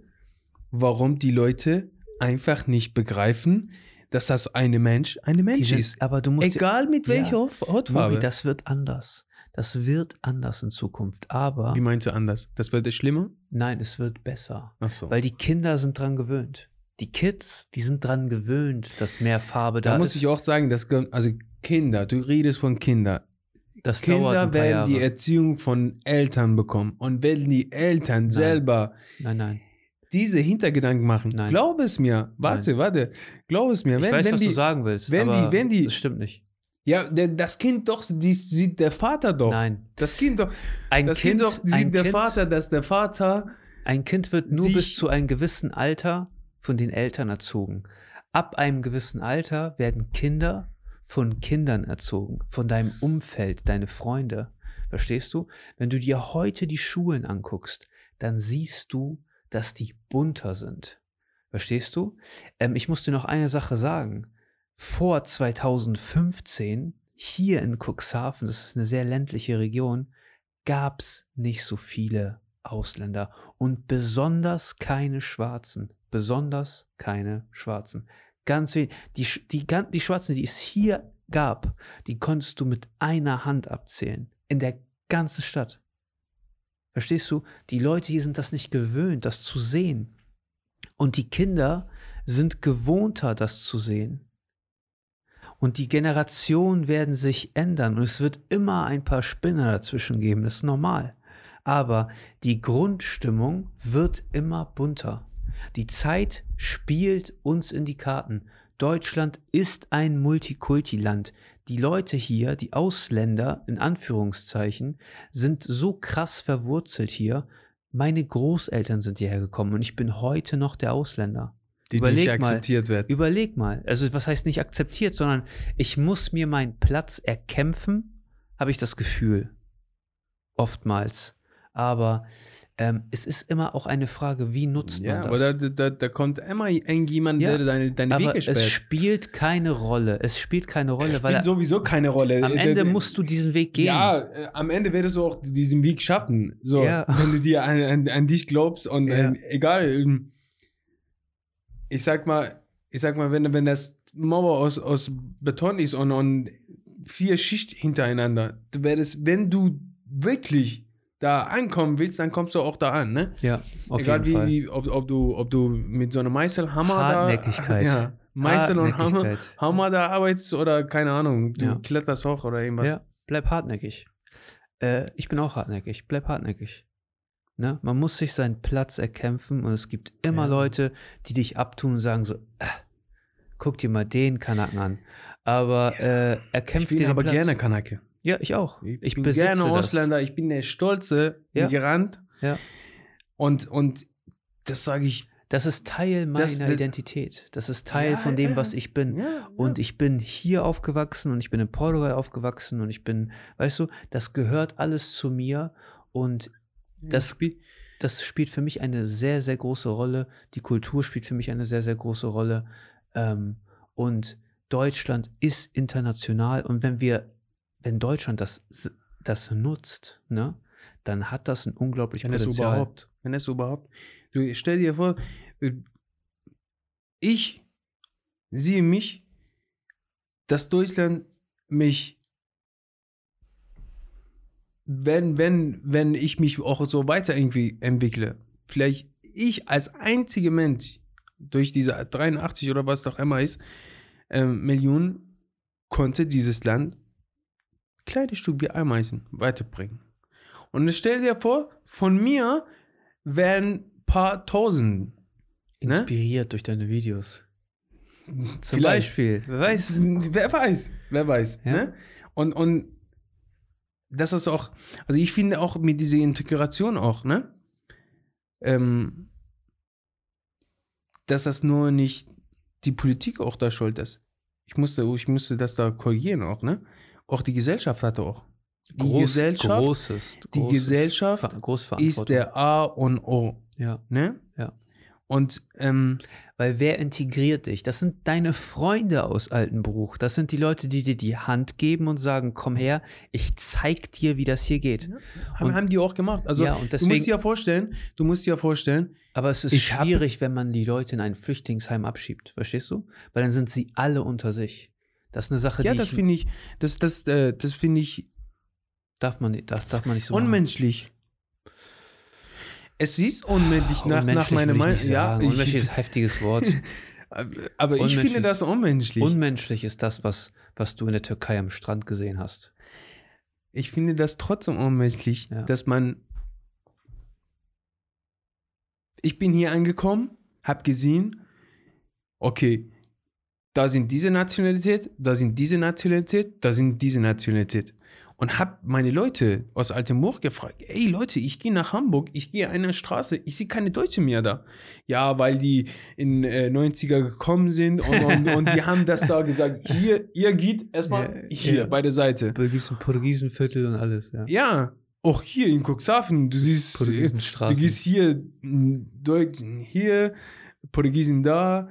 warum die Leute einfach nicht begreifen, dass das eine Mensch eine Mensch diese, ist? aber du musst Egal mit Ja. welcher Haut- Hautfarbe. Das wird anders. Das wird anders in Zukunft. Aber Wie meinst du anders? Das wird schlimmer? nein, es wird besser. Ach so. Weil die Kinder sind dran gewöhnt. Die Kids, die sind dran gewöhnt, dass mehr Farbe da, da muss ist. ich auch sagen, dass also Kinder, du redest von Kindern. das Kinder werden Jahre. die Erziehung von Eltern bekommen. Und wenn die Eltern selber nein, nein. diese Hintergedanken machen, Nein. glaub es mir. Warte, warte. Glaub es mir. Ich wenn, weiß, wenn was die, du sagen willst. wenn die- aber wenn die- Das stimmt nicht. Ja, das Kind doch, die sieht der Vater doch. Nein. Das Kind doch. Ein Das Kind, Kind, doch sieht ein der kind, Vater, dass der Vater. Ein Kind wird nur bis zu einem gewissen Alter von den Eltern erzogen. Ab einem gewissen Alter werden Kinder von Kindern erzogen, von deinem Umfeld, deine Freunde. Verstehst du? Wenn du dir heute die Schulen anguckst, dann siehst du, dass die bunter sind. Verstehst du? Ähm, ich muss dir noch eine Sache sagen. Vor 2015, hier in Cuxhaven, das ist eine sehr ländliche Region, gab es nicht so viele Ausländer und besonders keine Schwarzen. Besonders keine Schwarzen. Ganz wenig. Die, die, die Schwarzen, die es hier gab, die konntest du mit einer Hand abzählen. In der ganzen Stadt. Verstehst du? Die Leute hier sind das nicht gewöhnt, das zu sehen. Und die Kinder sind gewohnter, das zu sehen. Und die Generationen werden sich ändern und es wird immer ein paar Spinner dazwischen geben, das ist normal. Aber die Grundstimmung wird immer bunter. Die Zeit spielt uns in die Karten. Deutschland ist ein Multikulti-Land. Die Leute hier, die Ausländer in Anführungszeichen, sind so krass verwurzelt hier. Meine Großeltern sind hierher gekommen und ich bin heute noch der Ausländer. Die Überleg nicht mal. akzeptiert wird. Überleg mal. Also, was heißt nicht akzeptiert, sondern ich muss mir meinen Platz erkämpfen, habe ich das Gefühl. Oftmals. Aber ähm, es ist immer auch eine Frage, wie nutzt Ja, man aber das? da, da, da kommt immer irgendjemand, Ja, der deine, deine Aber Wege es sperrt. spielt keine Rolle. Es spielt keine Rolle, weil Spielt sowieso keine Rolle. am Äh, Ende der- musst du diesen Weg gehen. Ja, äh, am Ende wirst du auch diesen Weg schaffen. So, Ja. wenn du dir an, an, an dich glaubst und Ja. äh, egal. ähm, Ich sag mal, ich sag mal, wenn, wenn das Mauer aus, aus Beton ist und, und vier Schicht hintereinander, du werdest, wenn du wirklich da ankommen willst, dann kommst du auch da an, ne? Ja, auf Egal jeden wie, Fall. wie ob, ob du ob du mit so einem Meißelhammer Hartnäckigkeit. da ja, Meißel und Hammer, Hartnäckigkeit. Hammer da arbeitest oder keine Ahnung, du Ja. kletterst hoch oder irgendwas. Ja, bleib hartnäckig. Äh, ich bin auch hartnäckig. Bleib hartnäckig. Ne? Man muss sich seinen Platz erkämpfen und es gibt immer Ja. Leute, die dich abtun und sagen so, äh, guck dir mal den Kanaken an. Aber äh, Ich erkämpf bin den aber Platz. gerne Kanake. Ja, ich auch. Ich, Ich bin gerne das. Ausländer, ich bin der stolze Ja. Migrant. Ja. Und, und das sage ich. Das ist Teil meiner Das- das- Identität. Das ist Teil Ja, von dem, ja. was ich bin. Ja, Und ich bin hier aufgewachsen und ich bin in Portugal aufgewachsen und ich bin, weißt du, das gehört alles zu mir und das, das spielt für mich eine sehr, sehr große Rolle. Die Kultur spielt für mich eine sehr, sehr große Rolle. Ähm, und Deutschland ist international und wenn wir, wenn Deutschland das, das nutzt, ne, dann hat das ein unglaublich wenn es Potenzial. überhaupt. Wenn es überhaupt. Du stell dir vor, äh, ich sehe mich, dass Deutschland mich wenn, wenn, wenn ich mich auch so weiter irgendwie entwickle, vielleicht ich als einziger Mensch durch diese 83 oder was doch immer ist, ähm, Millionen konnte dieses Land kleines Stück wie Ameisen weiterbringen. Und stell dir vor, von mir wären ein paar Tausend. Ne? Inspiriert durch deine Videos. Zum Vielleicht. Beispiel. Wer weiß. Wer weiß, wer weiß. Ja. Ne? Und, und das ist auch, also ich finde auch mit dieser Integration auch, ne? Ähm, dass das nur nicht die Politik auch da schuld ist. Ich musste, ich musste das da korrigieren auch, ne? Auch die Gesellschaft hatte auch. Die Groß- Gesellschaft großes, die großes Gesellschaft ist der A und O, Ja. ne? Ja. Und ähm, Weil wer integriert dich? Das sind deine Freunde aus Altenbruch. Das sind die Leute, die dir die Hand geben und sagen, komm her, ich zeig dir, wie das hier geht. haben, Und- haben die auch gemacht. Also ja, und du deswegen, musst dir ja vorstellen, du musst dir ja vorstellen, aber es ist ich hab- schwierig, wenn man die Leute in ein Flüchtlingsheim abschiebt. Verstehst du? Weil dann sind sie alle unter sich. Das ist eine Sache, ja, die das ich, finde ich, das, das, äh, das finde ich darf, man, nicht- das darf man nicht so machen. unmenschlich. Es ist unmenschlich nach, nach Unmenschlich meiner will ich Meinung. Ja. Unmenschlich ist ein heftiges Wort. aber ich finde das unmenschlich. Unmenschlich ist das, was, was du in der Türkei am Strand gesehen hast. ich finde das trotzdem unmenschlich, Ja. dass man. Ich bin hier angekommen, hab gesehen, okay, da sind diese Nationalität, da sind diese Nationalität, da sind diese Nationalität. Und hab meine Leute aus Altenburg gefragt, ey Leute, ich gehe nach Hamburg, ich gehe der Straße, ich sehe keine Deutsche mehr da. Ja, weil die in äh, 90er gekommen sind und, und, und die haben das da gesagt, hier, ihr geht erstmal Ja, hier ja. bei der Seite. Da gibt es ein Portugiesenviertel und alles, ja. Ja, auch hier in Cuxhaven, du siehst, äh, du gehst hier, m, Deutschen hier, Portugiesen da,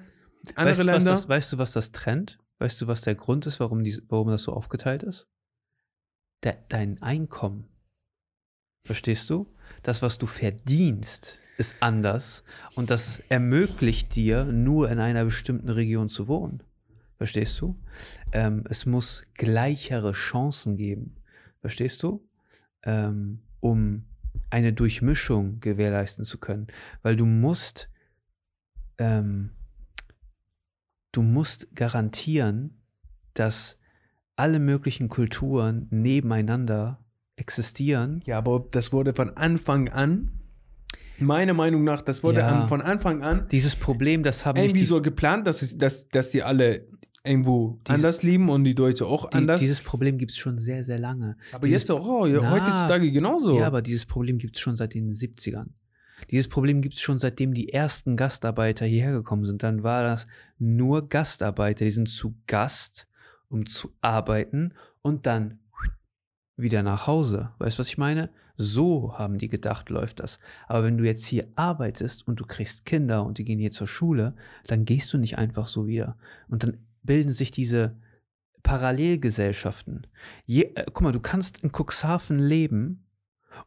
andere weißt, du, was Länder. das, weißt du, was das trennt? Weißt du, was der Grund ist, warum, die, warum das so aufgeteilt ist? De, dein Einkommen. Verstehst du? Das, was du verdienst, ist anders und das ermöglicht dir, nur in einer bestimmten Region zu wohnen. Verstehst du? Ähm, es muss gleichere Chancen geben. Verstehst du? Ähm, um eine Durchmischung gewährleisten zu können. Weil du musst ähm, du musst garantieren, dass alle möglichen Kulturen nebeneinander existieren. ja, aber das wurde von Anfang an, meiner Meinung nach, das wurde Ja. von Anfang an Dieses Problem, das haben nicht irgendwie die, so geplant, dass, es, dass, dass die alle irgendwo Diese- anders leben und die Deutsche auch die, anders. dieses Problem gibt es schon sehr, sehr lange. aber dieses- jetzt auch, oh, ja, Na, heutzutage genauso. Ja, aber dieses Problem gibt es schon seit den 70ern. Dieses Problem gibt es schon seitdem die ersten Gastarbeiter hierher gekommen sind. Dann war das nur Gastarbeiter, die sind zu Gast, um zu arbeiten und dann wieder nach Hause. Weißt du, was ich meine? So haben die gedacht, läuft das. Aber wenn du jetzt hier arbeitest und du kriegst Kinder und die gehen hier zur Schule, dann gehst du nicht einfach so wieder. Und dann bilden sich diese Parallelgesellschaften. Je, äh, guck mal, du kannst in Cuxhaven leben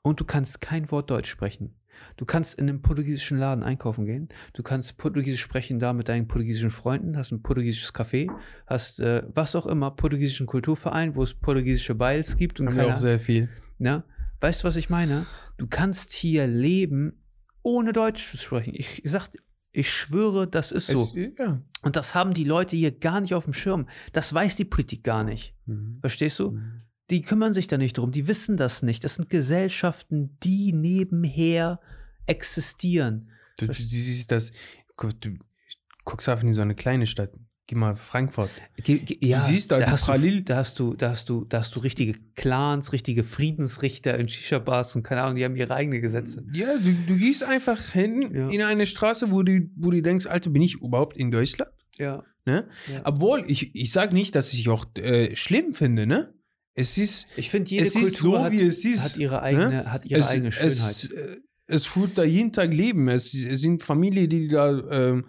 und du kannst kein Wort Deutsch sprechen. Du kannst in einem portugiesischen Laden einkaufen gehen. Du kannst Portugiesisch sprechen da mit deinen portugiesischen Freunden, hast ein portugiesisches Café, hast äh, was auch immer, portugiesischen Kulturverein, wo es portugiesische Biles gibt und haben wir keine auch sehr viel. ja? Weißt du, was ich meine? Du kannst hier leben, ohne Deutsch zu sprechen. Ich sag, ich schwöre, das ist so. Es, ja. Und das haben die Leute hier gar nicht auf dem Schirm. Das weiß die Politik gar nicht. Mhm. Verstehst du? Die kümmern sich da nicht drum. Die wissen das nicht. Das sind Gesellschaften, die nebenher existieren. Du, du, du siehst das, du, Cuxhaven ist so eine kleine Stadt. Geh mal Frankfurt. Ge ge ja, siehst da die hast du, Parallel- da hast du, da hast du, da hast du richtige Clans, richtige Friedensrichter in Shisha-Bars und keine Ahnung, die haben ihre eigenen Gesetze. Ja, du, du gehst einfach hin Ja. in eine Straße, wo du, wo du denkst, Alter, bin ich überhaupt in Deutschland? Ja. Ne? Ja. Obwohl, ich, ich sage nicht, dass ich auch äh, schlimm finde, ne? Es ist, Ich finde, jede Kultur so, hat, wie es ist, hat ihre eigene, hat ihre es, eigene Schönheit. es, äh, es führt da jeden Tag Leben. Es, es sind Familien, die da ähm,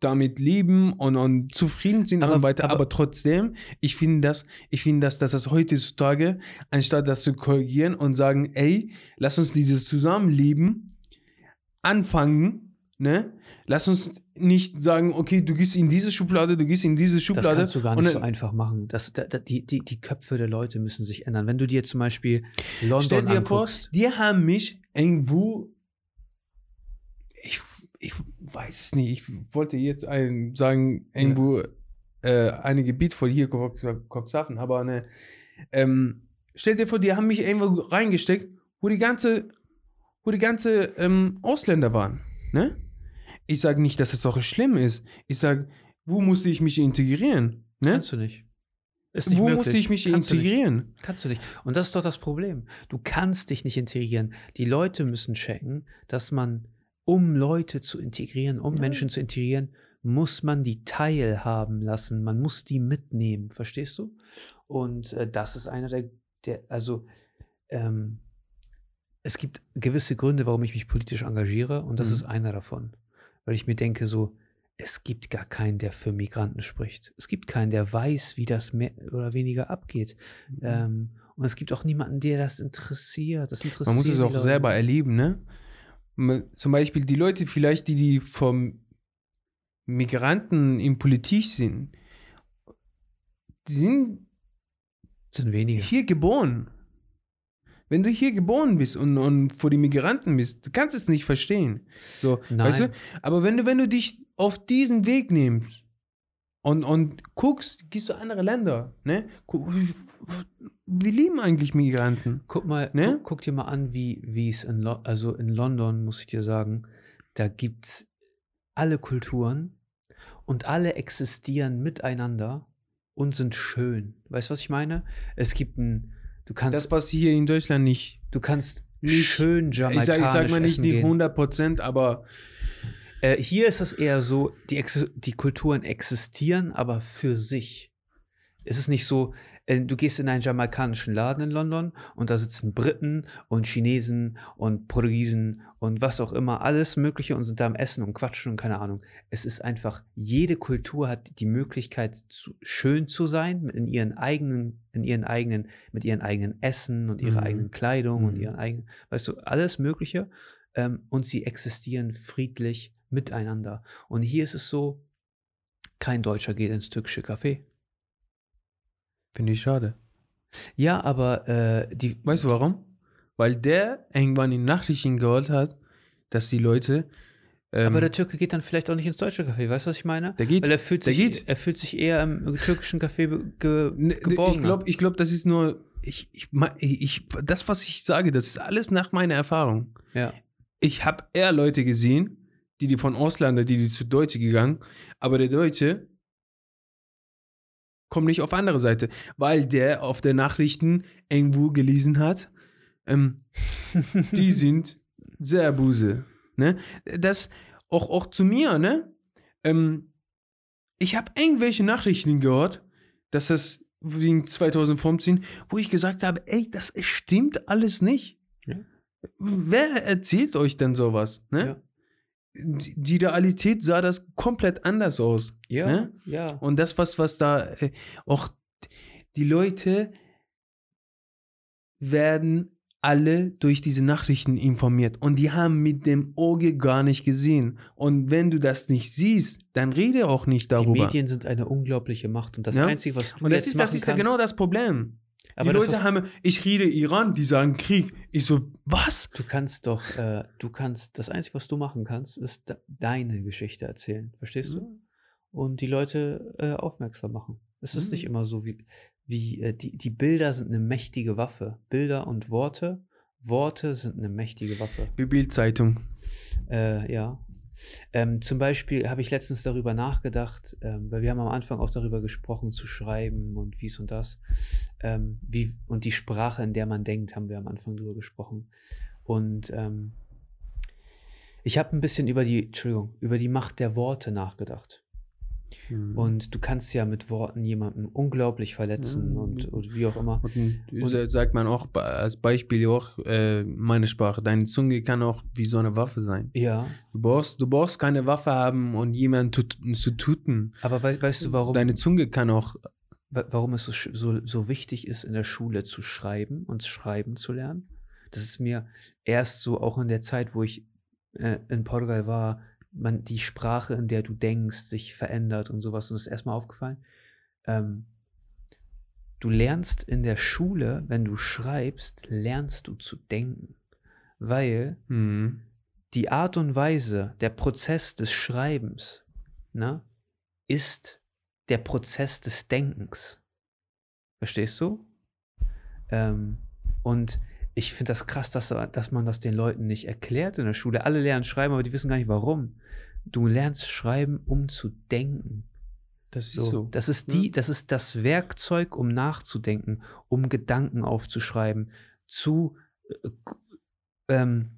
damit leben und, und zufrieden sind Aber- und weiter. aber- Aber, trotzdem, ich finde das, ich finde das, dass das heutzutage, anstatt das zu korrigieren und sagen, ey, lass uns dieses Zusammenleben anfangen, ne? Lass uns nicht sagen, okay, du gehst in diese Schublade, du gehst in diese Das Schublade. kannst du gar nicht so einfach machen. Das, da, da, die, die, die Köpfe der Leute müssen sich ändern. Wenn du dir zum Beispiel London Stell dir vor, anguckst, die haben mich irgendwo. Ich, ich weiß es nicht. Ich wollte jetzt ein, sagen, irgendwo äh, ein Gebiet von hier, Cuxhaven, aber ne. Ähm, stell dir vor, die haben mich irgendwo reingesteckt, wo die ganze, wo die ganze ähm, Ausländer waren. Ne? Ich sage nicht, dass es auch schlimm ist. Ich sage, wo musste ich mich integrieren? Ne? kannst du nicht. Ist nicht Wo möglich. musste ich mich Kannst du integrieren? Kannst du nicht. Und das ist doch das Problem. Du kannst dich nicht integrieren. Die Leute müssen checken, dass man, um Leute zu integrieren, um Ja. Menschen zu integrieren, muss man die teilhaben lassen. Man muss die mitnehmen. Verstehst du? Und äh, das ist einer der, der also ähm, es gibt gewisse Gründe, warum ich mich politisch engagiere und das Mhm. ist einer davon. Weil ich mir denke, so, es gibt gar keinen, der für Migranten spricht. Es gibt keinen, der weiß, wie das mehr oder weniger abgeht. Mhm. Ähm, und es gibt auch niemanden, der das interessiert. Das interessiert Man muss es auch Leute. selber erleben, ne? Zum Beispiel die Leute vielleicht, die, die vom Migranten in Politik sind, die sind sind wenige. hier geboren. Wenn du hier geboren bist und, und vor die Migranten bist, du kannst es nicht verstehen. So, Nein. weißt du? Aber wenn du, wenn du dich auf diesen Weg nimmst und, und guckst, gehst du andere Länder, ne? Guck, Wir lieben eigentlich Migranten. Guck mal, Ne? guck, guck dir mal an, wie wie es in, Lo also in London, muss ich dir sagen, da gibt es alle Kulturen und alle existieren miteinander und sind schön. Weißt du, was ich meine? Es gibt ein, du kannst, Das, was hier in Deutschland nicht du kannst nicht- schön Ich jamaikanisch sag, ich sag mal nicht gehen. 100 Prozent, aber Äh, hier ist es eher so, die, die Kulturen existieren, aber für sich. Es ist nicht so, du gehst in einen jamaikanischen Laden in London und da sitzen Briten und Chinesen und Portugiesen und was auch immer, alles Mögliche und sind da am Essen und quatschen und keine Ahnung. Es ist einfach, jede Kultur hat die Möglichkeit, zu, schön zu sein in ihren eigenen, in ihren eigenen, mit ihren eigenen Essen und ihrer Mhm. eigenen Kleidung und Mhm. ihren eigenen, weißt du, alles Mögliche. Ähm, und sie existieren friedlich miteinander. Und hier ist es so, kein Deutscher geht ins türkische Café. Finde ich schade. Ja, aber äh, die. Weißt du warum? Weil der irgendwann in Nachrichten gehört hat, dass die Leute. Ähm, aber der Türke geht dann vielleicht auch nicht ins deutsche Café, weißt du, was ich meine? der geht. Weil er fühlt, der sich, geht. er fühlt sich eher im türkischen Café ge, Ne, geborgen. Ich glaube, ich glaub, das ist nur. Ich, ich, ich, das, was ich sage, das ist alles nach meiner Erfahrung. ja. Ich habe eher Leute gesehen, die, die von Ausländer, die, die zu Deutsche gegangen, aber der Deutsche kommt nicht auf andere Seite, weil der auf der Nachrichten irgendwo gelesen hat, ähm, die sind sehr böse. Ne? Das auch, auch zu mir, ne? Ähm, ich habe irgendwelche Nachrichten gehört, dass das wegen 2015, wo ich gesagt habe, ey, das stimmt alles nicht. Ja. Wer erzählt euch denn sowas? Ne? Ja. Die die Realität sah das komplett anders aus. Ja, Ne? ja. Und das, was, was da äh, auch die Leute werden alle durch diese Nachrichten informiert und die haben mit dem Auge gar nicht gesehen. Und wenn du das nicht siehst, dann rede auch nicht Die darüber. Medien sind eine unglaubliche Macht und das Ja. Einzige, was du und das jetzt ist, das machen ist ja kannst, genau das Problem. Aber die Leute haben, ich rede Iran, die sagen Krieg. Ich so, was? Du kannst doch, äh, du kannst, das Einzige, was du machen kannst, ist de deine Geschichte erzählen. Verstehst du? Und die Leute äh, aufmerksam machen. Es ist Mhm. nicht immer so, wie, wie äh, die, die Bilder sind eine mächtige Waffe. Bilder und Worte, Worte sind eine mächtige Waffe. Die Bildzeitung. Äh, ja. Ähm, zum Beispiel habe ich letztens darüber nachgedacht, ähm, weil wir haben am Anfang auch darüber gesprochen, zu schreiben und dies und das. Ähm, wie, und die Sprache, in der man denkt, haben wir am Anfang darüber gesprochen. Und ähm, ich habe ein bisschen über die, Entschuldigung, über die Macht der Worte nachgedacht. Mhm. Und du kannst ja mit Worten jemanden unglaublich verletzen Ja, und, und wie auch immer. Und, Und- sa- sagt man auch als Beispiel auch äh, meine Sprache. Deine Zunge kann auch wie so eine Waffe sein. Ja, Du brauchst, du brauchst keine Waffe haben und jemanden tut, zu tuten. aber wei weißt du, warum? Deine Zunge kann auch. wa- warum es so, so, so wichtig ist, in der Schule zu schreiben und schreiben zu lernen. Das ist mir erst so auch in der Zeit, wo ich äh, in Portugal war, man die Sprache, in der du denkst, sich verändert und sowas. Und das ist erstmal aufgefallen. Ähm, du lernst in der Schule, wenn du schreibst, lernst du zu denken. Weil Mhm. die Art und Weise, der Prozess des Schreibens, ne, ist der Prozess des Denkens. Verstehst du? Ähm, und ich finde das krass, dass, dass man das den Leuten nicht erklärt in der Schule. Alle lernen schreiben, aber die wissen gar nicht warum. Du lernst schreiben, um zu denken. Das ist So, so. Das ist Ja. die, das ist das Werkzeug, um nachzudenken, um Gedanken aufzuschreiben, zu, äh, ähm,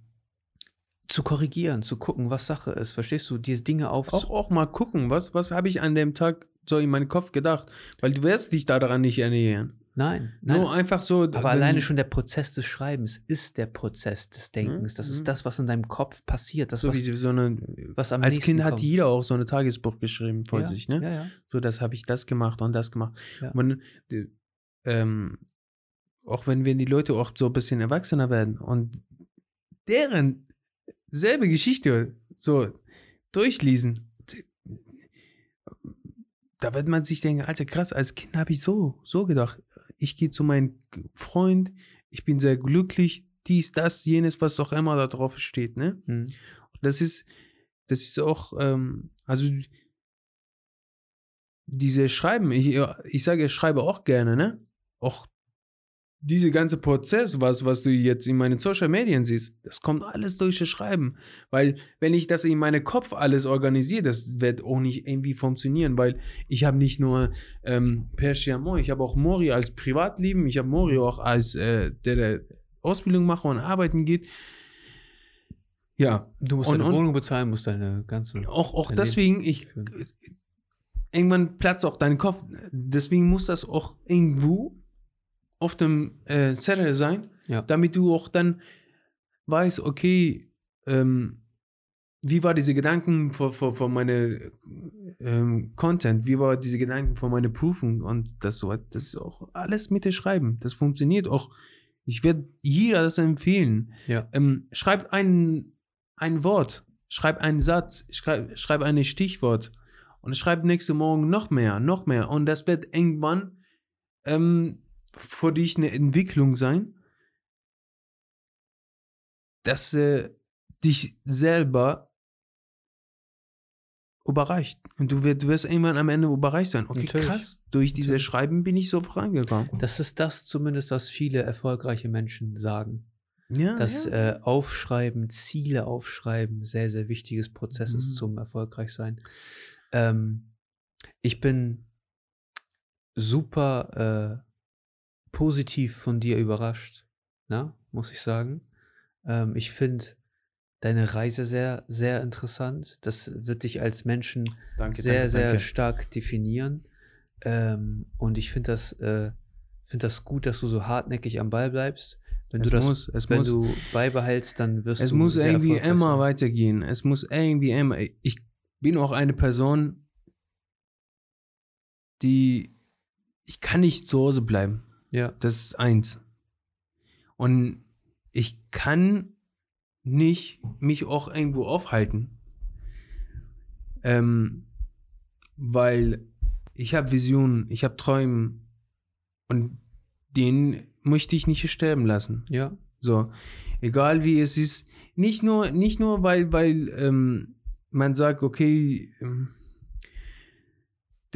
zu korrigieren, zu gucken, was Sache ist. Verstehst du? Diese Dinge auf. Auch, auch mal gucken, was, was habe ich an dem Tag so in meinem Kopf gedacht? Weil du wirst dich daran nicht ernähren. Nein, nein. Nur einfach so. aber alleine schon der Prozess des Schreibens ist der Prozess des Denkens. Das mhm. ist das, was in deinem Kopf passiert. Das, So was, wie so eine, was am als Kind hat kommt. jeder auch so ein Tagesbuch geschrieben vor ja, sich, ne? Ja, ja. So, das habe ich das gemacht und das gemacht. Ja. Und, äh, ähm, auch wenn wir die Leute auch so ein bisschen erwachsener werden und deren selbe Geschichte so durchlesen, da wird man sich denken, Alter, krass, als Kind habe ich so, so gedacht. Ich gehe zu meinem Freund, ich bin sehr glücklich, dies, das, jenes, was auch immer da drauf steht, ne? Hm. Das ist, das ist auch, ähm, also diese Schreiben, ich, ich sage, ich schreibe auch gerne, ne? Auch diese ganze Prozess, was, was du jetzt in meinen Social Medien siehst, das kommt alles durch das Schreiben. Weil, wenn ich das in meinem Kopf alles organisiere, das wird auch nicht irgendwie funktionieren, weil ich habe nicht nur ähm, Persiamon, ich habe auch Mori als Privatleben, ich habe Mori auch als äh, der, der Ausbildung macht und arbeiten geht. Ja, Du musst Und- deine Wohnung bezahlen, musst deine ganzen. auch, auch deswegen, ich führen. irgendwann platzt auch dein Kopf. Deswegen muss das auch irgendwo auf dem äh, Zettel sein, Ja. damit du auch dann weißt, okay, ähm, wie war diese Gedanken von, von, von meiner ähm, Content, wie war diese Gedanken von meiner Prüfung und das so, das ist auch alles mit dem Schreiben. Das funktioniert auch. Ich werde jeder das empfehlen. Ja. Ähm, schreib ein, ein Wort, schreib einen Satz, schreib, schreib ein Stichwort und schreib nächste Morgen noch mehr, noch mehr. Und das wird irgendwann ähm, für dich eine Entwicklung sein, dass äh, dich selber überreicht. Und du, wirst, du wirst irgendwann am Ende überreicht sein. Okay, Natürlich. krass, durch dieses Natürlich. Schreiben bin ich so vorangegangen. Das ist das zumindest, was viele erfolgreiche Menschen sagen. Ja, dass ja. äh, Aufschreiben, Ziele aufschreiben, sehr, sehr wichtiges Prozess Mhm. ist zum Erfolgreichsein. Ähm, ich bin super äh, positiv von dir überrascht, na, muss ich sagen. Ähm, ich finde deine Reise sehr, sehr interessant. Das wird dich als Menschen danke, sehr, danke, sehr danke. stark definieren. Ähm, und ich finde das, äh, find das gut, dass du so hartnäckig am Ball bleibst. Wenn Es du das muss, es wenn muss. du beibehältst, dann wirst Es du muss sehr irgendwie immer sein. weitergehen. Es muss irgendwie immer. Ich bin auch eine Person, die. Ich kann nicht zu Hause bleiben. Ja, Das ist eins. Und ich kann nicht mich auch irgendwo aufhalten. Ähm, weil ich habe Visionen, ich habe Träume und den möchte ich nicht sterben lassen. ja, So, egal wie es ist, nicht nur, nicht nur weil, weil ähm, man sagt, okay, ähm,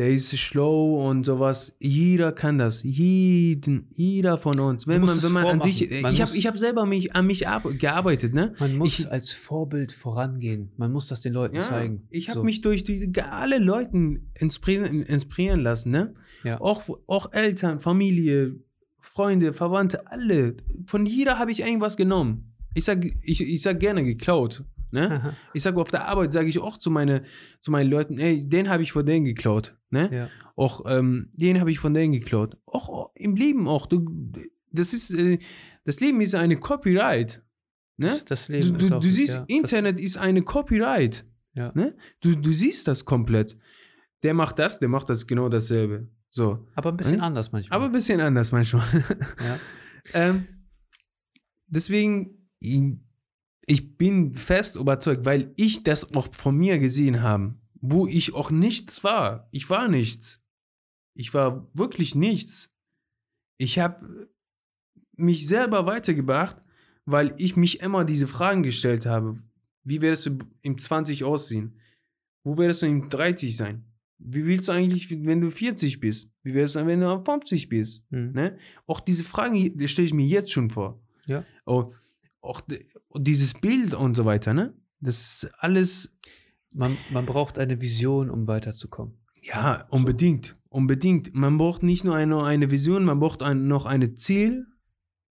der ist schlau und sowas. Jeder kann das. Jeden, jeder von uns. Wenn man, wenn man an sich, vormachen. Man ich habe ich hab selber mich, an mich ar- gearbeitet, ne? man muss Ich- als Vorbild vorangehen. Man muss das den Leuten Ja, zeigen. ich habe So. mich durch die alle Leuten inspirieren, inspirieren lassen, ne? Ja. Auch, auch Eltern, Familie, Freunde, Verwandte, alle. Von jeder habe ich irgendwas genommen. Ich sag, ich, ich sag gerne geklaut. Ne? Ich sage auf der Arbeit, sage ich auch zu, meine, zu meinen Leuten, ey, den habe ich von denen geklaut. Ne? ja. Auch ähm, den habe ich von denen geklaut. Auch, auch im Leben auch. Du, das ist, äh, das Leben ist eine Copyright. Ne? Das, das Du, Leben ist du, auch, du siehst, ja, Internet ist eine Copyright. Ja. Ne? Du, du siehst das komplett. Der macht das, der macht das genau dasselbe. So. Aber ein bisschen Hm? anders manchmal. Aber ein bisschen anders manchmal. ja. ähm, deswegen, ich, ich bin fest überzeugt, weil ich das auch von mir gesehen habe, wo ich auch nichts war. Ich war nichts. Ich war wirklich nichts. Ich habe mich selber weitergebracht, weil ich mich immer diese Fragen gestellt habe. Wie werdest du im 20 aussehen? Wo werdest du im 30 sein? Wie willst du eigentlich, wenn du 40 bist? Wie wärst du, wenn du 50 bist? Mhm. Ne? Auch diese Fragen, die stelle ich mir jetzt schon vor. Ja. Auch di- dieses Bild und so weiter, ne? Das ist alles, Man, man braucht eine Vision, um weiterzukommen. ja, unbedingt. Unbedingt. Man braucht nicht nur eine, eine Vision, man braucht ein, noch ein Ziel,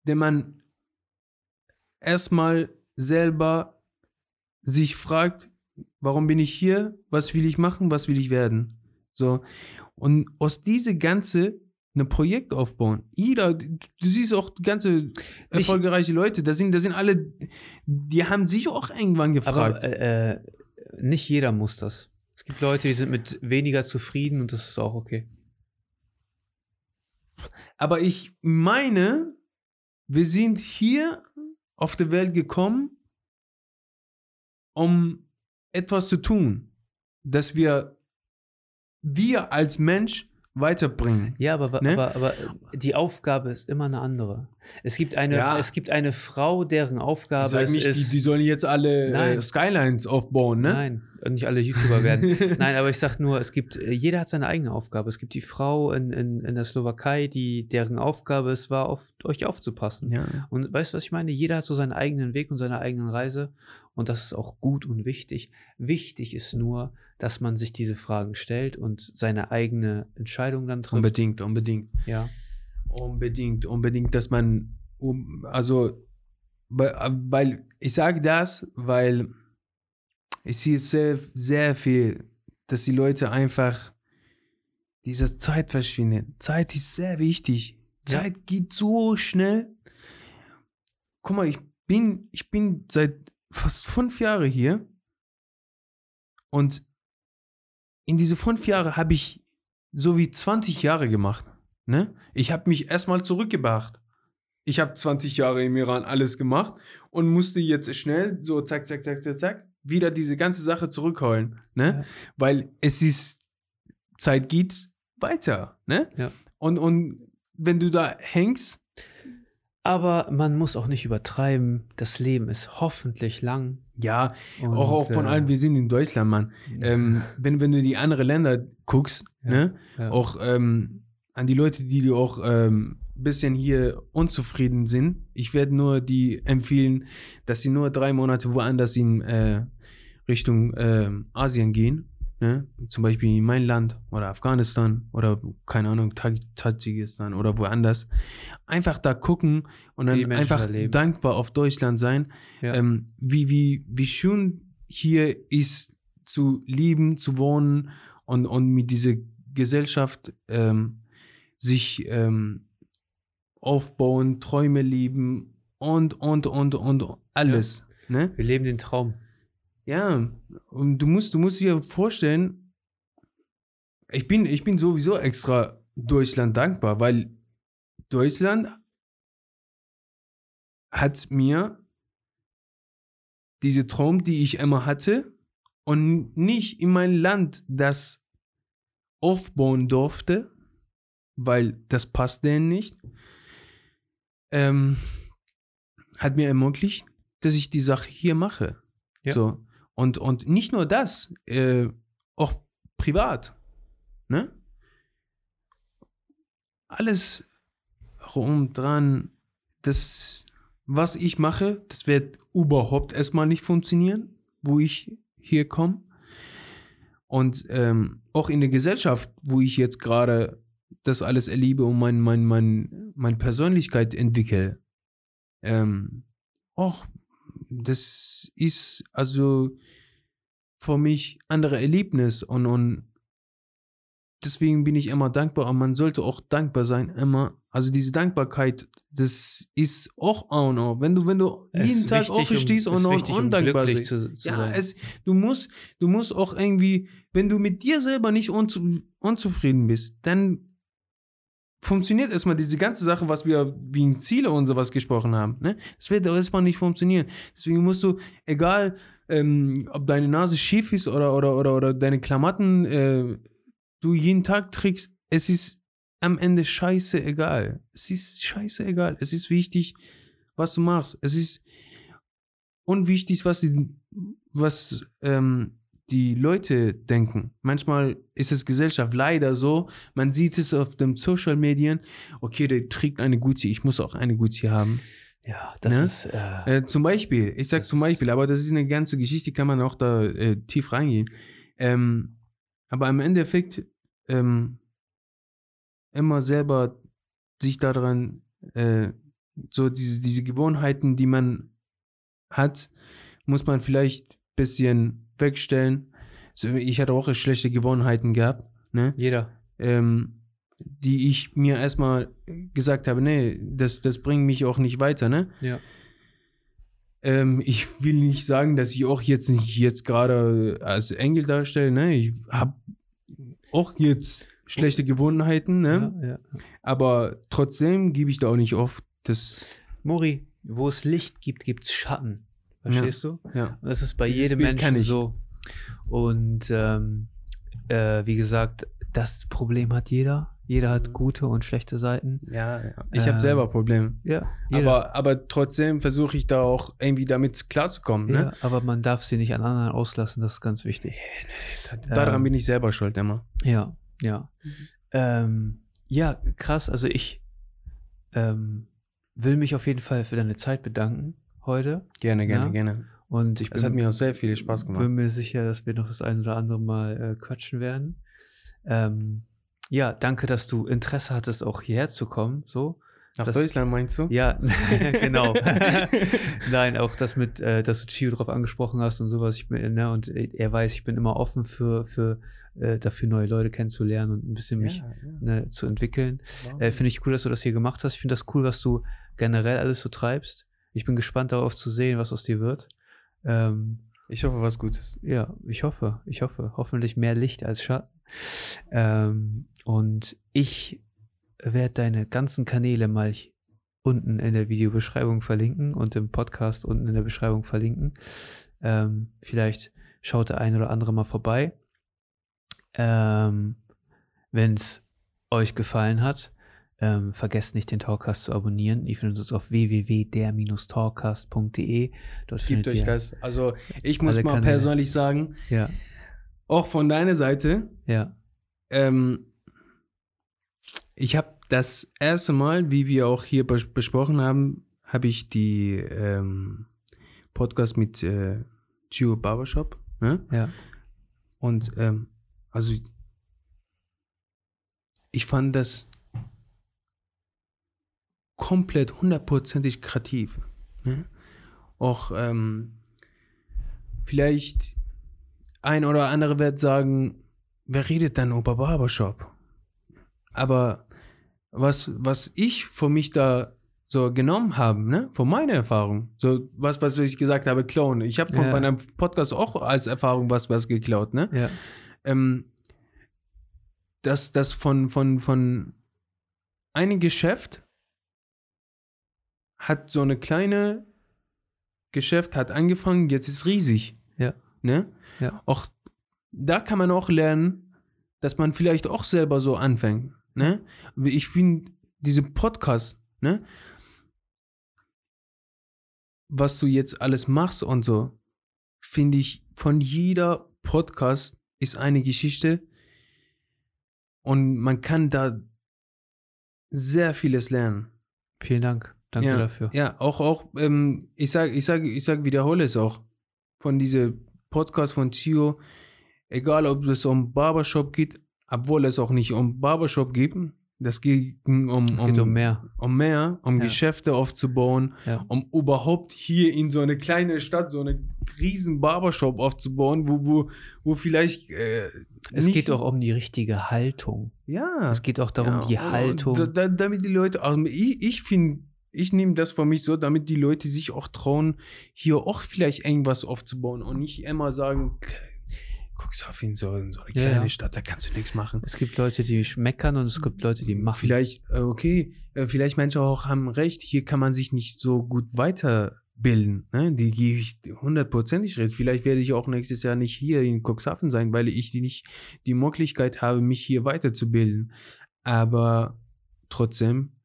den man erstmal selber sich fragt, warum bin ich hier? Was will ich machen? Was will ich werden? So. Und aus diese ganze ein Projekt aufbauen. Jeder, du siehst auch ganze erfolgreiche Leute, das sind, das sind alle, die haben sich auch irgendwann gefragt. Aber äh, äh, nicht jeder muss das. Es gibt Leute, die sind mit weniger zufrieden und das ist auch okay. Aber ich meine, wir sind hier auf der Welt gekommen, um etwas zu tun, dass wir wir als Mensch weiterbringen. Ja, aber, Ne? aber, aber die Aufgabe ist immer eine andere. Es gibt eine, Ja. es gibt eine Frau, deren Aufgabe sag es nicht, ist. die, die sollen jetzt alle äh, Nein. Skylines aufbauen, ne? Nein, nicht alle YouTuber werden. Nein, aber ich sag nur, es gibt, äh, jeder hat seine eigene Aufgabe. Es gibt die Frau in, in, in der Slowakei, die, deren Aufgabe es war, auf euch aufzupassen. Ja. Und weißt du, was ich meine? Jeder hat so seinen eigenen Weg und seine eigenen Reise. Und das ist auch gut und wichtig. Wichtig ist nur, dass man sich diese Fragen stellt und seine eigene Entscheidung dann trifft. Unbedingt, unbedingt. Ja. Unbedingt, unbedingt, dass man, also, weil, ich sage das, weil ich sehe sehr, sehr viel, dass die Leute einfach diese Zeit verschwinden. Zeit ist sehr wichtig. Ja. Zeit geht so schnell. Guck mal, ich bin, ich bin seit fast fünf Jahren hier und in diese fünf Jahre habe ich so wie 20 Jahre gemacht. Ne? Ich habe mich erstmal zurückgebracht. Ich habe 20 Jahre im Iran alles gemacht und musste jetzt schnell so zack, zack, zack, zack, zack, wieder diese ganze Sache zurückholen. Ne? Ja. Weil es ist, Zeit geht weiter. Ne? Ja. Und, und wenn du da hängst, Aber man muss auch nicht übertreiben. Das Leben ist hoffentlich lang. ja, Und, auch, auch von äh, allen, wir sind in Deutschland, Mann. Ähm, wenn, wenn du die anderen Länder guckst, Ja. ne? ja. auch ähm, an die Leute, die du auch ähm, bisschen hier unzufrieden sind. Ich werde nur die empfehlen, dass sie nur drei Monate woanders in äh, Richtung ähm, Asien gehen. Ne? Zum Beispiel in mein Land oder Afghanistan oder keine Ahnung, Tadschikistan oder woanders. Einfach da gucken und dann einfach da dankbar auf Deutschland sein. Ja. Ähm, wie, wie, wie schön hier ist zu lieben, zu wohnen und, und mit dieser Gesellschaft ähm, sich ähm, aufbauen, Träume lieben und, und, und, und alles. Ne? Wir leben den Traum. Ja, und du musst, du musst dir vorstellen, ich bin, ich bin sowieso extra Deutschland dankbar, weil Deutschland hat mir diese Traum, die ich immer hatte, und nicht in mein Land das aufbauen durfte, weil das passt denen nicht, ähm, hat mir ermöglicht, dass ich die Sache hier mache. Ja. So. Und, und nicht nur das, äh, auch privat. Ne? Alles rum dran, das, was ich mache, das wird überhaupt erstmal nicht funktionieren, wo ich hier komme. Und ähm, auch in der Gesellschaft, wo ich jetzt gerade das alles erlebe und mein, mein, mein, meine Persönlichkeit entwickle, ähm, auch das ist also für mich andere Erlebnis und, und deswegen bin ich immer dankbar und man sollte auch dankbar sein immer. Also diese Dankbarkeit, das ist auch A und O. Wenn du, wenn du Es jeden Tag um- aufstehst und, und um undankbar glücklich sein. zu, zu Ja, sein. es, du musst, du musst auch irgendwie, wenn du mit dir selber nicht unzu, unzufrieden bist, dann funktioniert erstmal diese ganze Sache, was wir wegen Ziele und sowas gesprochen haben. Ne? Das wird erstmal nicht funktionieren. Deswegen musst du, egal ähm, ob deine Nase schief ist oder, oder, oder, oder deine Klamotten äh, du jeden Tag trägst, es ist am Ende scheiße egal. Es ist scheiße egal. Es ist wichtig, was du machst. Es ist unwichtig, was was ähm, die Leute denken. Manchmal ist es Gesellschaft leider so, man sieht es auf den Social Medien, okay, der trägt eine Gucci, ich muss auch eine Gucci haben. Ja, das Ne? ist. Äh, Äh, zum Beispiel, ich sag zum Beispiel, aber das ist eine ganze Geschichte, kann man auch da äh, tief reingehen. Ähm, aber im Endeffekt ähm, immer selber sich daran, äh, so diese, diese Gewohnheiten, die man hat, muss man vielleicht ein bisschen wegstellen. Ich hatte auch schlechte Gewohnheiten gehabt, ne? jeder. ähm, die ich mir erstmal gesagt habe, nee, das, das bringt mich auch nicht weiter, ne? Ja. Ähm, ich will nicht sagen, dass ich auch jetzt nicht jetzt gerade als Engel darstelle, ne? Ich habe auch jetzt schlechte Gewohnheiten, ne? Ja, ja. Aber trotzdem gebe ich da auch nicht oft das, Mori, wo es Licht gibt, gibt es Schatten. Verstehst du? ja. Und das ist bei Dieses jedem Bild Menschen so. Und ähm, äh, wie gesagt, das Problem hat jeder. Jeder hat Mhm. gute und schlechte Seiten. Ja, ja. Ich Ähm, habe selber Probleme. Ja, jeder. Aber, aber trotzdem versuche ich da auch irgendwie damit klarzukommen, ja, ne? aber man darf sie nicht an anderen auslassen, das ist ganz wichtig. Daran Ähm, bin ich selber schuld immer. Ja, ja. Mhm. Ähm, ja, krass. Also ich ähm, will mich auf jeden Fall für deine Zeit bedanken heute. Gerne, gerne, Ja. gerne. Und ich Es bin, hat mir auch sehr viel Spaß gemacht. bin mir sicher, dass wir noch das ein oder andere Mal äh, quatschen werden. Ähm, ja, danke, dass du Interesse hattest, auch hierher zu kommen. So. Nach das- Deutschland meinst du? Ja, genau. Nein, auch das mit, äh, dass du Chio drauf angesprochen hast und sowas. Ich bin, ne, und er weiß, ich bin immer offen für, für äh, dafür neue Leute kennenzulernen und ein bisschen mich ja, ne, zu entwickeln. ja. Äh, finde ich cool, dass du das hier gemacht hast. Ich finde das cool, was du generell alles so treibst. Ich bin gespannt darauf zu sehen, was aus dir wird. Ähm, ich hoffe, was Gutes. ja, ich hoffe, ich hoffe. Hoffentlich mehr Licht als Schatten. Ähm, und ich werde deine ganzen Kanäle mal unten in der Videobeschreibung verlinken und im Podcast unten in der Beschreibung verlinken. Ähm, vielleicht schaut der ein oder andere mal vorbei. Ähm, Wenn es euch gefallen hat, ähm, vergesst nicht, den Talkcast zu abonnieren. Ihr findet uns auf www.der-talkcast.de. Dort findet euch ihr, das. Also, ich muss mal Kanäle. persönlich sagen, Ja, auch von deiner Seite, ja, ähm, ich habe das erste Mal, wie wir auch hier bes besprochen haben, habe ich die ähm, Podcast mit äh, Gio Barbershop. Ne? ja. Und ähm, also ich fand das komplett hundertprozentig kreativ. Ne? Auch ähm, vielleicht ein oder andere wird sagen, wer redet dann über Barbershop? Aber was, was ich für mich da so genommen habe, ne, von meiner Erfahrung, so was, was ich gesagt habe, klauen. Ich habe von Ja. meinem Podcast auch als Erfahrung was, was geklaut, ne? ja. ähm, dass das von, von, von einem Geschäft hat so eine kleine Geschäft hat angefangen, jetzt ist riesig. Ja. Ne? Ja. Auch da kann man auch lernen, dass man vielleicht auch selber so anfängt. Ne? Ich finde diese Podcast, ne? Was du jetzt alles machst und so, finde ich, von jeder Podcast ist eine Geschichte und man kann da sehr vieles lernen. Vielen Dank. Danke ja, dafür. Ja, auch, auch, ähm, ich sag, ich sag, ich sag, wiederhole es auch. Von diese Podcast von Chio, egal ob es um Barbershop geht, obwohl es auch nicht um Barbershop geht, das geht um, Es geht um mehr. um mehr, um Ja. Geschäfte aufzubauen, Ja. um überhaupt hier in so eine kleine Stadt so eine riesen Barbershop aufzubauen, wo, wo, wo vielleicht äh, Es geht auch um die richtige Haltung. ja, Es geht auch darum, ja, die Haltung. Da, damit die Leute, also ich, ich finde, ich nehme das für mich so, damit die Leute sich auch trauen, hier auch vielleicht irgendwas aufzubauen und nicht immer sagen, Cuxhaven, so, so eine kleine ja. Stadt, da kannst du nichts machen. Es gibt Leute, die meckern und es gibt Leute, die machen. Vielleicht, äh, okay, äh, vielleicht Menschen auch haben recht, hier kann man sich nicht so gut weiterbilden. Ne? Die gebe ich hundertprozentig recht. Vielleicht werde ich auch nächstes Jahr nicht hier in Cuxhaven sein, weil ich die nicht die Möglichkeit habe, mich hier weiterzubilden. Aber trotzdem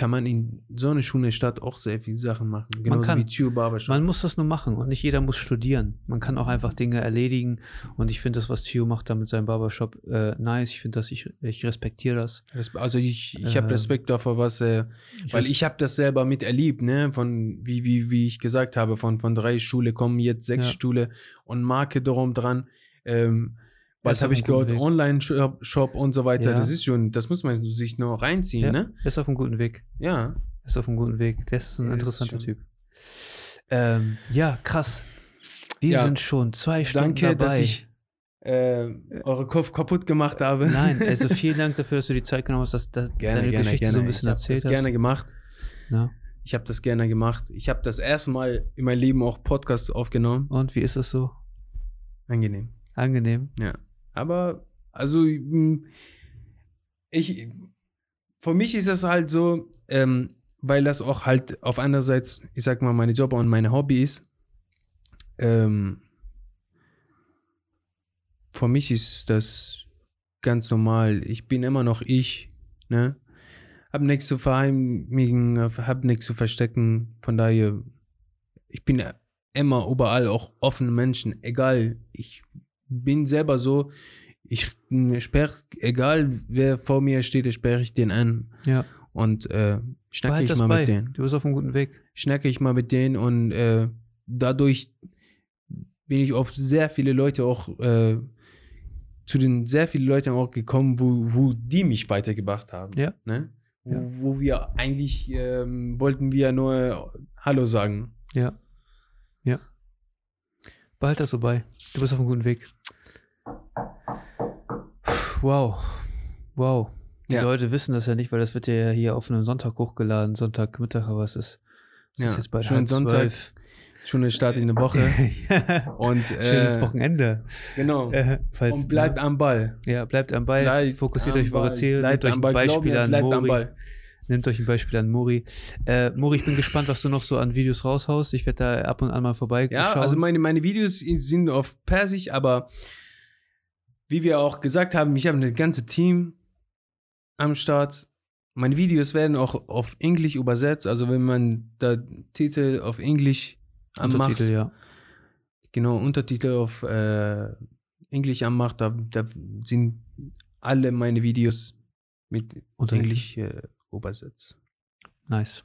kann man in so einer schönen Stadt auch sehr viele Sachen machen. Genauso kann. wie Barbershop. Man muss das nur machen und nicht jeder muss studieren. Man kann auch einfach Dinge erledigen und ich finde das, was Chio macht da mit seinem Barbershop, äh, nice. Ich finde das, ich, ich respektiere das. Also ich, ich habe Äh, Respekt davor, was äh, Weil res- ich habe das selber miterlebt, ne? Von, wie, wie, wie ich gesagt habe, von, von drei Schule kommen jetzt sechs Ja. Schule und Marke darum dran. Ähm, bald ist habe ich gehört. Online-Shop Shop und so weiter. Ja. Das ist schon, das muss man sich noch reinziehen, ja, ne? ist auf einem guten Weg. Ja. Ist auf einem guten Weg. Der ist ein Ja, das ist interessanter schon- Typ. Ähm, ja, krass. Wir Ja. sind schon zwei Stunden Danke, dabei. dass ich äh, eure Kopf kaputt gemacht habe. Nein, also vielen Dank dafür, dass du die Zeit genommen hast, dass, dass gerne, deine gerne, Geschichte gerne. so ein bisschen ich erzählt das hast. gerne gemacht. Ja. Ich habe das gerne gemacht. Ich habe das erste Mal in meinem Leben auch Podcast aufgenommen. Und wie ist es so? Angenehm. Angenehm? Ja, aber also m, ich für mich ist das halt so, ähm, weil das auch halt auf einerseits, ich sag mal, meine Job und meine Hobby ist. Ähm, für mich ist das ganz normal. Ich bin immer noch ich, ne? Hab nichts zu verheimlichen, hab nichts zu verstecken. Von daher, ich bin immer überall auch offene Menschen, egal. Ich bin selber so, ich sperre, egal wer vor mir steht, sperre ich den an. Ja. Und äh, schnacke Behalt ich mal bei. mit denen. Du bist auf einem guten Weg. Schnacke ich mal mit denen und äh, dadurch bin ich auf sehr viele Leute auch, äh, zu den sehr vielen Leuten auch gekommen, wo, wo die mich weitergebracht haben. Ja. Ne? Wo, Ja. wo wir eigentlich ähm, wollten wir nur Hallo sagen. Ja. Ja. Behalt das so bei. Du bist auf einem guten Weg. Wow. Wow. Die Ja. Leute wissen das ja nicht, weil das wird ja hier auf einem Sonntag hochgeladen, Sonntagmittag, aber es ist, es Ja, ist jetzt bald schönen Sonntag. zwölf. Schon der Start in der Woche. Und äh, Schönes Wochenende. Genau. Äh, falls, Und bleibt am Ball. ja, bleibt am Ball, Bleibt fokussiert am euch auf eure. Ziele, Bleibt nehmt euch ein Beispiel an bleibt am Mori. Ball. Nehmt euch ein Beispiel an Mori. Äh, Mori, ich bin gespannt, was du noch so an Videos raushaust. Ich werde da ab und an mal vorbei Ja, also meine, meine Videos sind auf Persisch, aber wie wir auch gesagt haben, ich habe ein ganzes Team am Start. Meine Videos werden auch auf Englisch übersetzt, also wenn man da Titel auf Englisch anmacht, Untertitel, ja. genau, Untertitel auf äh, Englisch anmacht, da, da sind alle meine Videos mit Untertitel. Englisch äh, übersetzt. Nice.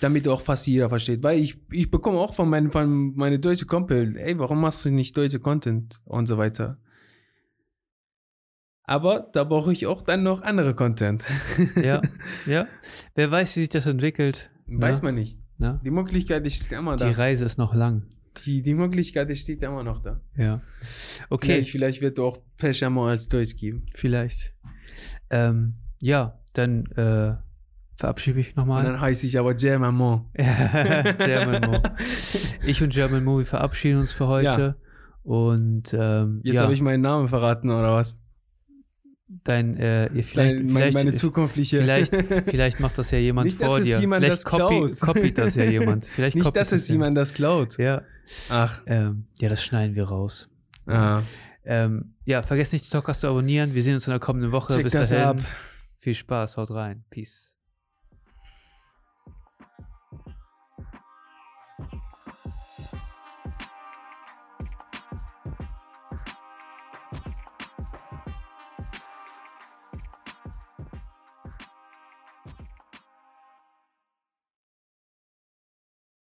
damit auch fast jeder versteht. Weil ich, ich bekomme auch von meinen von meine deutsche Kumpel, ey, warum machst du nicht deutsche Content und so weiter. Aber da brauche ich auch dann noch andere Content. Ja, ja. Wer weiß, wie sich das entwickelt. Weiß Ja. man nicht. Ne? Die Möglichkeit steht immer Die da. Reise ist noch lang. Die, die Möglichkeit steht immer noch da. Ja. Okay, Vielleicht, vielleicht wird auch Pechamo als Deutsch geben. vielleicht. Ähm, ja, dann äh, verabschiede ich Und nochmal. dann heiße ich aber German Mo. German Mo. Ich und German Mo, wir verabschieden uns für heute. Und ähm, Jetzt ja, habe ich meinen Namen verraten, oder was? Dein, äh, ihr vielleicht, Dein- vielleicht, meine zukünftige. vielleicht, vielleicht macht das ja jemand Nicht, dass vor es dir. jemand vielleicht das copy, klaut. das ja jemand. Vielleicht Nicht, dass es jemand das klaut. Ja. Ach. Ähm, ja, das schneiden wir raus. Ah. Ähm, ja, vergesst nicht, die Talkers zu abonnieren. Wir sehen uns in der kommenden Woche. Check Bis dahin. ab. Viel Spaß, haut rein. Peace.